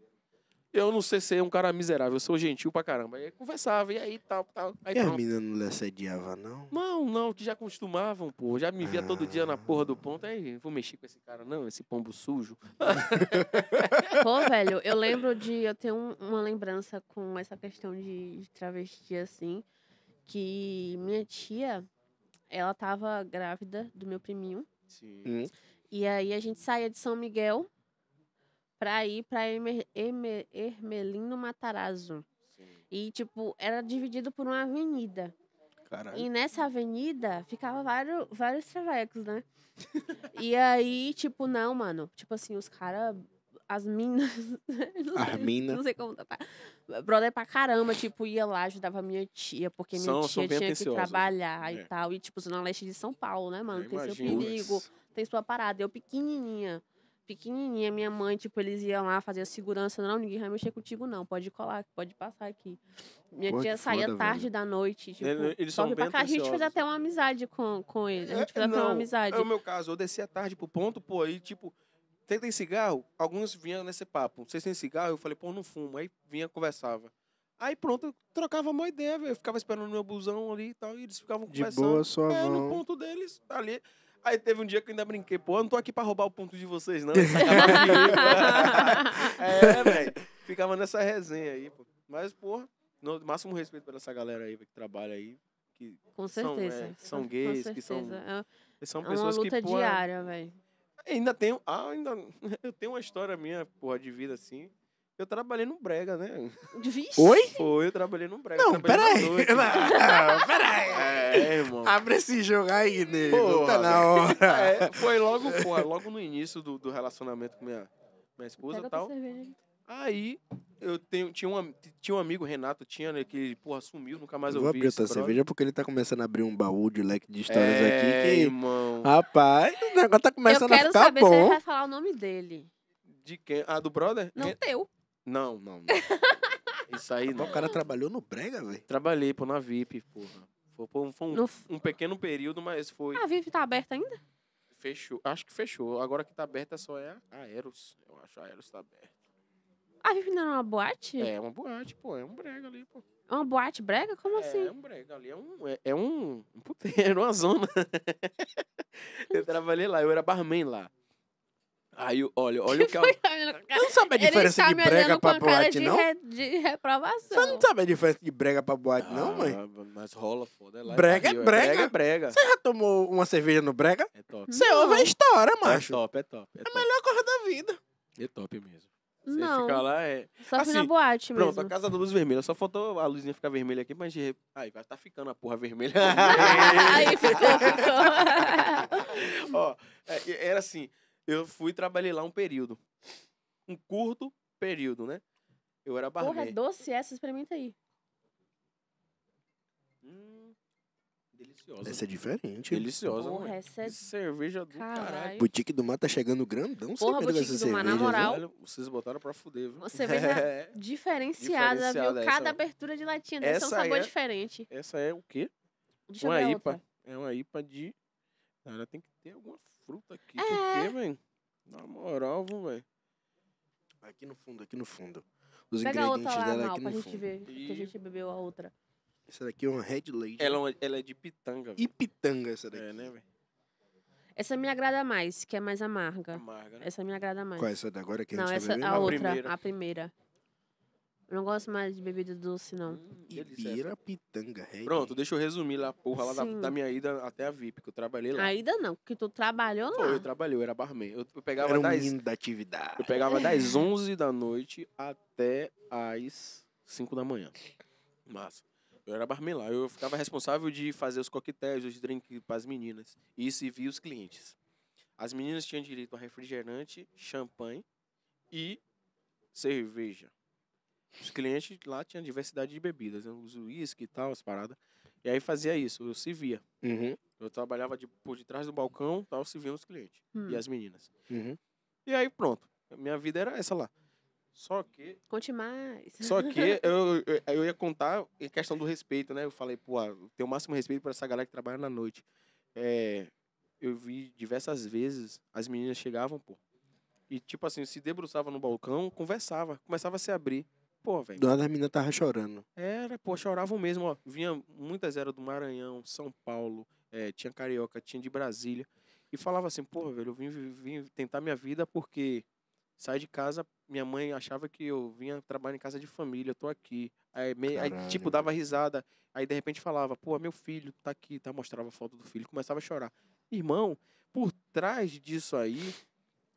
Eu não sei ser um cara miserável, eu sou gentil pra caramba. Aí conversava, e aí tal, tal. Aí E pronto. meninas não lhe assediavam, não? Não, não, que já costumavam, pô. Já me via todo dia na porra do ponto. Aí, vou mexer com esse cara, não, esse pombo sujo. [LAUGHS] Pô, velho, eu lembro de. Eu tenho um- uma lembrança com essa questão de, de travesti, assim. Que minha tia, ela tava grávida do meu priminho. Sim. Hum. E aí a gente saía de São Miguel pra ir pra Emer, Emer, Ermelino Matarazzo. E, tipo, era dividido por uma avenida. Caralho. E nessa avenida ficava vários, vários travecos, né? [LAUGHS] e aí, tipo, não, mano. Tipo assim, os caras. As minas. [LAUGHS] As sei- mina. Não sei como tá. Brother pra caramba, tipo, ia lá, ajudava minha tia, porque minha São- são tia bem tinha que trabalhar É. e tal. E, tipo, Zona Leste de São Paulo, né, mano? Eu Tem seu imagino. perigo, tem sua parada. Eu pequenininha. Pequenininha, minha mãe, tipo, eles iam lá fazer segurança. Não, ninguém vai mexer contigo, não. Pode colar, pode passar aqui. Minha Pô, tia saía foda, tarde velho. da noite, tipo, Ele- eles sobe são pra bem cá. A gente fez até uma amizade com, com ele. A gente fez É, até uma não, amizade. É o meu caso, eu descia tarde pro ponto, pô, aí, tipo, tem, tem cigarro? Alguns vinham nesse papo. Vocês têm cigarro? Eu falei, pô, não fumo. Aí vinha, conversava. Aí pronto, eu trocava uma ideia, velho. Eu ficava esperando o meu busão ali e tal, e eles ficavam De conversando. boa, sua É, no ponto deles, ali. Aí teve um dia que eu ainda brinquei, pô, eu não tô aqui pra roubar o ponto de vocês, não. [LAUGHS] Sacavam comigo. é, velho. Ficava nessa resenha aí, pô. Mas, porra, no máximo respeito pra essa galera aí que trabalha aí. Que Com São, certeza. é, são gays, que são- certeza. É são é uma pessoas que, luta porra, diária, velho. Ainda tenho. Ah, ainda. [LAUGHS] Eu tenho uma história minha, porra, de vida assim. Eu trabalhei no Brega, né? Vixe. Oi? Foi, eu trabalhei no Brega. Não, peraí. Não, peraí. É, irmão. Abre esse jogo aí, nego. Porra, Tá na hora. É, foi logo, porra, logo no início do, do relacionamento com minha, minha esposa e tal. aí. Eu tenho, tinha, um, tinha um amigo, Renato, tinha, né, que, porra, sumiu, nunca mais Eu eu vou vi. abrir esse outra cerveja porque ele tá começando a abrir um baú de leque de histórias é, aqui que. irmão. Rapaz, o negócio tá Eu começando a quero ficar saber se ele bom. vai falar o nome dele. De quem? Ah, do brother? Não teu. Não, não. não. Isso aí não. O cara trabalhou no Brega, velho. Trabalhei, pô, na VIP, porra. Foi, foi um- foi um, No... um pequeno período, mas foi. A Vivi tá aberta ainda? Fechou. Acho que fechou. Agora que tá aberta só é a Eros. Eu acho a Eros tá aberta. A Vivi não é uma boate? É uma boate, pô. É um brega ali, pô. É uma boate brega? Como É assim? um brega ali. É um, é, é um, um puteiro, [LAUGHS] uma zona. [LAUGHS] eu trabalhei lá. Eu era barman lá. Aí, olha, olha o que é o... Você não sabe a diferença de me brega pra a boate, de, não? re- de reprovação. Você não sabe a diferença de brega pra boate, não, mãe? Ah, Mas rola, foda. É lá em Brega é brega. Brega é brega. Você já tomou uma cerveja no Brega? É top. Você Não. ouve a história, É macho. top, é top. É top. melhor coisa da vida. É top mesmo. Você Não, fica lá, é... só fui na assim, boate Pronto, mesmo. a casa da luz vermelha. Só faltou a luzinha ficar vermelha aqui, mas de. Aí, vai tá ficando a porra vermelha. [LAUGHS] Aí ficou, ficou. [LAUGHS] Ó, é, era assim, eu fui e trabalhei lá um período. Um curto período, né? Eu era Porra, é barman. doce essa, experimenta aí. Hum, deliciosa. Essa é diferente. Deliciosa, Porra, mãe. essa é... Cerveja do caralho. Caralho. Boutique do Mar tá chegando grandão. Porra, Boutique dessa do Mar, na moral. viu? Olha, vocês botaram pra fuder, viu? Uma cerveja [LAUGHS] É. diferenciada, Diferenciada viu? essa. Cada abertura de latinha dessa é um sabor é- diferente. Essa é o quê? Deixa uma IPA. outra. É uma IPA de... Cara, tem que ter alguma fruta aqui. É. Por quê, velho? Na moral, velho? Aqui no fundo, aqui no fundo. Os Pega a outra ingredientes lá, dela Mal, aqui pra no gente fundo. ver que a E- gente bebeu a outra. Essa daqui é uma Red Lady. Ela, é ela é de pitanga, velho. Ipitanga essa daqui. É, né, velho? Essa me agrada mais, que é mais amarga. Amarga, né? Essa me agrada mais. Qual é essa da agora que a Não, gente essa tá a bebendo? A outra, primeira. a primeira. Eu não gosto mais de bebida doce, não. Hum, delícia essa. Ibirapitanga, Red. Pronto, deixa eu resumir lá, porra, lá da, da minha ida até a VIP, que eu trabalhei lá. Ainda não, porque tu trabalhou Foi, eu lá. trabalhei, eu era barman. Eu, eu pegava Era um das, menino da atividade. eu pegava das 11 da noite até as 5 da manhã. Massa. Eu era barman lá. Eu ficava responsável de fazer os coquetéis, os drinks para as meninas e servir os clientes. As meninas tinham direito a refrigerante, champanhe e cerveja. Os clientes lá tinham diversidade de bebidas, né? os uísque e tal, as paradas. E aí fazia isso, eu servia. Uhum, Eu trabalhava de, por detrás do balcão, tal, servindo os clientes Hum. e as meninas. uhum. E aí pronto, minha vida era essa lá. Só que, Conte mais. só que [LAUGHS] eu, eu, eu ia contar em questão do respeito, né? Eu falei, pô, eu tenho o máximo respeito para essa galera que trabalha na noite. É, eu vi diversas vezes as meninas chegavam, pô, e tipo assim, se debruçava no balcão, conversava, começava a se abrir. Pô, velho. Dona da menina tava chorando. Era, pô, choravam mesmo, ó. Vinha, muitas eram do Maranhão, São Paulo, eh, tinha Carioca, tinha de Brasília. E falava assim, pô, velho, eu vim, vim tentar minha vida porque saí de casa, minha mãe achava que eu vinha trabalhar em casa de família, eu tô aqui. Aí, me- aí, Caralho, tipo, dava risada. Aí, de repente, falava, pô, meu filho tá aqui, tá? Mostrava a foto do filho, começava a chorar. Irmão, por trás disso aí...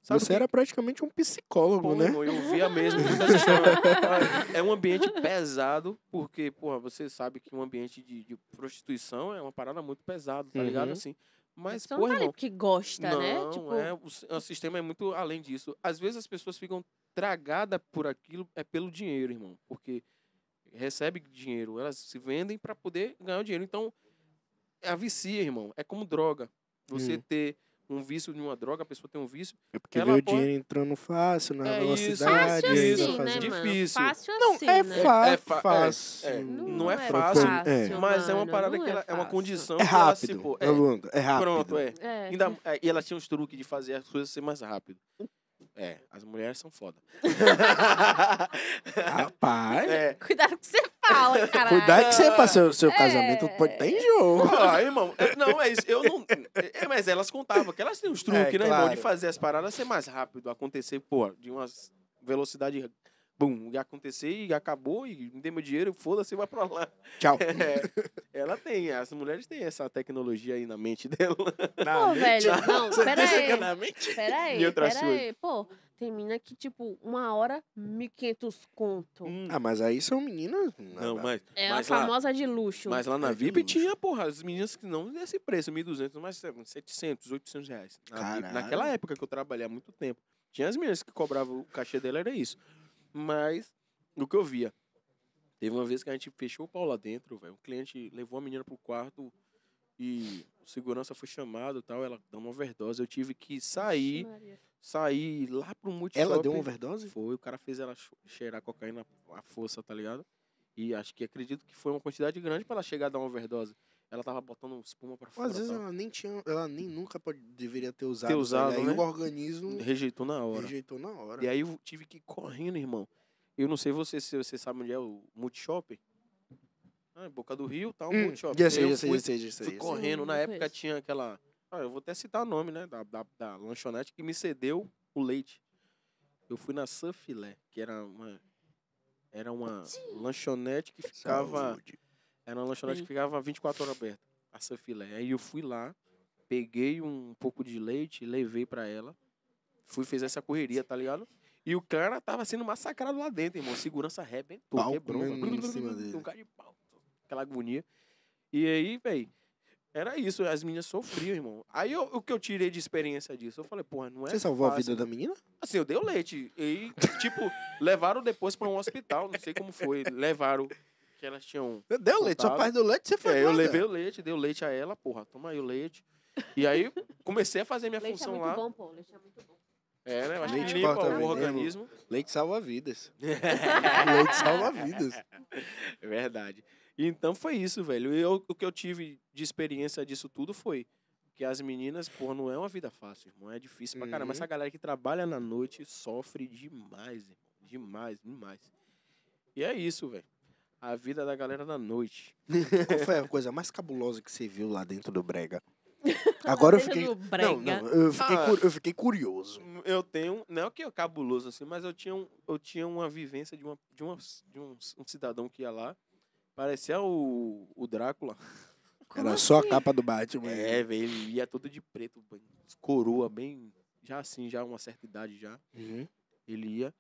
sabe Você que- era praticamente um psicólogo, Pô, né? irmão, eu via mesmo muitas [LAUGHS] histórias. É um ambiente pesado, porque, porra, você sabe que um ambiente de, de prostituição é uma parada muito pesada, tá ligado? Uhum. Assim. Mas, Você não porra, tá ali irmão, porque gosta, não, né? Tipo, é, o, o sistema é muito além disso. Às vezes as pessoas ficam tragadas por aquilo, é pelo dinheiro, irmão. Porque recebe dinheiro, elas se vendem para poder ganhar o dinheiro. Então, é a vicia, irmão. É como droga. Você Hum. ter um vício de uma droga, a pessoa tem um vício, É porque Ela vê o pode- dinheiro entrando fácil, na É velocidade. fácil vai assim, né? Difícil. Fácil Não, assim, é, né? É fa- é, fácil. é. Não, Não é é fácil, é. mas é uma parada não que ela, é uma condição É que ela se rápido. pô- É, é, é rápido. pronto, é. É. Ainda, é, e ela tinha uns truques de fazer as coisas ser mais rápido. É, as mulheres são foda. [LAUGHS] Rapaz. é. Cuidado com o que você fala, cara. Cuidado que você passou seu É. casamento pode estar em jogo. Ah, irmão, é- não, mas eu não. É, mas elas contavam que elas têm uns truques, É, né, irmão? De claro. fazer as paradas ser mais rápido, acontecer, pô, de uma velocidade. Bum, e acontecer e acabou, e me dê meu dinheiro, foda-se, vai pra lá. Tchau. [LAUGHS] É, ela tem, as mulheres têm essa tecnologia aí na mente dela. [LAUGHS] Pô, velho, [LAUGHS] não, Você pera que é aí. na mente? Pera aí, E pera aí. Pô, tem mina que, tipo, uma hora, 1.500 conto. Ah, mas aí são meninas. Não, mas, É a mas lá, famosa de luxo. mas lá na É VIP tinha, porra, as meninas que não desse preço, 1.200, mas 700, 800 reais. Na VIP, Caralho. naquela época que eu trabalhei há muito tempo. Tinha as meninas que cobravam, o cachê dela era isso. Mas, o que eu via, teve uma vez que a gente fechou o pau lá dentro, velho. O cliente levou a menina pro quarto e o segurança foi chamado e tal, ela deu uma overdose. Eu tive que sair, Maria. sair lá pro multi Ela deu uma overdose? Foi, o cara fez ela cheirar cocaína à força, tá ligado? E acho que acredito que foi uma quantidade grande pra ela chegar a dar uma overdose. Ela tava botando espuma pra fora. Às vezes ela nem tinha, ela nem nunca pode, deveria ter usado. Ter usado, Aí né? o organismo Rejeitou na hora. rejeitou na hora. E aí eu tive que ir correndo, irmão. Eu não sei você se você sabe onde é o Multishop. Ah, Boca do Rio, tá o Hum, Multishop. já sei, eu já sei, fui, já sei, já sei. fui correndo. Na época conheço. tinha aquela. Ah, eu vou até citar o nome, né? Da, da, da lanchonete que me cedeu o leite. Eu fui na Sanfilé, que era uma. Era uma lanchonete que ficava. Saúde. Era uma lanchonete Bem. que ficava 24 horas aberta, a Sanfilé. Aí eu fui lá, peguei um pouco de leite, levei pra ela. Fui fazer essa correria, tá ligado? E o cara tava sendo massacrado lá dentro, irmão. Segurança arrebentou, Pau quebrou. comendo velho. em cima dele. Um cara de pau. Aquela agonia. E aí, velho, era isso. As meninas sofriam, irmão. Aí eu- o que eu tirei de experiência disso? Eu falei, porra, não é Você salvou a fácil. vida da menina? Assim, eu dei o leite. E, tipo, [LAUGHS] levaram depois pra um hospital. Não sei como foi. Levaram que elas tinham Deu leite, só Contado. parte do leite você foi. é, eu levei o leite, dei o leite a ela, porra, toma aí o leite. E aí [LAUGHS] comecei a fazer minha Leite é função muito lá. bom, pô. Leite é muito bom. É, né? Eu acho Leite que limpa o organismo. Leite salva vidas. [LAUGHS] leite salva vidas. É verdade. Então foi isso, velho. E eu- o que eu tive de experiência disso tudo foi que as meninas, porra, não é uma vida fácil, irmão. É difícil pra caramba. Uhum. Essa galera que trabalha na noite sofre demais, irmão. Demais, demais. E é isso, velho. A vida da galera da noite. [LAUGHS] Qual foi a coisa mais cabulosa que você viu lá dentro do Brega? Agora eu fiquei. Não, não, eu fiquei, Ah. cu- eu fiquei curioso. Eu tenho, não é que é cabuloso assim, mas eu tinha, um, eu tinha uma vivência de, uma, de, uma, de um, um cidadão que ia lá, parecia o, o Drácula. Como Era só a assim? capa do Batman. É, velho, ele ia todo de preto, bem- coroa, bem, já assim, já uma certa idade já. Uhum. Ele ia,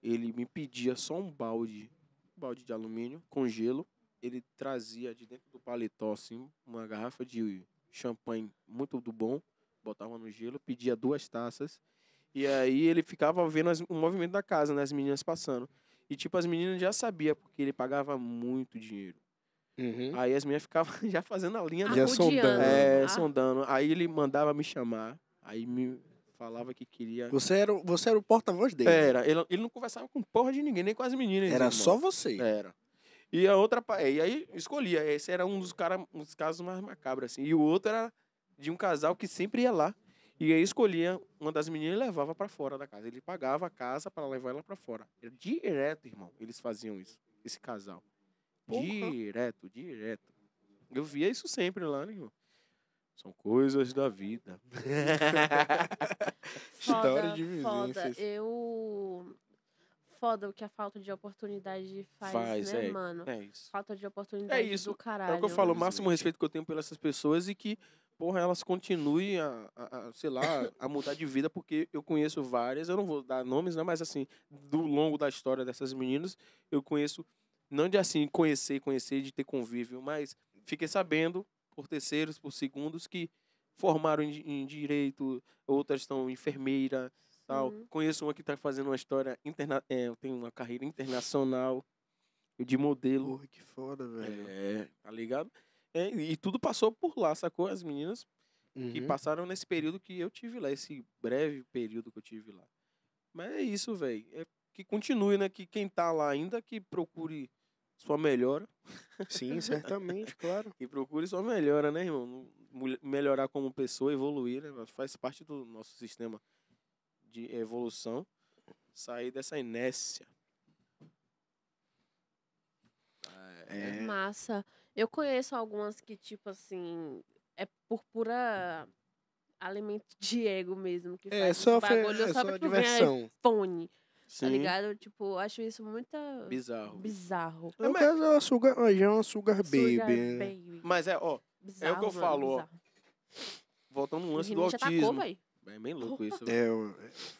ele me pedia só um balde, balde de alumínio com gelo. Ele trazia de dentro do paletó, assim, uma garrafa de champanhe muito do bom, botava no gelo, pedia duas taças. E aí ele ficava vendo as- o movimento da casa, né, as meninas passando. E tipo, as meninas já sabiam, porque ele pagava muito dinheiro. Uhum. Aí as meninas ficavam [LAUGHS] já fazendo a linha Já sondando. é, Ah, sondando. Aí ele mandava me chamar. Aí me falava que queria. Você era, o- você era o porta-voz dele. Era, ele, ele não conversava com porra de ninguém, nem com as meninas. Era irmão. só você. Era. E a outra. pa- E aí escolhia. Esse era um dos, cara, um dos casos mais macabros, assim. E o outro era de um casal que sempre ia lá. E aí escolhia uma das meninas e levava pra fora da casa. Ele pagava a casa para levar ela pra fora. Era direto, irmão. Eles faziam isso. Esse casal. Porra. Direto, direto. Eu via isso sempre lá, né, irmão? São coisas da vida. [LAUGHS] [LAUGHS] História foda, de Foda. vivências. Eu. Foda o que a falta de oportunidade faz, Faz, né, é. mano? É isso. Falta de oportunidade isso, do caralho. É o que eu falo, o máximo respeito que eu tenho pelas essas pessoas e que, porra, elas continuem a, a- a, sei lá, [LAUGHS] a mudar de vida, porque eu conheço várias, eu não vou dar nomes, né, mas assim, do longo da história dessas meninas, eu conheço, não de assim, conhecer, conhecer, de ter convívio, mas fiquei sabendo, por terceiros, por segundos, que formaram em, em direito, outras estão enfermeira, tal. Sim. Conheço uma que está fazendo uma história, interna é, tem uma carreira internacional de modelo. Porra, que foda, velho. É, tá ligado? É, e tudo passou por lá, sacou? As meninas que Uhum. passaram nesse período que eu tive lá, esse breve período que eu tive lá. Mas é isso, velho. É que continue, né? Que quem tá lá ainda que procure sua melhora. Sim, certamente, [LAUGHS] claro. Que procure sua melhora, né, irmão? Melhorar como pessoa, evoluir, né? Faz parte do nosso sistema de evolução, sair dessa inércia. É É, massa. Eu conheço algumas que, tipo assim, é por pura alimento de ego mesmo. Que é faz só, fe- bagulho é só diversão. iPhone, tá Sim, ligado? Tipo, eu acho isso muito bizarro. bizarro. No caso, é uma sugar, hoje é uma sugar baby. Sugar né? baby. Mas é, ó, Bizarro, eu mano, falo, ó, bizarro. voltando no O lance do já tacou, autismo. véi. É bem louco isso. É, o-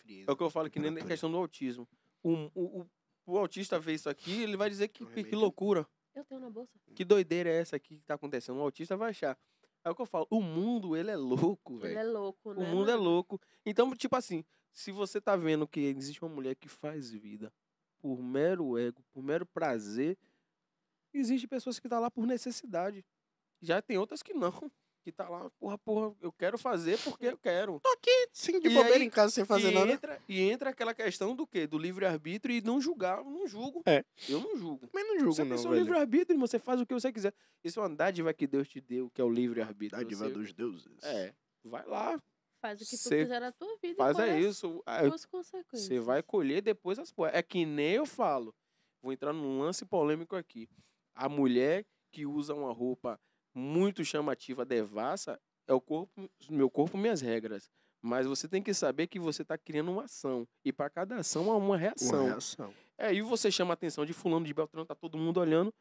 é. É o que eu falo que nem na questão do autismo. O, o, o, o autista vê isso aqui, ele vai dizer que, Um que, que loucura, Eu tenho na bolsa. que doideira é essa aqui que tá acontecendo. O autista vai achar. É o que eu falo, o mundo, ele é louco, Ele velho. é louco, O né? mundo é louco. Então, tipo assim, se você tá vendo que existe uma mulher que faz vida por mero ego, por mero prazer, existe pessoas que tá lá por necessidade. Já tem outras que não. Que tá lá, porra, porra, eu quero fazer porque eu quero. Sim, de E bobeira aí- em casa sem fazer e nada. Entra, e entra aquela questão do quê? Do livre-arbítrio e não julgar. Eu não julgo. É. Eu não julgo. Mas não julgo, Você não, tem seu livre-arbítrio, você faz o que você quiser. Isso é uma dádiva que Deus te deu, que é o livre-arbítrio. Dádiva Você- dos deuses. É, vai lá, Faz o que tu Cê quiser na tua vida. faz é isso. Ah. Você vai colher depois as coisas. É que nem eu falo. Vou entrar num lance polêmico aqui. A mulher que usa uma roupa muito chamativa, devassa, é o corpo, meu corpo, minhas regras. Mas você tem que saber que você está criando uma ação. E para cada ação há uma reação. Uma reação. É, e você chama a atenção de fulano de Beltrano, tá todo mundo olhando.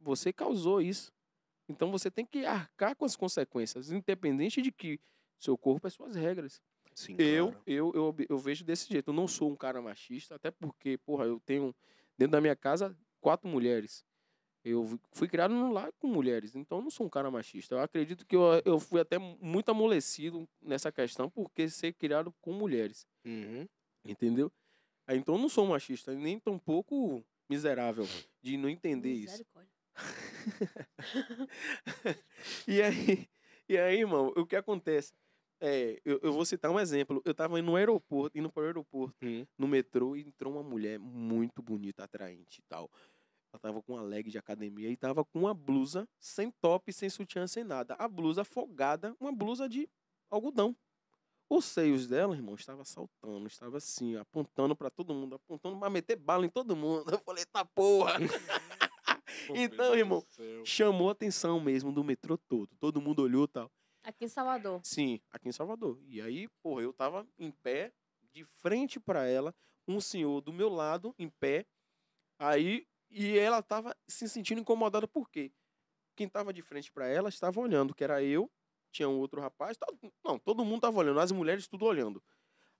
Você causou isso. Então você tem que arcar com as consequências, independente de que seu corpo é suas regras. Sim, Eu, claro. eu, eu, eu vejo desse jeito. Eu não sou um cara machista, até porque, porra, eu tenho dentro da minha casa quatro mulheres. Eu fui criado num lar com mulheres, então eu não sou um cara machista. Eu acredito que eu, eu fui até muito amolecido nessa questão porque ser criado com mulheres. Uhum. Entendeu? Então eu não sou um machista, nem tampouco miserável de não entender isso. [LAUGHS] E aí, e aí, irmão, o que acontece? É, eu, eu vou citar um exemplo. Eu tava indo no aeroporto, indo para o aeroporto, Hum. no metrô, e entrou uma mulher muito bonita, atraente e tal. Ela tava com uma leg de academia e tava com uma blusa sem top, sem sutiã, sem nada. A blusa folgada, uma blusa de algodão. Os seios dela, irmão, estava saltando, estava assim, apontando para todo mundo, apontando para meter bala em todo mundo. Eu falei, tá porra! [LAUGHS] Então, irmão, chamou a atenção mesmo do metrô todo. Todo mundo olhou e tal. Aqui em Salvador. Sim, aqui em Salvador. E aí, porra, eu tava em pé, de frente pra ela, um senhor do meu lado, em pé. Aí, e ela tava se sentindo incomodada por quê? Quem tava de frente pra ela estava olhando, que era eu, tinha um outro rapaz, não, todo mundo tava olhando, as mulheres tudo olhando.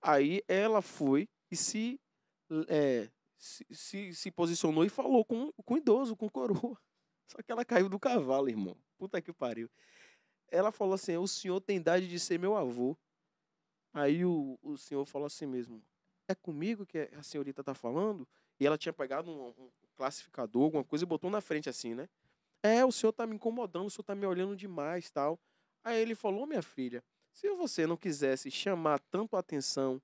Aí ela foi e se, é, se, se, se posicionou e falou com, com o idoso, com o coroa. [LAUGHS] Só que ela caiu do cavalo, irmão. Puta que pariu ela falou assim: o senhor tem idade de ser meu avô. Aí o, o senhor falou assim mesmo: é comigo que a senhorita tá falando? E ela tinha pegado um, um classificador, alguma coisa, e botou na frente assim, né? É, o senhor tá me incomodando, o senhor tá me olhando demais tal. Aí ele falou: minha filha, se você não quisesse chamar tanto a atenção,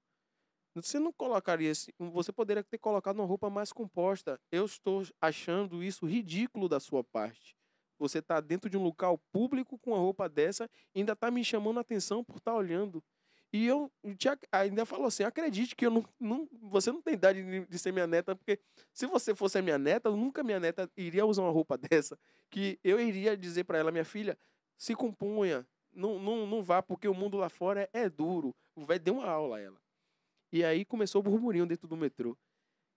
você não colocaria. Você poderia ter colocado uma roupa mais composta. Eu estou achando isso ridículo da sua parte. Você tá dentro de um local público com uma roupa dessa ainda tá me chamando a atenção por estar olhando. E eu te ainda falo assim, acredite que eu não, não, você não tem idade de, de ser minha neta, porque se você fosse a minha neta, nunca minha neta iria usar uma roupa [LAUGHS] dessa. Que eu iria dizer para ela, minha filha, se compunha, não, não, não vá, porque o mundo lá fora é, é duro. Vai dar uma aula a ela. E aí começou o burburinho dentro do metrô.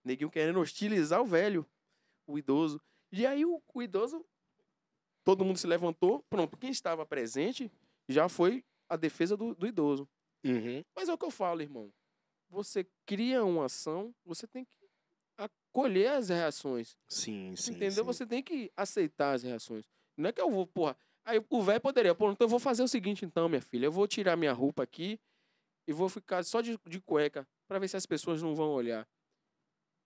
Neguinho querendo hostilizar o velho, o idoso. E aí o, o idoso todo mundo se levantou, pronto, quem estava presente já foi a defesa do, do idoso. Uhum. Mas é o que eu falo, irmão. Você cria uma ação, você tem que acolher as reações. Sim, sim. entendeu? sim. Você tem que aceitar as reações. Não é que eu vou, porra. Aí o velho poderia, pô, então eu vou fazer o seguinte, então, minha filha. Eu vou tirar minha roupa aqui e vou ficar só de, de cueca para ver se as pessoas não vão olhar.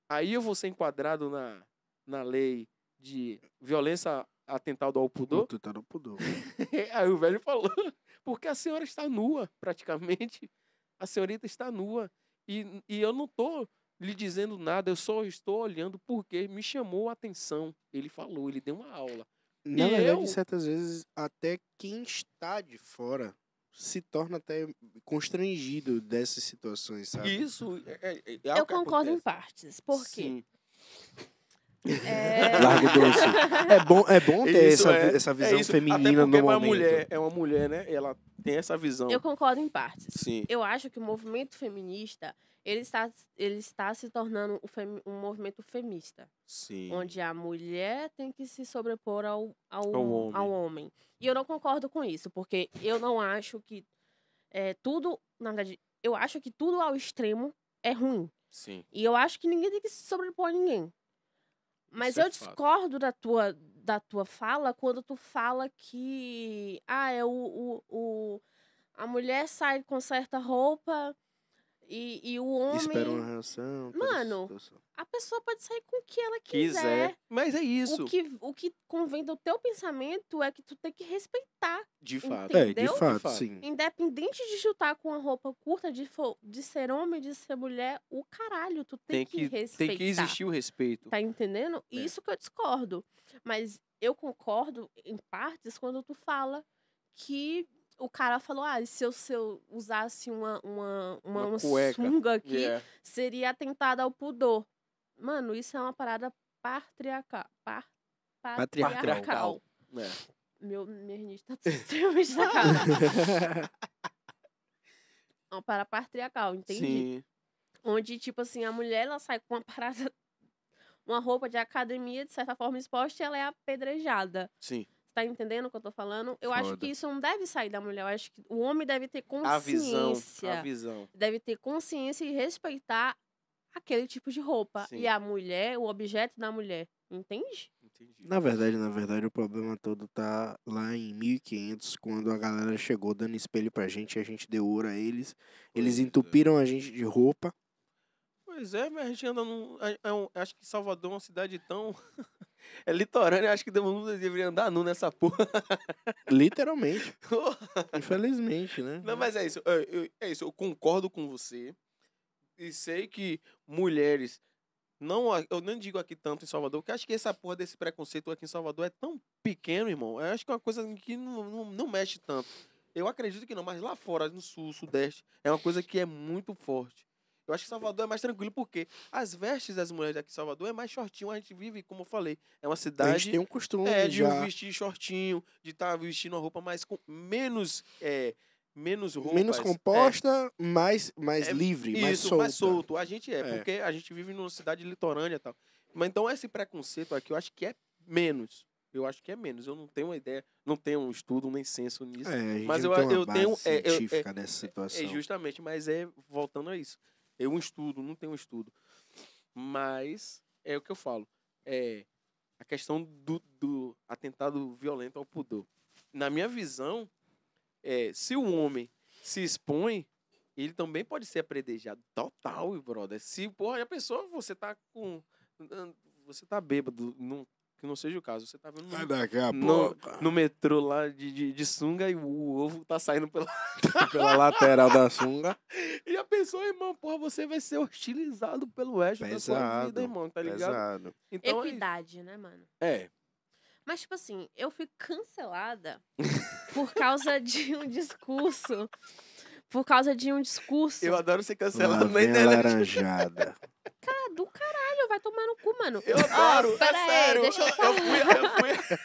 Aí eu vou ser enquadrado na, na lei de violência atentado ao pudor. Tu tá no pudor. [LAUGHS] Aí o velho falou, [LAUGHS] porque a senhora está nua, praticamente. A senhorita está nua. E, e eu não estou lhe dizendo nada, eu só estou olhando porque me chamou a atenção. Ele falou, ele deu uma aula. Na E verdade, eu- certas vezes, até quem está de fora se torna até constrangido dessas situações, sabe? Isso é, é- é Eu algo que concordo em acontece. partes. Por quê? Sim. É... Largo doce. É bom, é bom ter Isso essa, é- essa é visão isso, feminina no é uma momento. mulher, é uma mulher, né? Ela tem essa visão. Eu concordo em partes. Sim. Eu acho que o movimento feminista ele está, ele está se tornando um, femi- um movimento femista, Sim. onde a mulher tem que se sobrepor ao, ao, Ao homem. ao homem. E eu não concordo com isso, porque eu não acho que é, tudo, na verdade, eu acho que tudo ao extremo é ruim. Sim. E eu acho que ninguém tem que se sobrepor a ninguém. Mas Isso é eu fato. discordo da tua, da tua fala quando tu fala que ah, é o, o, o- a mulher sai com certa roupa e, e o homem. Espera uma reação. Mano, situação. A pessoa pode sair com o que ela quiser. Quiser. Mas é isso. O que, o que convém do teu pensamento é que tu tem que respeitar. De fato. É, de entendeu? fato, fato. sim. Independente de chutar com a roupa curta, de, fo- de ser homem, de ser mulher, o caralho, tu tem, Tem que, respeitar. tem que existir o respeito. Tá entendendo? É. Isso que eu discordo. Mas eu concordo em partes quando tu fala que o cara falou: ah, se eu, se eu usasse uma, uma, uma, Uma sunga aqui, Yeah. seria atentado ao pudor. Mano, isso é uma parada patriarcal. Par, Patriarcal. patriarcal. É. Meu, minha rinite tá [LAUGHS] extremamente [LAUGHS] uma parada patriarcal, entendi. Sim. Onde, tipo assim, a mulher ela sai com uma parada, uma roupa de academia, de certa forma exposta, e ela é apedrejada. Sim. Tá entendendo o que eu tô falando? Eu acho Foda. que isso não deve sair da mulher. Eu acho que o homem deve ter A visão. consciência. A visão. Deve ter consciência e respeitar aquele tipo de roupa. Sim. E a mulher, o objeto da mulher. Entende? Entendi. Na verdade, na verdade, o problema todo tá lá em 1500, quando a galera chegou dando espelho pra gente, e a gente deu ouro a eles. Eles é. entupiram a gente de roupa. Pois é, mas a gente anda num. é- um- acho que Salvador é uma cidade tão. [LAUGHS] é litorânea, acho que todo deveria andar nu nessa porra. Literalmente. [LAUGHS] Infelizmente, né? Não, mas é isso. É, eu- é isso, eu concordo com você. E sei que mulheres. Não, eu nem digo aqui tanto em Salvador, porque acho que essa porra desse preconceito aqui em Salvador é tão pequeno, irmão. Eu acho que é uma coisa que não, não, não mexe tanto. Eu acredito que não, mas lá fora, no sul, sudeste, é uma coisa que é muito forte. Eu acho que Salvador é mais tranquilo, porque as vestes das mulheres aqui em Salvador é mais shortinho. A gente vive, como eu falei, é uma A cidade. gente tem um costume É, de já. vestir shortinho, de estar vestindo uma roupa mais com menos é, menos roupas. Menos é, composta, mais, mais É, livre, mais isso, solta. mais solto. A gente é, É. porque a gente vive numa cidade litorânea e tal. Mas então esse preconceito aqui eu acho que é menos. Eu acho que é menos. Eu não tenho uma ideia, não tenho um estudo nem senso nisso. É, a Mas eu- eu tenho- é, eu- é- dessa situação. É justamente, mas é voltando a isso. Eu estudo, não tenho estudo. Mas é o que eu falo. É a questão do, do atentado violento ao pudor. Na minha visão, é, se o homem se expõe, ele também pode ser apredejado. Total, brother. Se, porra, a pessoa, você tá com. Você tá bêbado, não, que não seja o caso. Você tá vendo no, daqui a no, pouco, no metrô lá de, de, de sunga e o ovo tá saindo pela [LAUGHS] pela lateral da sunga, E a pessoa, irmão, porra, você vai ser hostilizado pelo resto da sua vida, irmão, tá ligado? pesado. Então, é- Equidade, né, mano? é. Mas, tipo assim, eu fui cancelada por causa de um discurso. Por causa de um discurso. Eu adoro ser Lá cancelado na internet. laranjada. [LAUGHS] Ah, do caralho, vai tomar no cu, mano. Eu adoro, pera é aí, sério. deixa eu eu falar. fui, eu fui,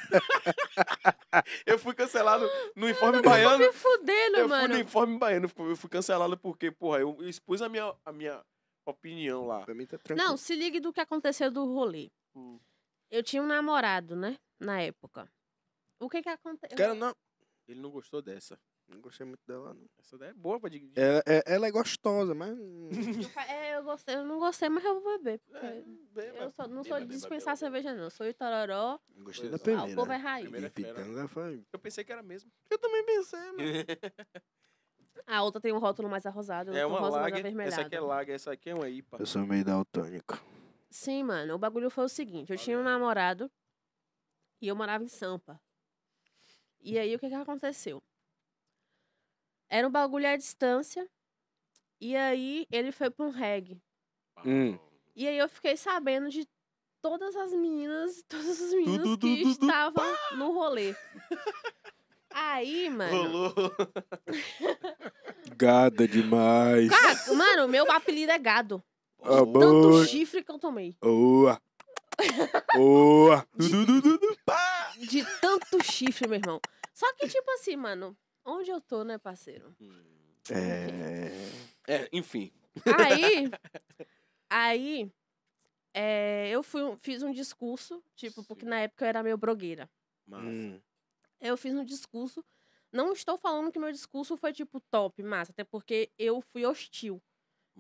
[LAUGHS] eu fui cancelado no uniforme Tá baiano. me fudendo, Eu fui mano. no uniforme baiano. Eu fui cancelado porque, porra, eu expus a minha, a minha opinião lá. Pra mim tá tranquilo. Não, se ligue do que aconteceu do rolê. Hum. Eu tinha um namorado, né? Na época. O que que aconteceu? Cara, não. Ele não gostou dessa. Não gostei muito dela, não. Essa daí é boa pra dividir. Ela é, ela é gostosa, mas. É, eu, gostei, eu não gostei, mas eu vou beber. porque É, beba. Eu sou- não Beba, sou de dispensar beba, cerveja, não. Sou Itororó. Não gostei da. Ah, primeira. o povo é raiz. Primeira. Pitanga foi. Eu pensei que era mesmo. Eu também pensei, mano. [LAUGHS] A outra tem um rótulo mais arrosado, É uma um lager. Essa aqui é lager, essa aqui é uma IPA. Eu sou meio daltônico. Sim, mano. O bagulho foi o seguinte. Eu tinha um namorado e eu morava em Sampa. E aí, o que que aconteceu? Era um bagulho à distância. E aí, ele foi pra um reggae. Hum. E aí, eu fiquei sabendo de todas as meninas, [LAUGHS] todas as meninas du, que du, du, estavam no rolê. Aí, mano. Rolou. [LAUGHS] Gada demais. Cara, mano, meu apelido é gado. Ah, Tanto chifre que eu tomei. Boa. Boa. [LAUGHS] De tanto chifre, meu irmão. Só que, tipo assim, mano, onde eu tô, né, parceiro? É. É, enfim. Aí, [LAUGHS] aí, é, eu fui, fiz um discurso, tipo, porque na época eu era meio blogueira. Massa. Hum. Eu fiz um discurso. Não estou falando que meu discurso foi, tipo, top, massa, até porque eu fui hostil.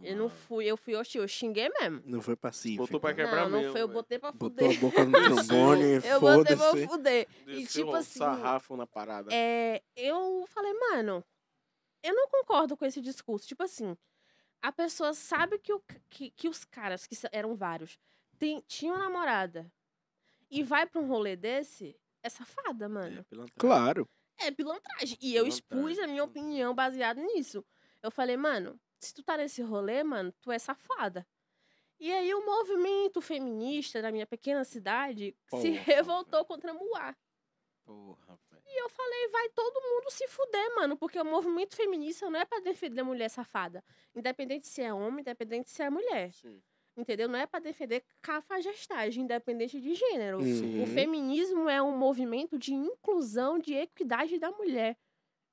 Eu não fui, eu fui hostil, eu xinguei mesmo. Não foi pacífico. Botou pra quebrar não, não mesmo, foi, eu velho. botei pra Botou a fuder. boca no [LAUGHS] trombone, Eu botei pra fuder. E tipo assim, sarrafo na parada. é, eu falei, mano, eu não concordo com esse discurso. Tipo assim, a pessoa sabe que, o, que, que os caras, que eram vários, tem, tinham namorada e vai pra um rolê desse, é safada, mano. É, pilantragem. Claro. É pilantragem. E eu expus a minha opinião baseada nisso. Eu falei, mano, se tu tá nesse rolê, mano, tu é safada. E aí o movimento feminista da minha pequena cidade se Porra, revoltou contra Muá. Porra, velho. E eu falei, vai todo mundo se fuder, mano, porque o movimento feminista não é pra defender mulher safada. Independente se é homem, independente se é mulher. Sim. Entendeu? Não é pra defender cafajestagem, independente de gênero. Uhum. O feminismo é um movimento de inclusão, de equidade da mulher.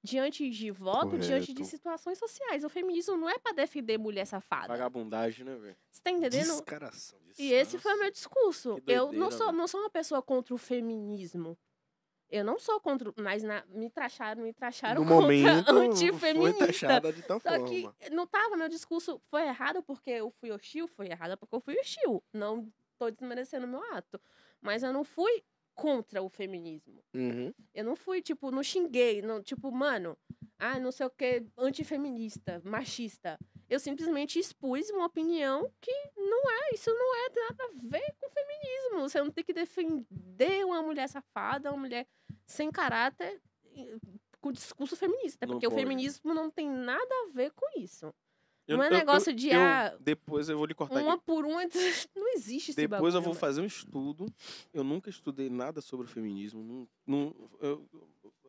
Diante de voto, diante de Correto. situações sociais. O feminismo não é pra defender mulher safada. Vagabundagem, né, velho? Você tá entendendo? Descaração. E esse foi o meu discurso. Que eu não doideira, sou, não sou uma pessoa contra o feminismo. Eu não sou contra. Mas na- me tracharam, me tracharam No contra momento, [LAUGHS] foi antifeminista. taxada de tal Só forma. que não tava, meu discurso foi errado porque eu fui hostil, foi errado porque eu fui hostil. Não tô desmerecendo meu ato. Mas eu não fui contra o feminismo. Uhum. Eu não fui, tipo, não xinguei, não, tipo, mano, ah, não sei o que, antifeminista, machista. Eu simplesmente expus uma opinião que não é, isso não é nada a ver com feminismo. Você não tem que defender uma mulher safada, uma mulher sem caráter com discurso feminista. Não porque o pode. feminismo não tem nada a ver com isso. Eu- Não é eu- negócio eu- de, eu- ah, Depois eu vou lhe cortar Uma aqui. por uma, [LAUGHS] não existe esse Depois eu bagulho, vou mano. fazer um estudo. Eu nunca estudei nada sobre feminismo. Não, não- eu,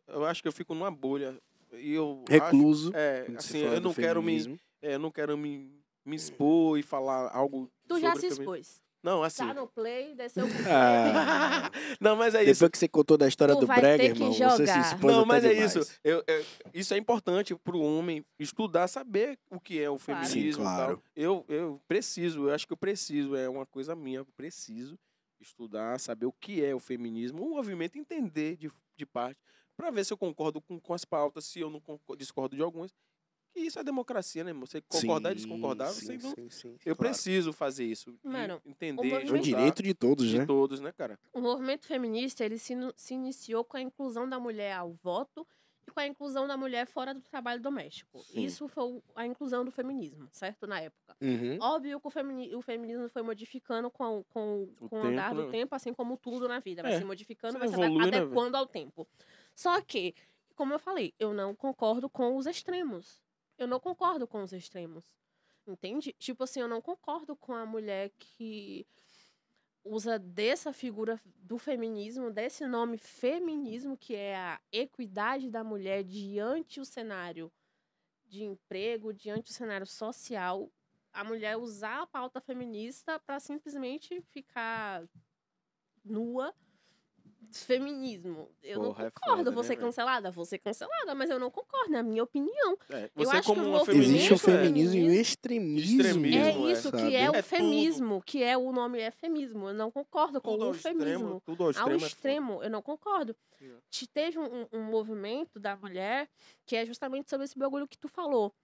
eu acho que eu fico numa bolha. E eu acho- Recluso. é, quando se assim, eu não quero me, é, eu não quero me, me expor e falar algo Tu sobre já se expôs. Não, assim. Tá no play, desceu pro [LAUGHS] Ah, não, mas é isso. depois que você contou da história Tu do Brega, irmão, você se jogar. expôs Não, mas é demais. isso. Eu, eu- isso é importante para o homem estudar, saber o que é o Claro. feminismo Sim, e claro. tal. Eu, eu preciso, eu acho que eu preciso, é uma coisa minha, eu preciso estudar, saber o que é o feminismo, o movimento, entender de, de parte, para ver se eu concordo com, com as pautas, se eu não concor- discordo de algumas. E isso é democracia, né, irmão? Você concordar e desconcordar, sim, você não... sim, sim, Eu claro. preciso fazer isso. Mano, entender, o É um direito de todos, de né? todos, né, cara? O movimento feminista ele se, se iniciou com a inclusão da mulher ao voto e com a inclusão da mulher fora do trabalho doméstico. Sim. Isso foi a inclusão do feminismo, certo? Na época. Uhum. Óbvio que o, femini- o feminismo foi modificando com, o- com, O com o andar tempo, do né? tempo, assim como tudo na vida. Vai É, se modificando, você vai se né, adequando ao tempo. Só que, como eu falei, eu não concordo com os extremos. Eu não concordo com os extremos. Entende? Tipo assim, eu não concordo com a mulher que usa dessa figura do feminismo, desse nome feminismo, que é a equidade da mulher diante o cenário de emprego, diante o cenário social, a mulher usar a pauta feminista para simplesmente ficar nua. Feminismo. Eu Porra, não é concordo. foda, vou né, ser velho? cancelada? Vou ser cancelada, mas eu não concordo, é a minha opinião. É, Eu você acho como que o uma movimento Existe o é- feminismo e o extremismo. Extremismo, É é, isso sabe? que é o É tudo. feminismo, que é o nome eufemismo. Eu não concordo com tudo ao o feminismo. extremo, tudo ao extremo. Ao é extremo, eu não concordo. É. Te teve um, um movimento da mulher que é justamente sobre esse bagulho que tu falou.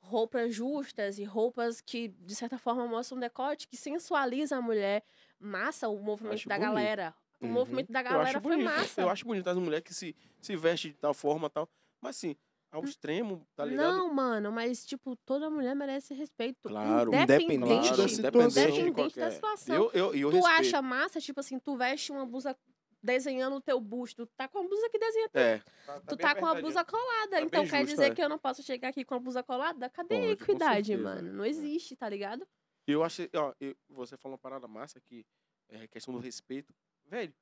Roupas justas e roupas que, de certa forma, mostram um decote, que sensualiza a mulher. Massa o movimento Acho da bonito. galera. O Uhum. movimento da galera foi bonito. massa. Eu acho bonito as mulheres que se, se vestem de tal forma tal. Mas assim, ao extremo, tá ligado? Não, mano, mas, tipo, toda mulher merece respeito. Claro. independente, Independente da situação. independente de independente da qualquer- situação. Eu, eu, eu tu respeito. acha massa, tipo assim, tu veste uma blusa desenhando o teu busto, tu tá com uma blusa que desenha É. Tu tá com a blusa colada, Tá então quer justo, dizer é. que eu não posso chegar aqui com a blusa colada? Cadê a Pode, com equidade, certeza. mano? Não É. existe, tá ligado? Eu acho, ó, eu- você falou uma parada massa que é questão do respeito. Velho,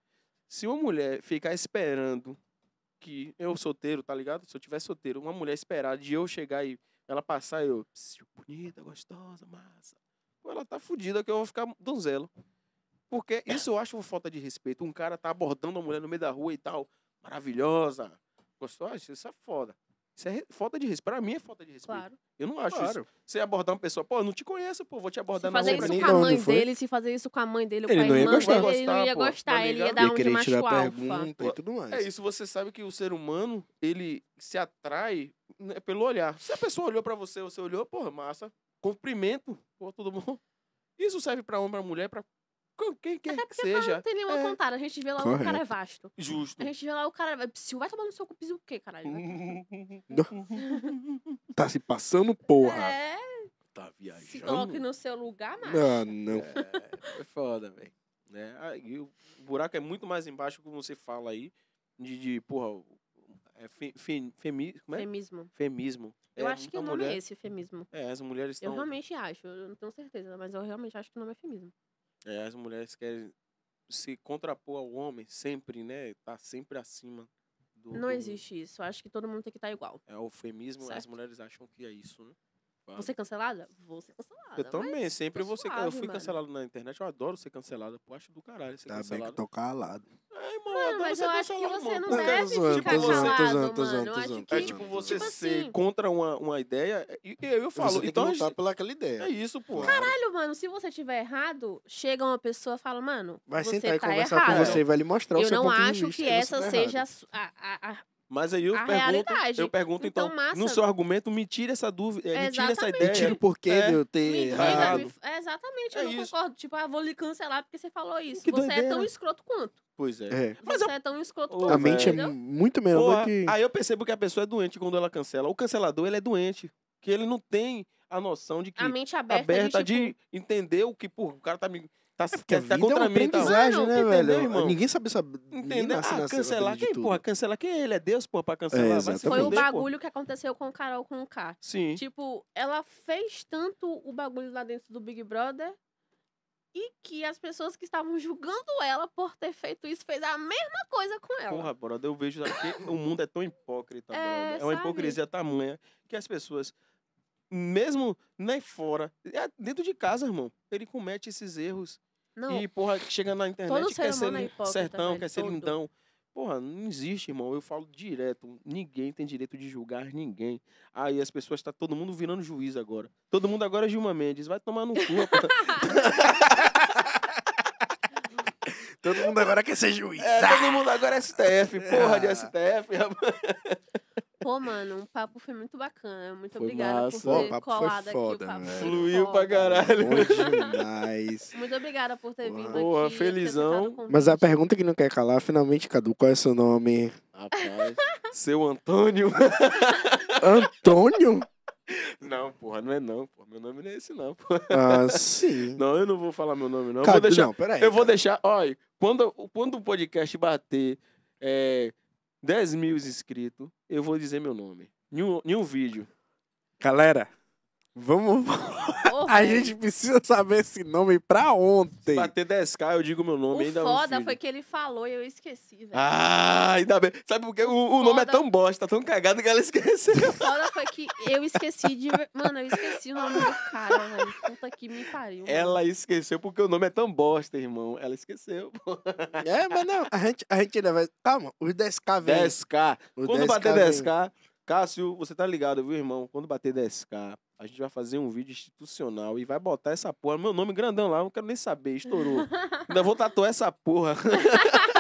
se uma mulher ficar esperando que eu solteiro, tá ligado? Se eu tiver solteiro, uma mulher esperar de eu chegar e ela passar eu, "Psiu, bonita, gostosa, massa. Ela tá fudida que eu vou ficar donzelo. Porque isso eu acho uma falta de respeito. Um cara tá abordando uma mulher no meio da rua e tal, maravilhosa, gostosa, isso é foda. Isso é falta de respeito. Pra mim é falta de respeito. Claro. Eu não acho isso. Claro. Você abordar uma pessoa, pô, eu não te conheço, pô, vou te abordar Se na fazer isso nem com a mãe foi. dele, se fazer isso com a mãe dele ou Ele com a não ia irmã gostar. dele, ele não ia Gostar, pô, gostar. tá ele ia dar Ia um de macho tirar alfa. pergunta e tudo mais. É isso, você sabe que o ser humano, ele se atrai né, pelo olhar. Se a pessoa olhou pra você, você olhou, porra, massa, cumprimento, pô, tudo bom? Isso serve pra homem, pra mulher, pra com quem quer Até que porque seja. não tem nenhuma É. contada. A gente vê lá o cara é Correto. vasto. Justo. A gente vê lá o cara. Psiu, vai tomar no seu cu, psiu o quê, caralho? [LAUGHS] Tá se passando, porra. É, tá se viajando. coloque no seu lugar, macho. Ah, não. É, é foda, velho. Né? Aí o buraco é muito mais embaixo, como você fala aí, de, de porra, é fe, fe, femi, como é? Femismo. Femismo. Eu É, acho que o nome mulher, é esse, feminismo. É, as mulheres Eu estão... realmente acho, eu não tenho certeza, mas eu realmente acho que o nome é feminismo. É, as mulheres querem se contrapor ao homem sempre, né? Tá sempre acima do. Não do- existe isso. Acho que todo mundo tem que estar igual. É o eufemismo, as mulheres acham que é isso, né? Claro. Você cancelada? Vou ser cancelada. Eu também, sempre tô vou ser. can- Eu fui mano. cancelado na internet, eu adoro ser cancelado. Pô, acho do caralho ser Tá bem que cancelado. eu tô calado. É, irmão, eu Mano, mas eu acho que cancelado, você não Não, deve ficar tô zoando, tô calado, zoando, tô mano. zoando, Eu tô acho zoando, que... É tô tipo zoando. você Tipo ser assim- contra uma, uma ideia. E, e eu falo, você tem então que lutar gente- pela aquela ideia. é isso, pô. Caralho, mano, se você tiver errado, chega uma pessoa e fala, mano, Vai você sentar e tá conversar errado. com você e vai lhe mostrar o Eu seu não ponto de acho vista que você essa tá seja a Mas aí eu a pergunto, realidade. eu pergunto então, Então, massa. no seu argumento, me tire essa dúvida, eh, me tire essa ideia. Me tira o porquê É. de eu Me ter diga, errado. me- é, exatamente, É eu não isso. concordo. Tipo, ah, vou lhe cancelar porque você falou isso. Que você é doideira. tão escroto quanto. Pois é. É. Mas você é tão escroto Ô, quanto. A mente é muito menor Porra, do que. Aí eu percebo que a pessoa é doente quando ela cancela. O cancelador, ele é doente. Que ele não tem a noção de que A mente aberta, aberta de, tipo, de entender o que, pô, o cara tá me. Tá, Porque a tá, tá vida é contra uma mim, tá? né, entendeu, velho? irmão? Ninguém sabe saber. Ninguém Entendeu? nasce Ah, cancelar quem, porra? Cancelar quem? Ele é Deus, porra, pra cancelar. Vai se exatamente. Foi o bagulho que aconteceu com o Carol com o K. Sim. Tipo, ela fez tanto o bagulho lá dentro do Big Brother e que as pessoas que estavam julgando ela por ter feito isso fez a mesma coisa com ela. Porra, brother, eu vejo aqui, o mundo é tão hipócrita, É, brother. É uma sabe? hipocrisia tamanha que as pessoas, mesmo nem fora, é dentro de casa, irmão, ele comete esses erros. Não, E, porra, chega na internet, ser quer ser é sertão, velho, quer ser todo. lindão. Porra, não existe, irmão. Eu falo direto. Ninguém tem direito de julgar ninguém. Aí as pessoas, tá todo mundo virando juiz agora. Todo mundo agora é Gilma Mendes. Vai tomar no cu. [LAUGHS] Todo mundo agora quer ser juiz. É, todo mundo agora é STF. Porra de STF, rapaz. Pô, mano, o papo foi muito bacana. Muito Foi obrigada massa. por Pô, ter foi colado aqui. foda, o papo foi Fluiu pra foda. caralho. Bom demais. [LAUGHS] Muito obrigada por ter vindo Porra, aqui. felizão. Mas a pergunta que não quer calar, finalmente, Cadu, qual é seu nome? Rapaz, seu Antônio. [LAUGHS] Antônio? Não, porra, não é não, porra. Meu nome não é esse, não, porra. Ah, sim. [LAUGHS] Não, eu não vou falar meu nome, não. Cadu, vou deixar, não, peraí. eu vou cara. deixar, olha, quando, quando o podcast bater é, 10 mil inscritos, eu vou dizer meu nome. Em um, em um vídeo. Galera, vamos. [LAUGHS] A gente precisa saber esse nome pra ontem. Bater 10k, eu digo meu nome O ainda no foda foi que ele falou e eu esqueci, velho. Ah, ainda bem. Sabe por quê? O, o nome é tão bosta, tão cagado que ela esqueceu. O foda foi que eu esqueci de. ver- Mano, eu esqueci o nome do cara, velho. Puta que me pariu. mano. Ela esqueceu porque o nome é tão bosta, irmão. Ela esqueceu. pô. É, mas não, a gente, a gente ainda vai. Calma, os 10k vem. 10k. Os Quando bater vem. 10k, Cássio, você tá ligado, viu, irmão? Quando bater 10k, a gente vai fazer um vídeo institucional e vai botar essa porra. Meu nome grandão lá, não quero nem saber, estourou. [LAUGHS] Ainda vou tatuar essa porra. [LAUGHS]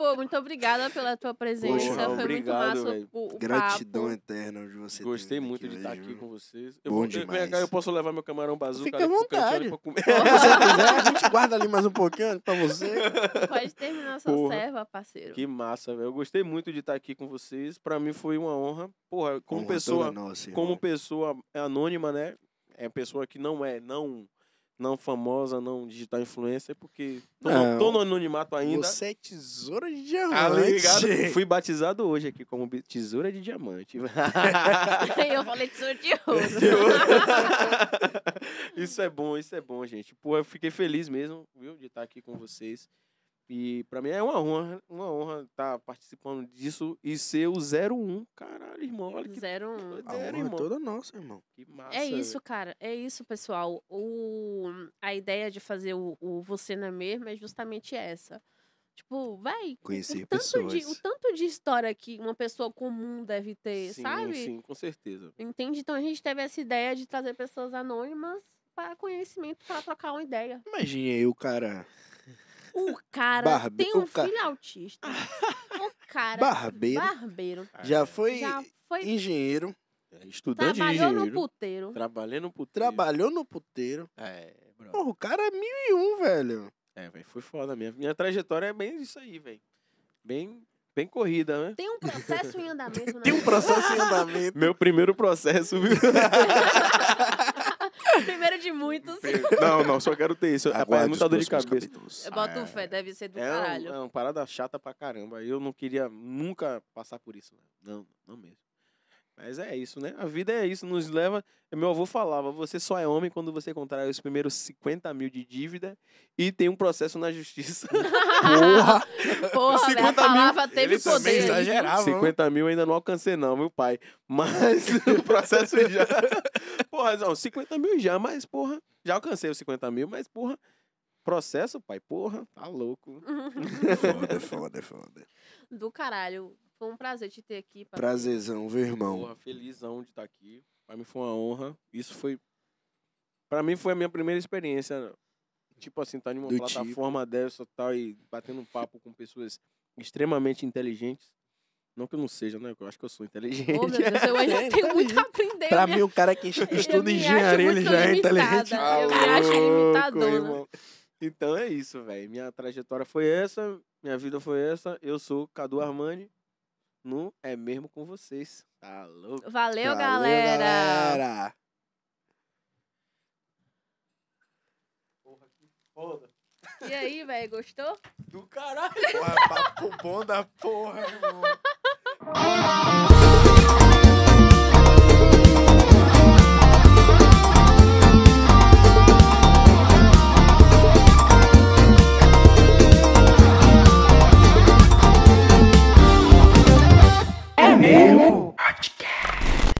Pô, muito obrigada pela tua presença. Poxa, foi obrigado, muito massa o, o Gratidão papo. eterna de você. Gostei muito aqui de estar aqui viu? com vocês. Eu Bom cá, demais. eu posso levar meu camarão bazuca Fica ali à vontade. pra comer. Se você [LAUGHS] quiser, a gente guarda ali mais um pouquinho pra você. [LAUGHS] Pode terminar sua Porra. serva, parceiro. Que massa, velho. Eu gostei muito de estar aqui com vocês. Pra mim foi uma honra. Porra, como Honra pessoa, nossa, como irmão. pessoa anônima, né? É pessoa que não é não não famosa, não digital influencer, porque tô, Não. no, tô no anonimato ainda. Você é tesoura de diamante. ligado? Fui batizado hoje aqui como tesoura de diamante. [LAUGHS] Eu falei tesouro de ouro. [LAUGHS] isso é bom, isso é bom, gente. Pô, eu fiquei feliz mesmo, viu, de estar aqui com vocês. E pra mim é uma honra, uma honra estar participando disso e ser o 01. Caralho, irmão, olha que Zero um. A doideira, honra é irmão. toda nossa, irmão. Que massa. É isso, cara. É isso, pessoal. O... A ideia de fazer o, o Você Não é Mesmo é justamente essa. Tipo, vai. Conhecer o tanto, de, pessoas. o tanto de história que uma pessoa comum deve ter, sim, sabe? Sim, com certeza. Entende? Então a gente teve essa ideia de trazer pessoas anônimas para conhecimento, para trocar uma ideia. Imagine aí o cara O cara Barbe- tem um ca- filho autista. o cara. Barbeiro. Barbeiro. já É, foi Já foi. engenheiro, é, estudante de Trabalhou no engenheiro. puteiro. Trabalhei no puteiro. trabalhou no puteiro. É, bro. Porra, o cara é mil e um, velho. É, velho, foi foda mesmo. Minha trajetória é bem isso aí, velho. Bem, bem corrida, né? Tem um processo em andamento, né? Tem um processo em andamento. [LAUGHS] Meu primeiro processo, viu? [LAUGHS] De muitos. não, não, só quero ter isso. Rapaz, é muita dor de cabeça. Eu boto É. fé, deve ser do É, caralho. é uma parada chata pra caramba. Eu não queria nunca passar por isso. Não, não mesmo. Mas é isso, né? A vida é isso, nos leva. Meu avô falava: você só é homem quando você contrai os primeiros 50 mil de dívida e tem um processo na justiça. [LAUGHS] Porra! Porra, velho, a 50 mil, palavra teve ele poder. exagerava. 50 mil ainda não alcancei, não, meu pai. Mas [LAUGHS] o processo já. Porra, não, 50 mil já, mas, porra, já alcancei os 50 mil, mas, porra, processo, pai, porra, tá louco. Foda, foda, foda. Do caralho. Foi um prazer te ter aqui. parceiro. Prazerzão, viu, irmão? Porra, felizão de estar aqui. Pra mim foi uma honra. Isso foi. Pra mim foi a minha primeira experiência. Tipo assim, tá em uma Do tipo. plataforma dessa tal e batendo um papo com pessoas extremamente inteligentes. Não que eu não seja, né? Eu acho que eu sou inteligente. Ô, meu Deus, eu ainda [LAUGHS] tenho muito a aprender. Pra me- mim, o cara que estuda engenharia, ele já é inteligente. Eu me acho limitadona. irmão. Então é isso, velho. Minha trajetória foi essa, minha vida foi essa. Eu sou Cadu Armani. No É Mesmo com vocês. Tá louco? Valeu, Valeu, galera. galera. Porra, que foda. E aí, velho, gostou? Do caralho! O é papo bom da porra, irmão. É mesmo?